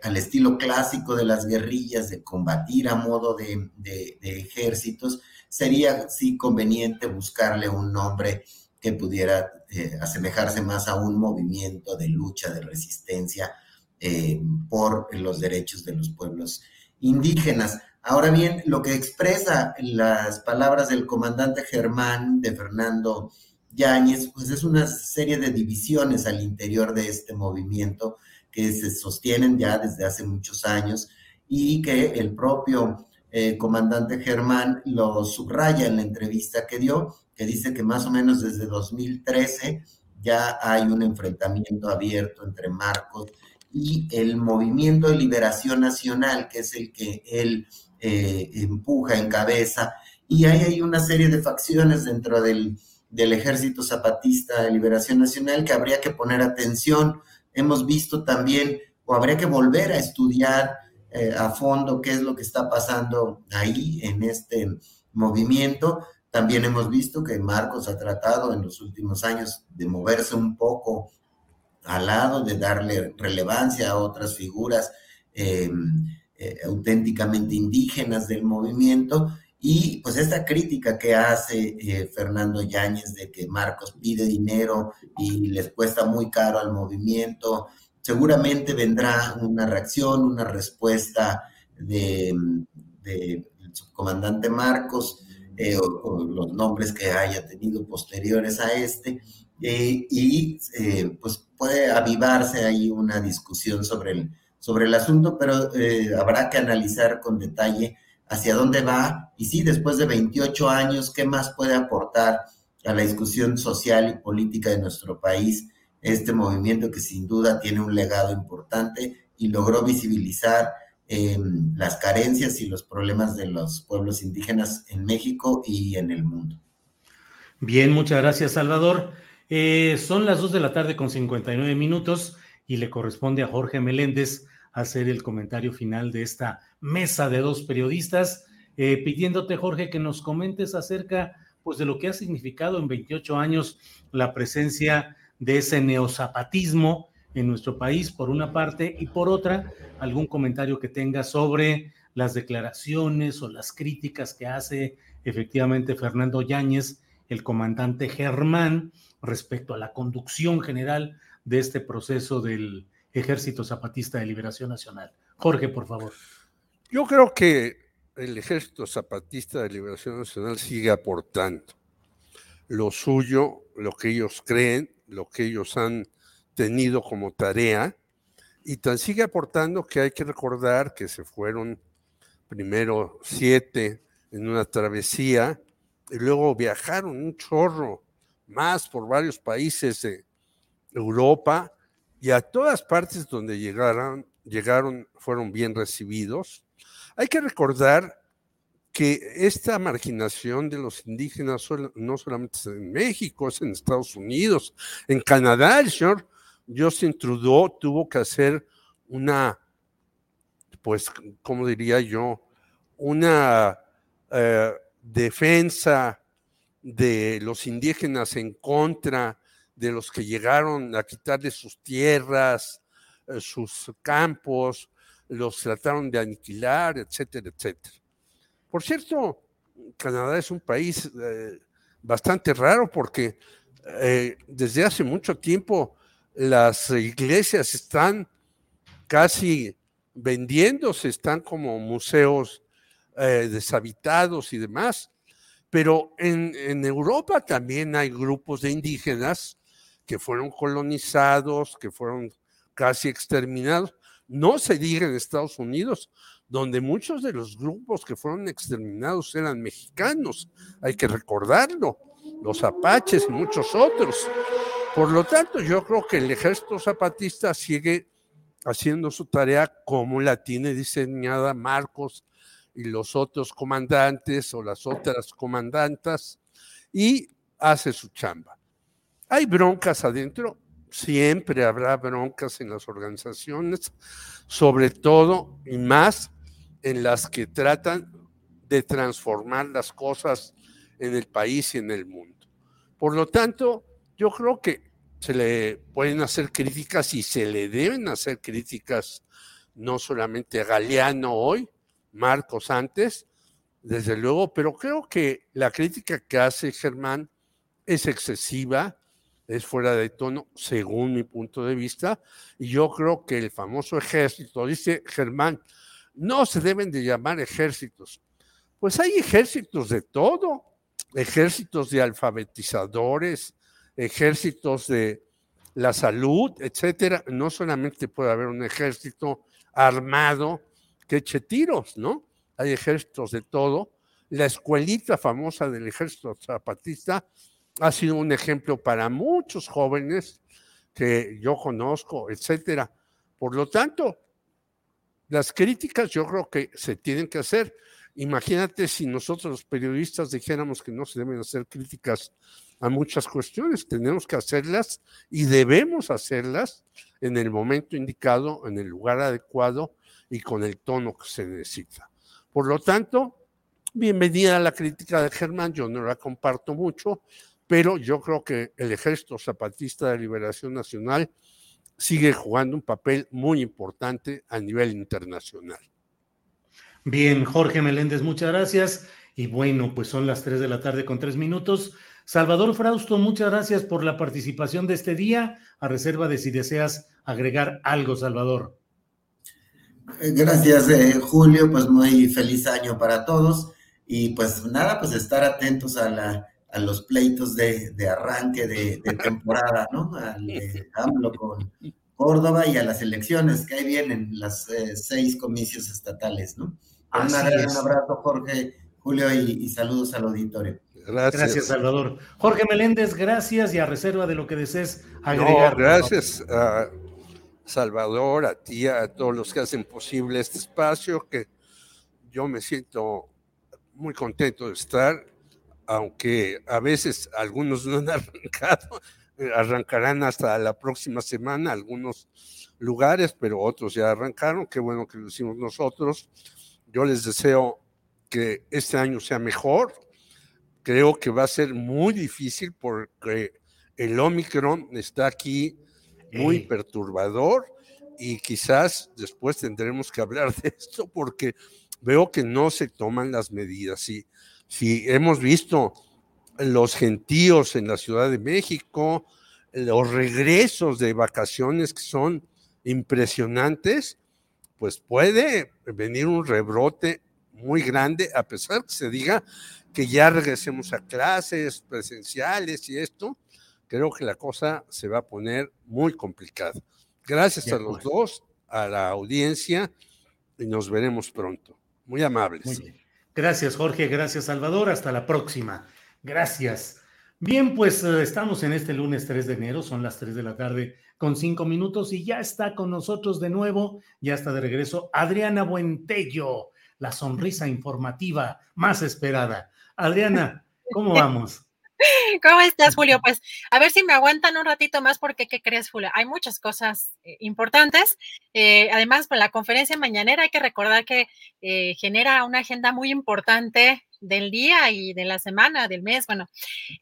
al estilo clásico de las guerrillas, de combatir a modo de, ejércitos, sería sí conveniente buscarle un nombre que pudiera eh, asemejarse más a un movimiento de lucha, de resistencia por los derechos de los pueblos indígenas. Ahora bien, lo que expresa las palabras del comandante Germán de Fernando Yáñez, pues es una serie de divisiones al interior de este movimiento que se sostienen ya desde hace muchos años y que el propio eh, comandante Germán lo subraya en la entrevista que dio, que dice que más o menos desde 2013 ya hay un enfrentamiento abierto entre Marcos y el Movimiento de Liberación Nacional, que es el que él eh, empuja, encabeza, y ahí hay una serie de facciones dentro del, del Ejército Zapatista de Liberación Nacional que habría que poner atención. Hemos visto también, o habría que volver a estudiar eh, a fondo qué es lo que está pasando ahí en este movimiento. También hemos visto que Marcos ha tratado en los últimos años de moverse un poco al lado, de darle relevancia a otras figuras em, eh, auténticamente indígenas del movimiento. Y pues esta crítica que hace eh, Fernando Yáñez de que Marcos pide dinero y les cuesta muy caro al movimiento, seguramente vendrá una reacción, una respuesta del de, subcomandante Marcos eh, o, los nombres que haya tenido posteriores a este, eh, y eh, pues puede avivarse ahí una discusión sobre el, sobre el asunto, pero habrá que analizar con detalle hacia dónde va y si después de 28 años, qué más puede aportar a la discusión social y política de nuestro país este movimiento que sin duda tiene un legado importante y logró visibilizar eh, las carencias y los problemas de los pueblos indígenas en México y en el mundo. Bien, muchas gracias, Salvador. Eh, son las 2 de la tarde con 59 minutos y le corresponde a Jorge Meléndez hacer el comentario final de esta mesa de dos periodistas, eh, pidiéndote, Jorge, que nos comentes acerca pues, de lo que ha significado en 28 años la presencia de ese neozapatismo en nuestro país, por una parte, y por otra, algún comentario que tenga sobre las declaraciones o las críticas que hace efectivamente Fernando Yáñez, el comandante Germán, respecto a la conducción general de este proceso del Ejército Zapatista de Liberación Nacional. Jorge, por favor. Yo creo que el Ejército Zapatista de Liberación Nacional sigue aportando lo suyo, lo que ellos creen, lo que ellos han tenido como tarea y tan sigue aportando que hay que recordar que se fueron primero siete en una travesía y luego viajaron un chorro más por varios países de Europa y a todas partes donde llegaron, llegaron fueron bien recibidos. Hay que recordar que esta marginación de los indígenas no solamente es en México, es en Estados Unidos, en Canadá, el señor Justin Trudeau tuvo que hacer una, pues, ¿cómo diría yo? Una eh, defensa de los indígenas en contra de los que llegaron a quitarle sus tierras, eh, sus campos, los trataron de aniquilar, etcétera, etcétera. Por cierto, Canadá es un país eh, bastante raro porque eh, desde hace mucho tiempo las iglesias están casi vendiéndose, están como museos eh, deshabitados y demás. Pero en, en, Europa también hay grupos de indígenas que fueron colonizados, que fueron casi exterminados. No se diga en Estados Unidos, donde muchos de los grupos que fueron exterminados eran mexicanos, hay que recordarlo, los apaches y muchos otros. Por lo tanto, yo creo que el ejército zapatista sigue haciendo su tarea como la tiene diseñada Marcos y los otros comandantes o las otras comandantas y hace su chamba. Hay broncas adentro, siempre habrá broncas en las organizaciones, sobre todo y más en las que tratan de transformar las cosas en el país y en el mundo. Por lo tanto, yo creo que se le pueden hacer críticas y se le deben hacer críticas no solamente a Galeano hoy, Marcos antes, desde luego, pero creo que la crítica que hace Germán es excesiva, es fuera de tono, según mi punto de vista, y yo creo que el famoso ejército, dice Germán, no se deben de llamar ejércitos. Pues hay ejércitos de todo, ejércitos de alfabetizadores, ejércitos de la salud, etcétera. No solamente puede haber un ejército armado que eche tiros, ¿no? Hay ejércitos de todo. La escuelita famosa del ejército zapatista ha sido un ejemplo para muchos jóvenes que yo conozco, etcétera. Por lo tanto, las críticas yo creo que se tienen que hacer. Imagínate si nosotros los periodistas dijéramos que no se deben hacer críticas a muchas cuestiones, tenemos que hacerlas y debemos hacerlas en el momento indicado, en el lugar adecuado y con el tono que se necesita. Por lo tanto, bienvenida a la crítica de Germán, yo no la comparto mucho, pero yo creo que el Ejército Zapatista de Liberación Nacional sigue jugando un papel muy importante a nivel internacional. Bien, Jorge Meléndez, muchas gracias. Y bueno, pues son las 3 de la tarde con tres minutos. Salvador Frausto, muchas gracias por la participación de este día, a reserva de si deseas agregar algo, Salvador. Eh, gracias, eh, Julio, pues muy feliz año para todos. Y pues nada, pues estar atentos a, la, a los pleitos de, arranque de, temporada, ¿no? Al de AMLO con Córdoba y a las elecciones que ahí vienen, las eh, seis comicios estatales, ¿no? Un abrazo, Jorge, Julio, y, saludos al auditorio. Gracias. gracias. Salvador. Jorge Meléndez, gracias y a reserva de lo que desees agregar. gracias a Salvador, a ti, a todos los que hacen posible este espacio, que yo me siento muy contento de estar, aunque a veces algunos no han arrancado, eh, arrancarán hasta la próxima semana algunos lugares, pero otros ya arrancaron, qué bueno que lo hicimos nosotros. Yo les deseo que este año sea mejor. Creo que va a ser muy difícil porque el Omicron está aquí muy perturbador y quizás después tendremos que hablar de esto porque veo que no se toman las medidas. Si, si hemos visto los gentíos en la Ciudad de México, los regresos de vacaciones que son impresionantes, pues puede venir un rebrote muy grande, a pesar que se diga que ya regresemos a clases presenciales y esto, creo que la cosa se va a poner muy complicada. Gracias a los dos, a la audiencia, y nos veremos pronto. Muy amables. Gracias, Jorge. Gracias, Salvador. Hasta la próxima. Gracias. Bien, pues eh, estamos en este lunes 3 de enero, son las 3 de la tarde con 5 minutos y ya está con nosotros de nuevo, ya está de regreso Adriana Buentello la sonrisa informativa más esperada. Adriana, ¿cómo vamos? ¿Cómo estás, Julio? Pues a ver si me aguantan un ratito más porque, ¿qué crees, Julio? Hay muchas cosas eh, importantes. Eh, además, con la conferencia mañanera hay que recordar que eh, genera una agenda muy importante del día y de la semana, del mes. Bueno,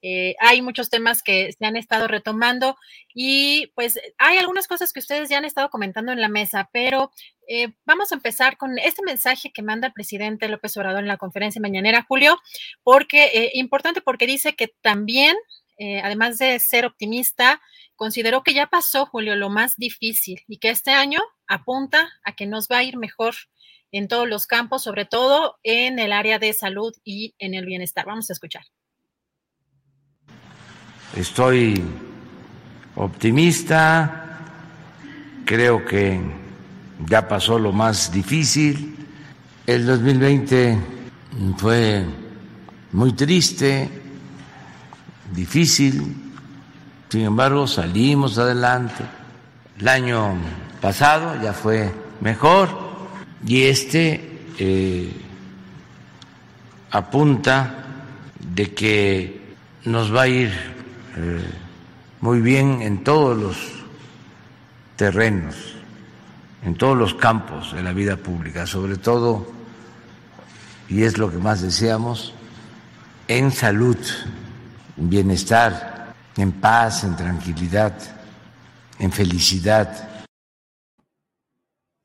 eh, hay muchos temas que se han estado retomando y pues hay algunas cosas que ustedes ya han estado comentando en la mesa, pero eh, vamos a empezar con este mensaje que manda el presidente López Obrador en la conferencia mañanera, Julio, porque eh, importante porque dice que también, además de ser optimista, consideró que ya pasó, Julio, lo más difícil y que este año apunta a que nos va a ir mejor en todos los campos, sobre todo en el área de salud y en el bienestar. Vamos a escuchar. Estoy optimista, creo que ya pasó lo más difícil. El 2020 fue muy triste, difícil, sin embargo salimos adelante. El año pasado ya fue mejor y este eh, apunta de que nos va a ir eh, muy bien en todos los terrenos, en todos los campos de la vida pública, sobre todo, y es lo que más deseamos, en salud, en bienestar, en paz, en tranquilidad, en felicidad.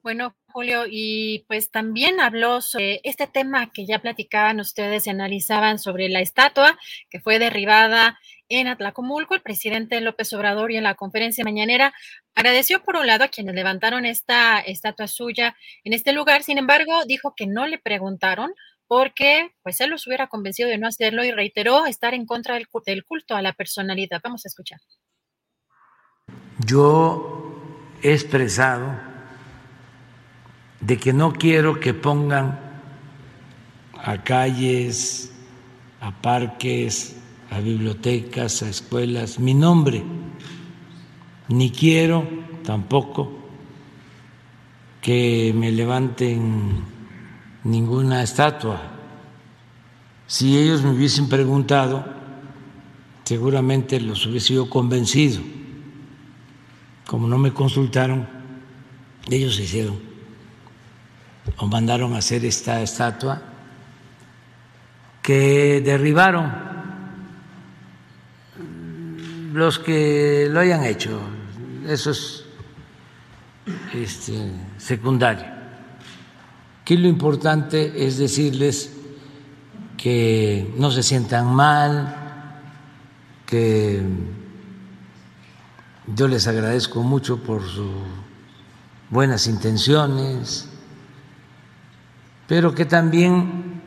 Bueno, Julio, y pues también habló sobre este tema que ya platicaban ustedes y analizaban sobre la estatua que fue derribada en Atlacomulco. El presidente López Obrador y en la conferencia mañanera agradeció por un lado a quienes levantaron esta estatua suya en este lugar. Sin embargo, dijo que no le preguntaron porque pues él los hubiera convencido de no hacerlo y reiteró estar en contra del culto a la personalidad. Vamos a escuchar. Yo he expresado de que no quiero que pongan a calles, a parques, a bibliotecas, a escuelas mi nombre, ni quiero tampoco que me levanten ninguna estatua. Si ellos me hubiesen preguntado, seguramente los hubiese yo convencido. Como no me consultaron, ellos hicieron o mandaron a hacer esta estatua que derribaron los que lo hayan hecho. Eso es este, secundario. Aquí lo importante es decirles que no se sientan mal, que yo les agradezco mucho por sus buenas intenciones, pero que también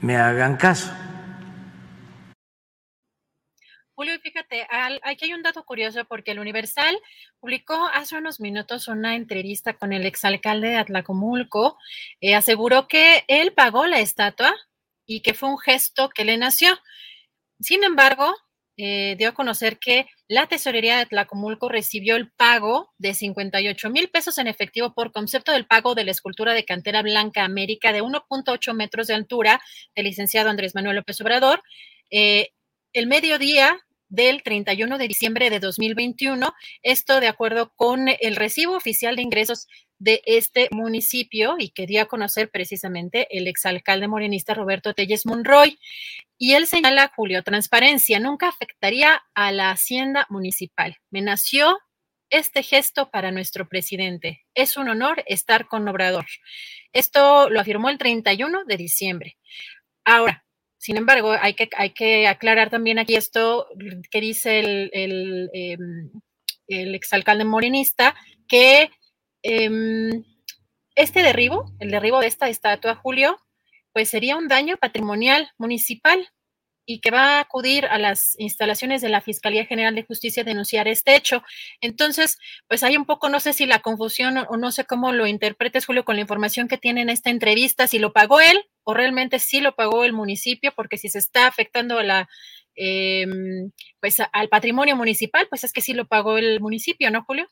me hagan caso. Julio, fíjate, aquí hay un dato curioso porque el Universal publicó hace unos minutos una entrevista con el exalcalde de Atlacomulco. Eh, aseguró que él pagó la estatua y que fue un gesto que le nació. Sin embargo, eh, dio a conocer que la tesorería de Tlacomulco recibió el pago de 58 mil pesos en efectivo por concepto del pago de la escultura de cantera blanca América de 1.8 metros de altura del licenciado Andrés Manuel López Obrador. Eh, el mediodía del 31 de diciembre de 2021. Esto de acuerdo con el recibo oficial de ingresos de este municipio y que dio a conocer precisamente el exalcalde morenista Roberto Telles Monroy. Y él señala, Julio, transparencia nunca afectaría a la hacienda municipal. Me nació este gesto para nuestro presidente. Es un honor estar con Obrador. Esto lo afirmó el 31 de diciembre. Ahora, sin embargo, hay que, hay que aclarar también aquí esto que dice el, el, em, el exalcalde morenista, que em, este derribo, el derribo de esta estatua, Julio, pues sería un daño patrimonial municipal y que va a acudir a las instalaciones de la Fiscalía General de Justicia a denunciar este hecho. Entonces, pues hay un poco, no sé si la confusión o no sé cómo lo interpretes, Julio, con la información que tiene en esta entrevista, si lo pagó él o realmente sí lo pagó el municipio, porque si se está afectando a la, em, pues al patrimonio municipal, pues es que sí lo pagó el municipio, ¿no, Julio?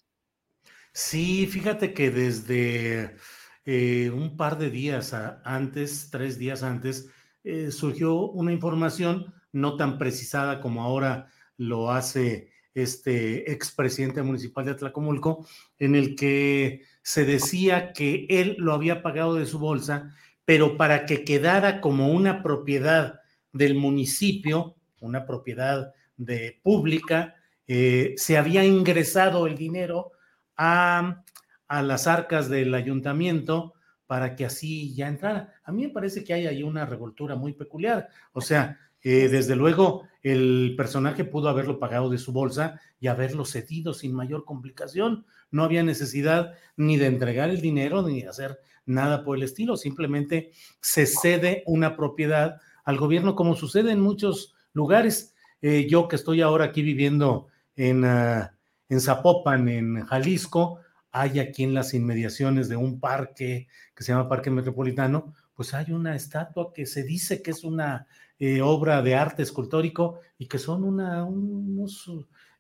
Sí, fíjate que desde eh, un par de días antes, tres días antes, eh, surgió una información no tan precisada como ahora lo hace este expresidente municipal de Atlacomulco, en el que se decía que él lo había pagado de su bolsa, pero para que quedara como una propiedad del municipio, una propiedad de pública, eh, se había ingresado el dinero a, las arcas del ayuntamiento para que así ya entrara. A mí me parece que hay ahí una revoltura muy peculiar. O sea, eh, desde luego el personaje pudo haberlo pagado de su bolsa y haberlo cedido sin mayor complicación. No había necesidad ni de entregar el dinero ni de hacer nada por el estilo. Simplemente se cede una propiedad al gobierno como sucede en muchos lugares. Eh, yo que estoy ahora aquí viviendo en, ah, en Zapopan, en Jalisco, hay aquí en las inmediaciones de un parque que se llama Parque Metropolitano, pues hay una estatua que se dice que es una eh, obra de arte escultórico y que son unos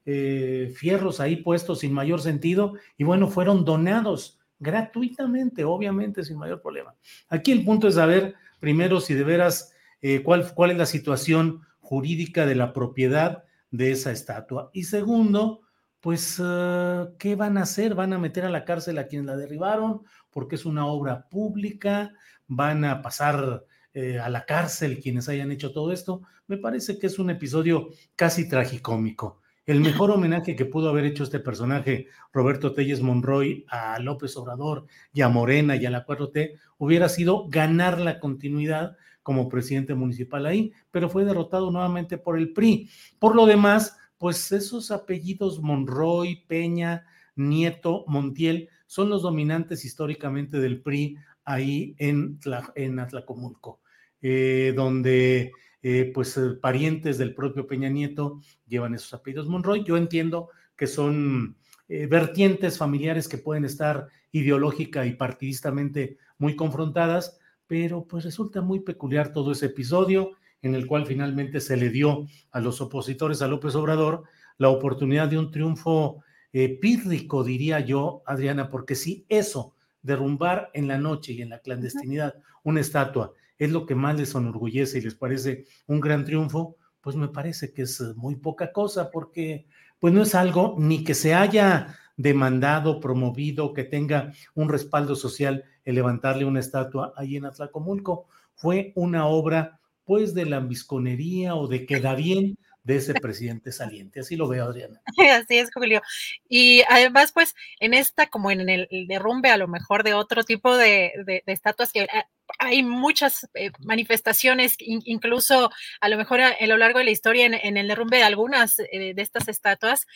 eh, fierros ahí puestos sin mayor sentido y bueno, fueron donados gratuitamente, obviamente sin mayor problema. Aquí el punto es saber primero si de veras eh, cuál, cuál es la situación jurídica de la propiedad de esa estatua y segundo, pues, ah, ¿qué van a hacer? ¿Van a meter a la cárcel a quienes la derribaron porque es una obra pública? ¿Van a pasar eh, a la cárcel quienes hayan hecho todo esto? Me parece que es un episodio casi tragicómico. El mejor homenaje que pudo haber hecho este personaje, Roberto Telles Monroy, a López Obrador y a Morena y a la 4T, hubiera sido ganar la continuidad como presidente municipal ahí, pero fue derrotado nuevamente por el PRI. Por lo demás, pues esos apellidos Monroy, Peña, Nieto, Montiel son los dominantes históricamente del PRI ahí en, en Atlacomulco, eh, donde eh, pues eh, parientes del propio Peña Nieto llevan esos apellidos Monroy. Yo entiendo que son vertientes familiares que pueden estar ideológica y partidistamente muy confrontadas, pero pues resulta muy peculiar todo ese episodio en el cual finalmente se le dio a los opositores a López Obrador la oportunidad de un triunfo eh, pírrico, diría yo, Adriana, porque si eso derrumbar en la noche y en la clandestinidad una estatua es lo que más les enorgullece y les parece un gran triunfo, pues me parece que es muy poca cosa porque pues no es algo ni que se haya demandado, promovido, que tenga un respaldo social el levantarle una estatua ahí en Atlacomulco. Fue una obra pues de la ambisconería o de queda bien de ese presidente saliente. Así lo veo, Adriana. Así es, Julio. Y además, pues, en esta, como en el, derrumbe a lo mejor de otro tipo de, estatuas que ah, hay muchas eh, manifestaciones, incluso a lo mejor a, lo largo de la historia, en, el derrumbe de algunas eh, de estas estatuas.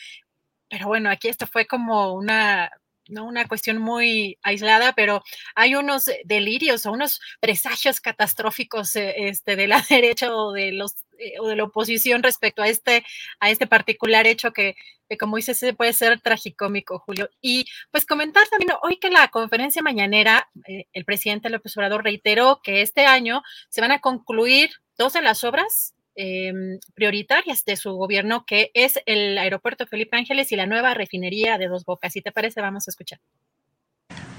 Pero bueno, aquí esto fue como una ¿no? Una cuestión muy aislada, pero hay unos delirios o unos presagios catastróficos eh, este, de la derecha o de los eh, o de la oposición respecto a este, a este particular hecho que, como dices, puede ser tragicómico, Julio. Y pues comentar también hoy que la conferencia mañanera, eh, el presidente López Obrador reiteró que este año se van a concluir dos de las obras em, prioritarias de su gobierno, que es el aeropuerto Felipe Ángeles y la nueva refinería de Dos Bocas. Si te parece, vamos a escuchar.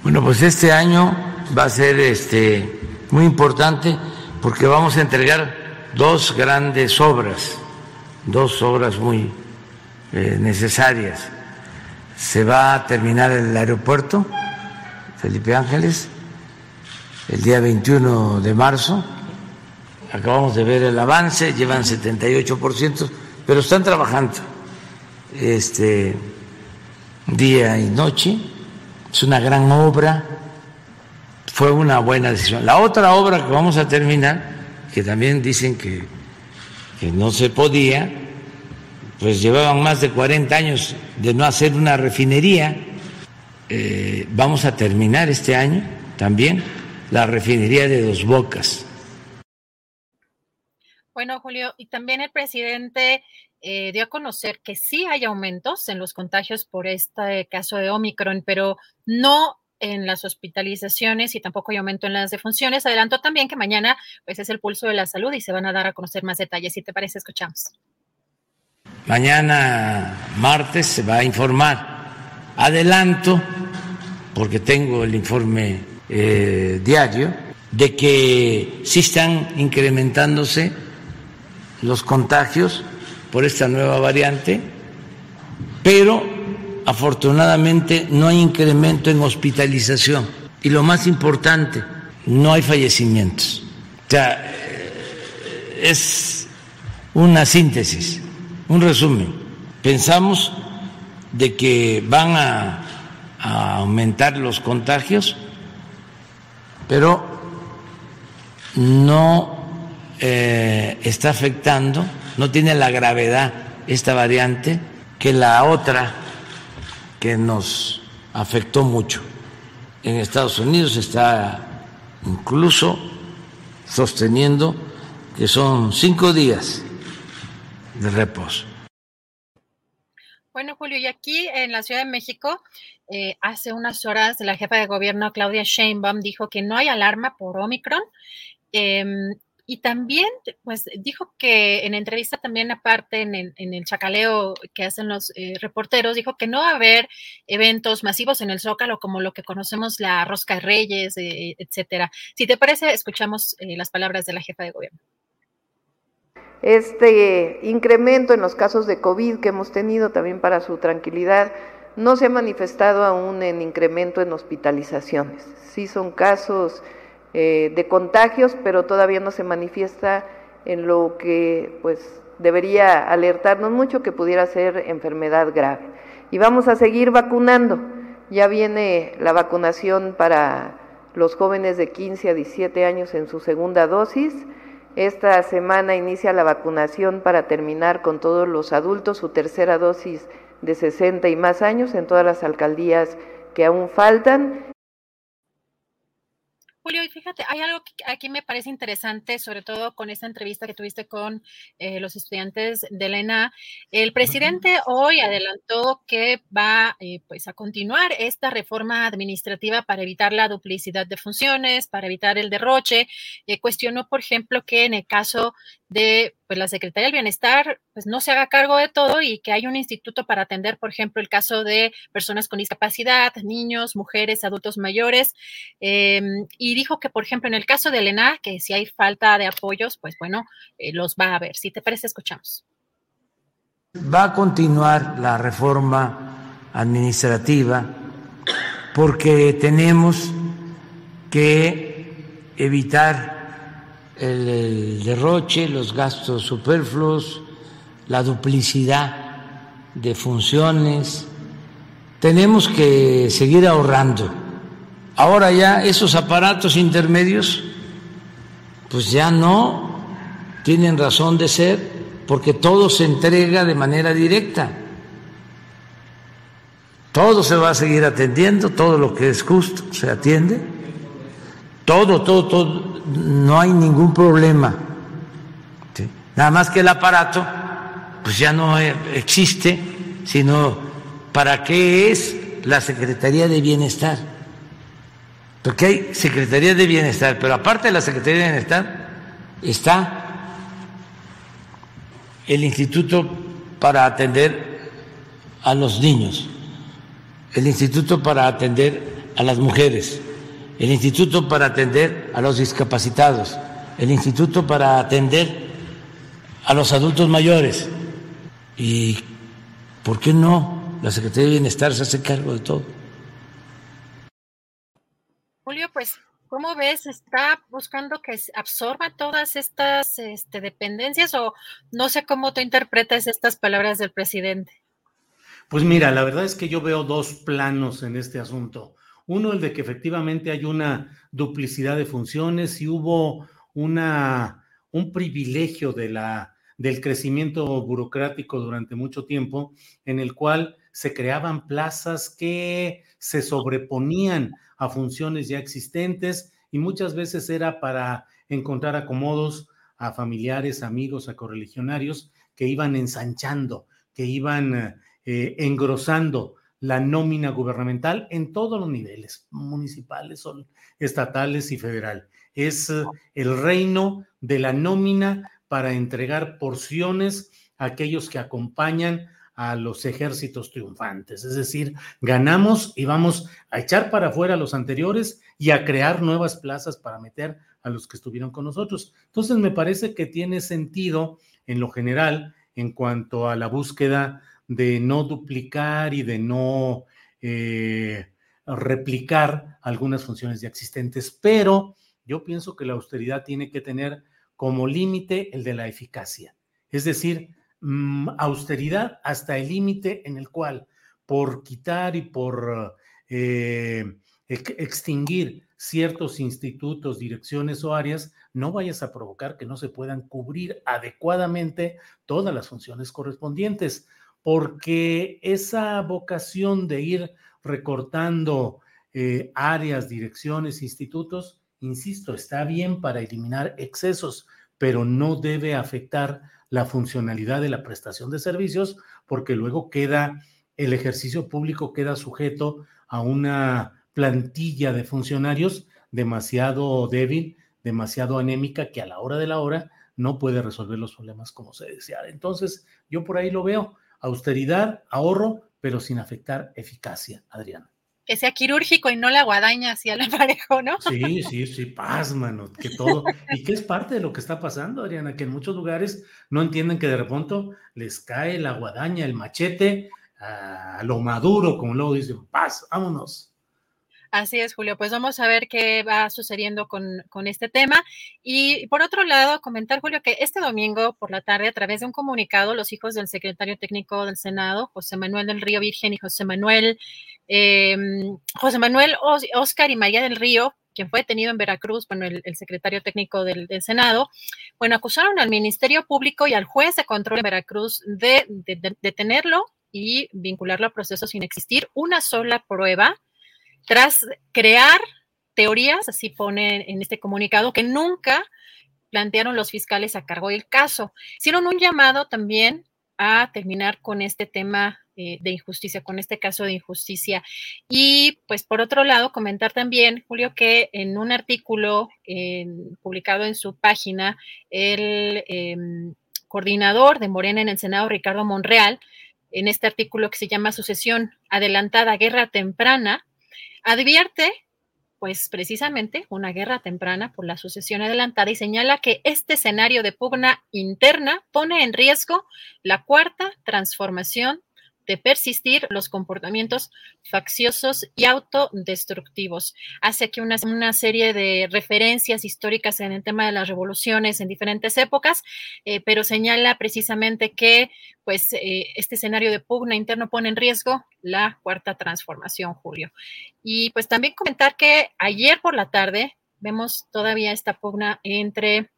Bueno, pues este año va a ser este, muy importante porque vamos a entregar dos grandes obras, dos obras muy eh, necesarias. Se va a terminar el aeropuerto Felipe Ángeles el día 21 de marzo. Acabamos de ver el avance, llevan 78%, pero están trabajando este día y noche. Es una gran obra, fue una buena decisión. La otra obra que vamos a terminar que también dicen que, no se podía, pues llevaban más de 40 años de no hacer una refinería. Eh, vamos a terminar este año también la refinería de Dos Bocas. Bueno, Julio, y también el presidente eh, dio a conocer que sí hay aumentos en los contagios por este caso de Omicron, pero no en las hospitalizaciones y tampoco hay aumento en las defunciones. Adelantó también que mañana pues es el pulso de la salud y se van a dar a conocer más detalles. Si te parece, escuchamos. Mañana martes se va a informar. Adelanto, porque tengo el informe eh, diario, de que sí están incrementándose los contagios por esta nueva variante, pero afortunadamente no hay incremento en hospitalización y lo más importante, no hay fallecimientos. O sea, es una síntesis, un resumen. Pensamos de que van a, aumentar los contagios, pero no eh, está afectando, no tiene la gravedad esta variante que la otra que nos afectó mucho. En Estados Unidos está incluso sosteniendo que son cinco días de reposo. Bueno, Julio, y aquí en la Ciudad de México, eh, hace unas horas la jefa de gobierno, Claudia Sheinbaum, dijo que no hay alarma por Omicron. Em, y también, pues dijo que en entrevista también aparte en el, chacaleo que hacen los eh, reporteros, dijo que no va a haber eventos masivos en el Zócalo como lo que conocemos la Rosca de Reyes, eh, etcétera. Si te parece, escuchamos eh, las palabras de la jefa de gobierno. Este incremento en los casos de COVID que hemos tenido también para su tranquilidad no se ha manifestado aún en incremento en hospitalizaciones. Sí son casos eh, de contagios, pero todavía no se manifiesta en lo que pues debería alertarnos mucho que pudiera ser enfermedad grave. Y vamos a seguir vacunando. Ya viene la vacunación para los jóvenes de 15 a 17 años en su segunda dosis. Esta semana inicia la vacunación para terminar con todos los adultos su tercera dosis de 60 y más años en todas las alcaldías que aún faltan Julio, y fíjate, hay algo que aquí me parece interesante, sobre todo con esta entrevista que tuviste con eh, los estudiantes de la ENA. El presidente hoy adelantó que va eh, pues a continuar esta reforma administrativa para evitar la duplicidad de funciones, para evitar el derroche. Eh, cuestionó, por ejemplo, que en el caso de pues la Secretaría del Bienestar pues no se haga cargo de todo y que hay un instituto para atender, por ejemplo, el caso de personas con discapacidad, niños, mujeres, adultos mayores. Em, y dijo que, por ejemplo, en el caso de Elena, que si hay falta de apoyos, pues bueno, eh, los va a ver. Si te parece, escuchamos. Va a continuar la reforma administrativa porque tenemos que evitar el, derroche, los gastos superfluos, la duplicidad de funciones. Tenemos que seguir ahorrando. Ahora ya esos aparatos intermedios pues ya no tienen razón de ser porque todo se entrega de manera directa. Todo se va a seguir atendiendo, todo lo que es justo se atiende. Todo, todo, todo no hay ningún problema. Nada más que el aparato, pues ya no existe, sino para qué es la Secretaría de Bienestar. Porque hay Secretaría de Bienestar, pero aparte de la Secretaría de Bienestar está el Instituto para atender a los niños, el Instituto para atender a las mujeres, el Instituto para atender a los discapacitados, el Instituto para atender a los adultos mayores. ¿Y por qué no la Secretaría de Bienestar se hace cargo de todo? Julio, pues, ¿cómo ves? ¿Está buscando que absorba todas estas este, dependencias o no sé cómo tú interpretas estas palabras del presidente? Pues mira, la verdad es que yo veo dos planos en este asunto. Uno, el de que efectivamente hay una duplicidad de funciones y hubo una, un privilegio de la, del crecimiento burocrático durante mucho tiempo, en el cual se creaban plazas que se sobreponían a funciones ya existentes y muchas veces era para encontrar acomodos a familiares, amigos, a correligionarios que iban ensanchando, que iban eh, engrosando la nómina gubernamental en todos los niveles, municipales, estatales y federal. Es eh, el reino de la nómina para entregar porciones a aquellos que acompañan a los ejércitos triunfantes. Es decir, ganamos y vamos a echar para afuera a los anteriores y a crear nuevas plazas para meter a los que estuvieron con nosotros. Entonces, me parece que tiene sentido en lo general en cuanto a la búsqueda de no duplicar y de no eh, replicar algunas funciones ya existentes, pero yo pienso que la austeridad tiene que tener como límite el de la eficacia, es decir, mm, austeridad hasta el límite en el cual por quitar y por eh, extinguir ciertos institutos, direcciones o áreas, no vayas a provocar que no se puedan cubrir adecuadamente todas las funciones correspondientes porque esa vocación de ir recortando eh, áreas, direcciones, institutos, insisto, está bien para eliminar excesos, pero no debe afectar la funcionalidad de la prestación de servicios, porque luego queda, el ejercicio público queda sujeto a una plantilla de funcionarios demasiado débil, demasiado anémica, que a la hora de la hora no puede resolver los problemas como se desea. Entonces, yo por ahí lo veo austeridad, ahorro, pero sin afectar eficacia, Adriana. Que sea quirúrgico y no la guadaña así al parejo, ¿no? Sí, sí, sí, pásmano, que todo. y que es parte de lo que está pasando, Adriana, que en muchos lugares no entienden que de repente les cae la guadaña, el machete, a lo maduro, como luego dicen, paz, vámonos. Así es, Julio. Pues vamos a ver qué va sucediendo con, este tema. Y por otro lado, comentar, Julio, que este domingo por la tarde, a través de un comunicado, los hijos del secretario técnico del Senado, José Manuel del Río Virgen y José Manuel, em, José Manuel Oscar y María del Río, quien fue detenido en Veracruz, bueno, el, secretario técnico del, Senado, bueno, acusaron al Ministerio Público y al juez de control en Veracruz de, de detenerlo y vincularlo a procesos sin existir una sola prueba tras crear teorías, así pone en este comunicado, que nunca plantearon los fiscales a cargo del caso. Hicieron un llamado también a terminar con este tema eh, de injusticia, con este caso de injusticia. Y pues por otro lado, comentar también, Julio, que en un artículo publicado en su página, el em, coordinador de Morena en el Senado, Ricardo Monreal, en este artículo que se llama Sucesión Adelantada, Guerra Temprana, advierte pues precisamente una guerra temprana por la sucesión adelantada y señala que este escenario de pugna interna pone en riesgo la cuarta transformación de persistir los comportamientos facciosos y autodestructivos. Hace aquí una, una, serie de referencias históricas en el tema de las revoluciones en diferentes épocas, eh, pero señala precisamente que pues eh, este escenario de pugna interno pone en riesgo la cuarta transformación, Julio. Y pues también comentar que ayer por la tarde vemos todavía esta pugna entre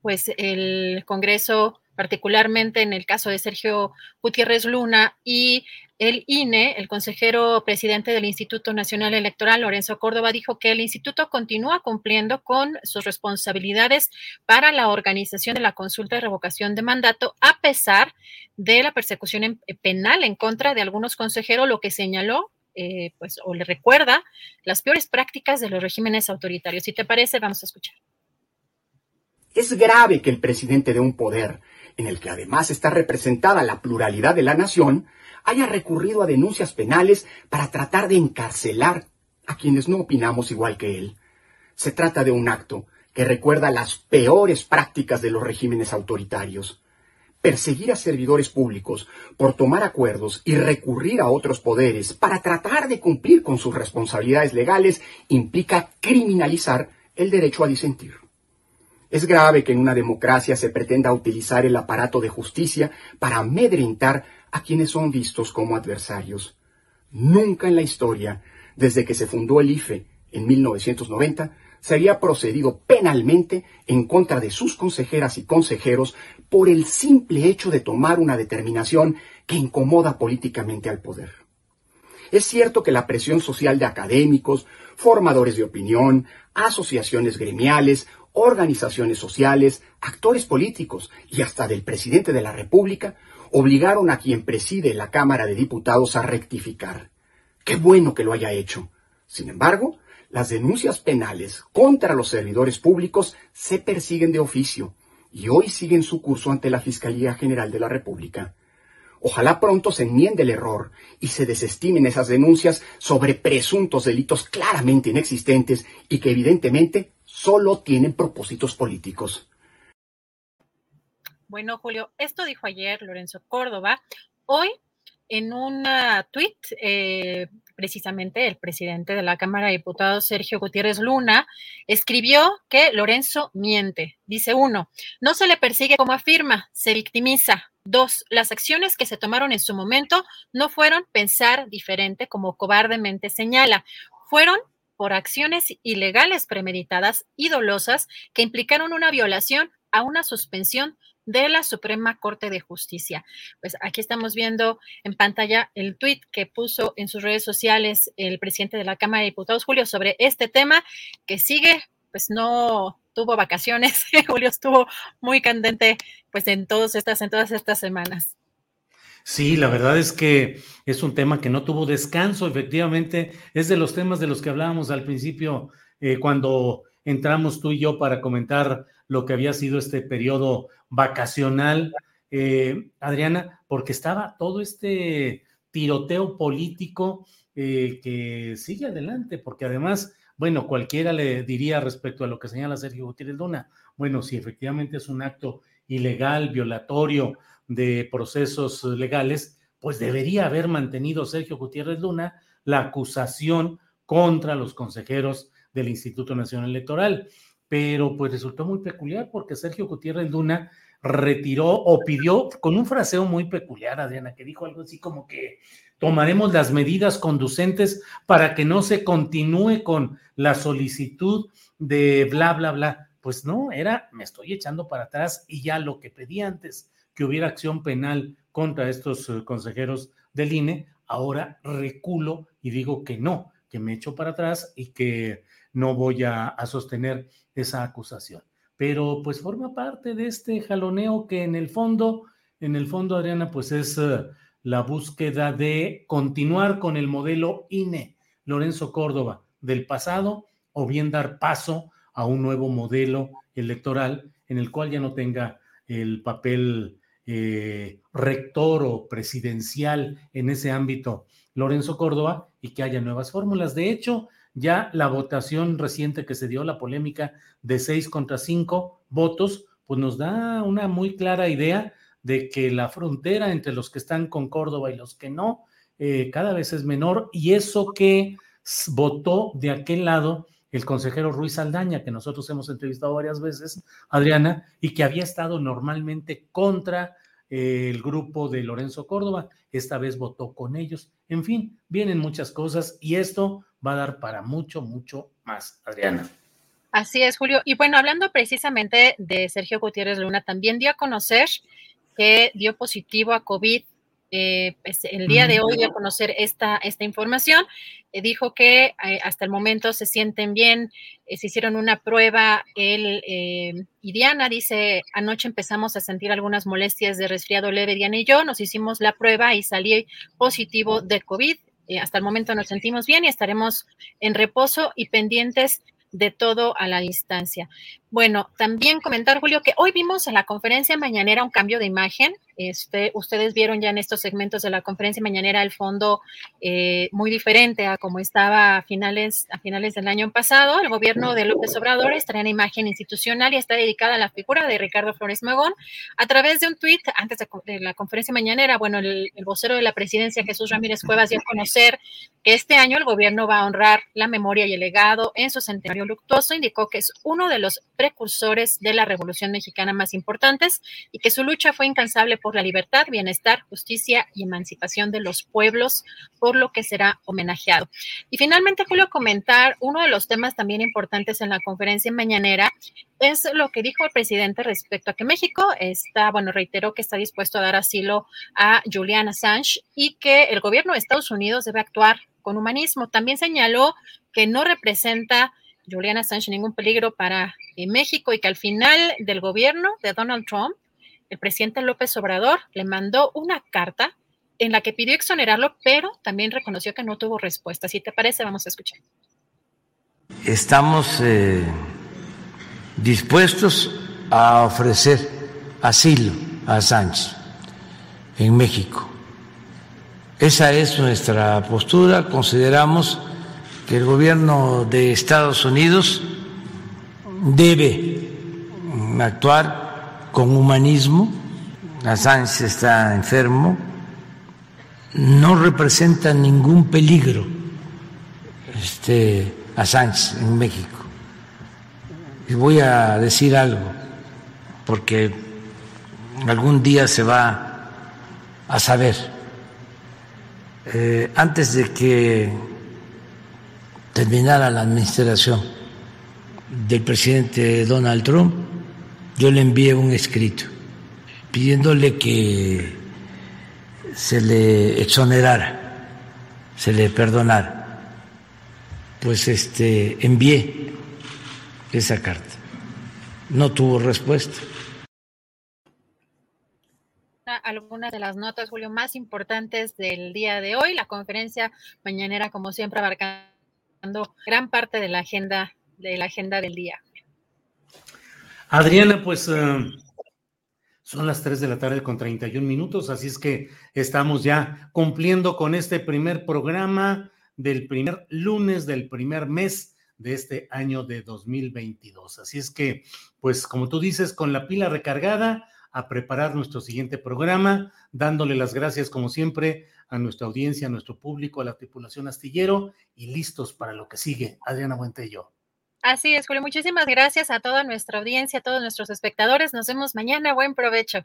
pues el Congreso particularmente en el caso de Sergio Gutiérrez Luna y el INE, el consejero presidente del Instituto Nacional Electoral, Lorenzo Córdoba, dijo que el instituto continúa cumpliendo con sus responsabilidades para la organización de la consulta de revocación de mandato, a pesar de la persecución penal en contra de algunos consejeros, lo que señaló eh, pues, o le recuerda las peores prácticas de los regímenes autoritarios. Si te parece, vamos a escuchar. Es grave que el presidente de un poder en el que además está representada la pluralidad de la nación, haya recurrido a denuncias penales para tratar de encarcelar a quienes no opinamos igual que él. Se trata de un acto que recuerda las peores prácticas de los regímenes autoritarios. Perseguir a servidores públicos por tomar acuerdos y recurrir a otros poderes para tratar de cumplir con sus responsabilidades legales implica criminalizar el derecho a disentir. Es grave que en una democracia se pretenda utilizar el aparato de justicia para amedrentar a quienes son vistos como adversarios. Nunca en la historia, desde que se fundó el IFE en 1990, se había procedido penalmente en contra de sus consejeras y consejeros por el simple hecho de tomar una determinación que incomoda políticamente al poder. Es cierto que la presión social de académicos, formadores de opinión, asociaciones gremiales organizaciones sociales, actores políticos y hasta del presidente de la República obligaron a quien preside la Cámara de Diputados a rectificar. Qué bueno que lo haya hecho. Sin embargo, las denuncias penales contra los servidores públicos se persiguen de oficio y hoy siguen su curso ante la Fiscalía General de la República. Ojalá pronto se enmiende el error y se desestimen esas denuncias sobre presuntos delitos claramente inexistentes y que evidentemente solo tienen propósitos políticos. Bueno, Julio, esto dijo ayer Lorenzo Córdoba. Hoy, en un tuit, eh, precisamente el presidente de la Cámara de Diputados, Sergio Gutiérrez Luna, escribió que Lorenzo miente. Dice uno, no se le persigue como afirma, se victimiza. Dos, las acciones que se tomaron en su momento no fueron pensar diferente como cobardemente señala, fueron por acciones ilegales premeditadas y dolosas que implicaron una violación a una suspensión de la Suprema Corte de Justicia. Pues aquí estamos viendo en pantalla el tuit que puso en sus redes sociales el presidente de la Cámara de Diputados, Julio, sobre este tema que sigue, pues no tuvo vacaciones, Julio estuvo muy candente pues en todas estas, en todas estas semanas. Sí, la verdad es que es un tema que no tuvo descanso, efectivamente, es de los temas de los que hablábamos al principio eh, cuando entramos tú y yo para comentar lo que había sido este periodo vacacional, eh, Adriana, porque estaba todo este tiroteo político eh, que sigue adelante, porque además, bueno, cualquiera le diría respecto a lo que señala Sergio Gutiérrez Luna, bueno, si efectivamente es un acto ilegal, violatorio, de procesos legales, pues debería haber mantenido Sergio Gutiérrez Luna la acusación contra los consejeros del Instituto Nacional Electoral. Pero pues resultó muy peculiar porque Sergio Gutiérrez Luna retiró o pidió con un fraseo muy peculiar, Adriana, que dijo algo así como que tomaremos las medidas conducentes para que no se continúe con la solicitud de bla, bla, bla. Pues no, era, me estoy echando para atrás y ya lo que pedí antes que hubiera acción penal contra estos eh, consejeros del INE, ahora reculo y digo que no, que me echo para atrás y que no voy a, sostener esa acusación. Pero pues forma parte de este jaloneo que en el fondo, en el fondo, Adriana, pues es eh, la búsqueda de continuar con el modelo INE, Lorenzo Córdoba, del pasado, o bien dar paso a un nuevo modelo electoral en el cual ya no tenga el papel eh, rector o presidencial en ese ámbito Lorenzo Córdoba y que haya nuevas fórmulas. De hecho, ya la votación reciente que se dio, la polémica de seis contra cinco votos, pues nos da una muy clara idea de que la frontera entre los que están con Córdoba y los que no eh, cada vez es menor y eso que votó de aquel lado el consejero Ruiz Aldaña, que nosotros hemos entrevistado varias veces, Adriana, y que había estado normalmente contra eh, el grupo de Lorenzo Córdoba, esta vez votó con ellos. En fin, vienen muchas cosas y esto va a dar para mucho, mucho más, Adriana. Así es, Julio. Y bueno, hablando precisamente de Sergio Gutiérrez Luna, también dio a conocer que dio positivo a COVID eh, pues, el día de hoy a conocer esta, esta información. Eh, dijo que eh, hasta el momento se sienten bien, se hicieron una prueba. Él y Diana dice, anoche empezamos a sentir algunas molestias de resfriado leve, Diana y yo, nos hicimos la prueba y salí positivo de COVID. hasta el momento nos sentimos bien y estaremos en reposo y pendientes de todo a la distancia. Bueno, también comentar, Julio, que hoy vimos en la conferencia mañanera un cambio de imagen. Este, ustedes vieron ya en estos segmentos de la conferencia mañanera el fondo eh, muy diferente a como estaba a finales, a finales del año pasado. El gobierno de López Obrador está en imagen institucional y está dedicada a la figura de Ricardo Flores Magón. A través de un tuit, antes de, la conferencia mañanera, bueno, el, el, vocero de la presidencia, Jesús Ramírez Cuevas, dio a conocer que este año el gobierno va a honrar la memoria y el legado en su centenario luctuoso. Indicó que es uno de los precursores de la Revolución Mexicana más importantes y que su lucha fue incansable por la libertad, bienestar, justicia y emancipación de los pueblos, por lo que será homenajeado. Y finalmente, Julio, comentar uno de los temas también importantes en la conferencia mañanera es lo que dijo el presidente respecto a que México está, bueno, reiteró que está dispuesto a dar asilo a Julian Assange y que el gobierno de Estados Unidos debe actuar con humanismo. También señaló que no representa Juliana Assange ningún peligro para eh, México y que al final del gobierno de Donald Trump, el presidente López Obrador le mandó una carta en la que pidió exonerarlo, pero también reconoció que no tuvo respuesta. Si te parece, vamos a escuchar. Estamos eh, dispuestos a ofrecer asilo a Assange en México. Esa es nuestra postura. Consideramos que el gobierno de Estados Unidos debe actuar con humanismo. Assange está enfermo, no representa ningún peligro este Assange en México. Y voy a decir algo, porque algún día se va a saber. Eh, antes de que terminara la administración del presidente Donald Trump, yo le envié un escrito pidiéndole que se le exonerara, se le perdonara. Pues este envié esa carta. No tuvo respuesta. Algunas de las notas, Julio, más importantes del día de hoy. La conferencia mañanera, como siempre, abarcando gran parte de la agenda, de la agenda del día. Adriana, pues eh, son las 3 de la tarde con 31 minutos, así es que estamos ya cumpliendo con este primer programa del primer lunes del primer mes de este año de 2022. Así es que, pues como tú dices, con la pila recargada, a preparar nuestro siguiente programa, dándole las gracias como siempre a nuestra audiencia, a nuestro público, a la tripulación astillero y listos para lo que sigue. Adriana Buentello. Así es, Julio. Muchísimas gracias a toda nuestra audiencia, a todos nuestros espectadores. Nos vemos mañana. Buen provecho.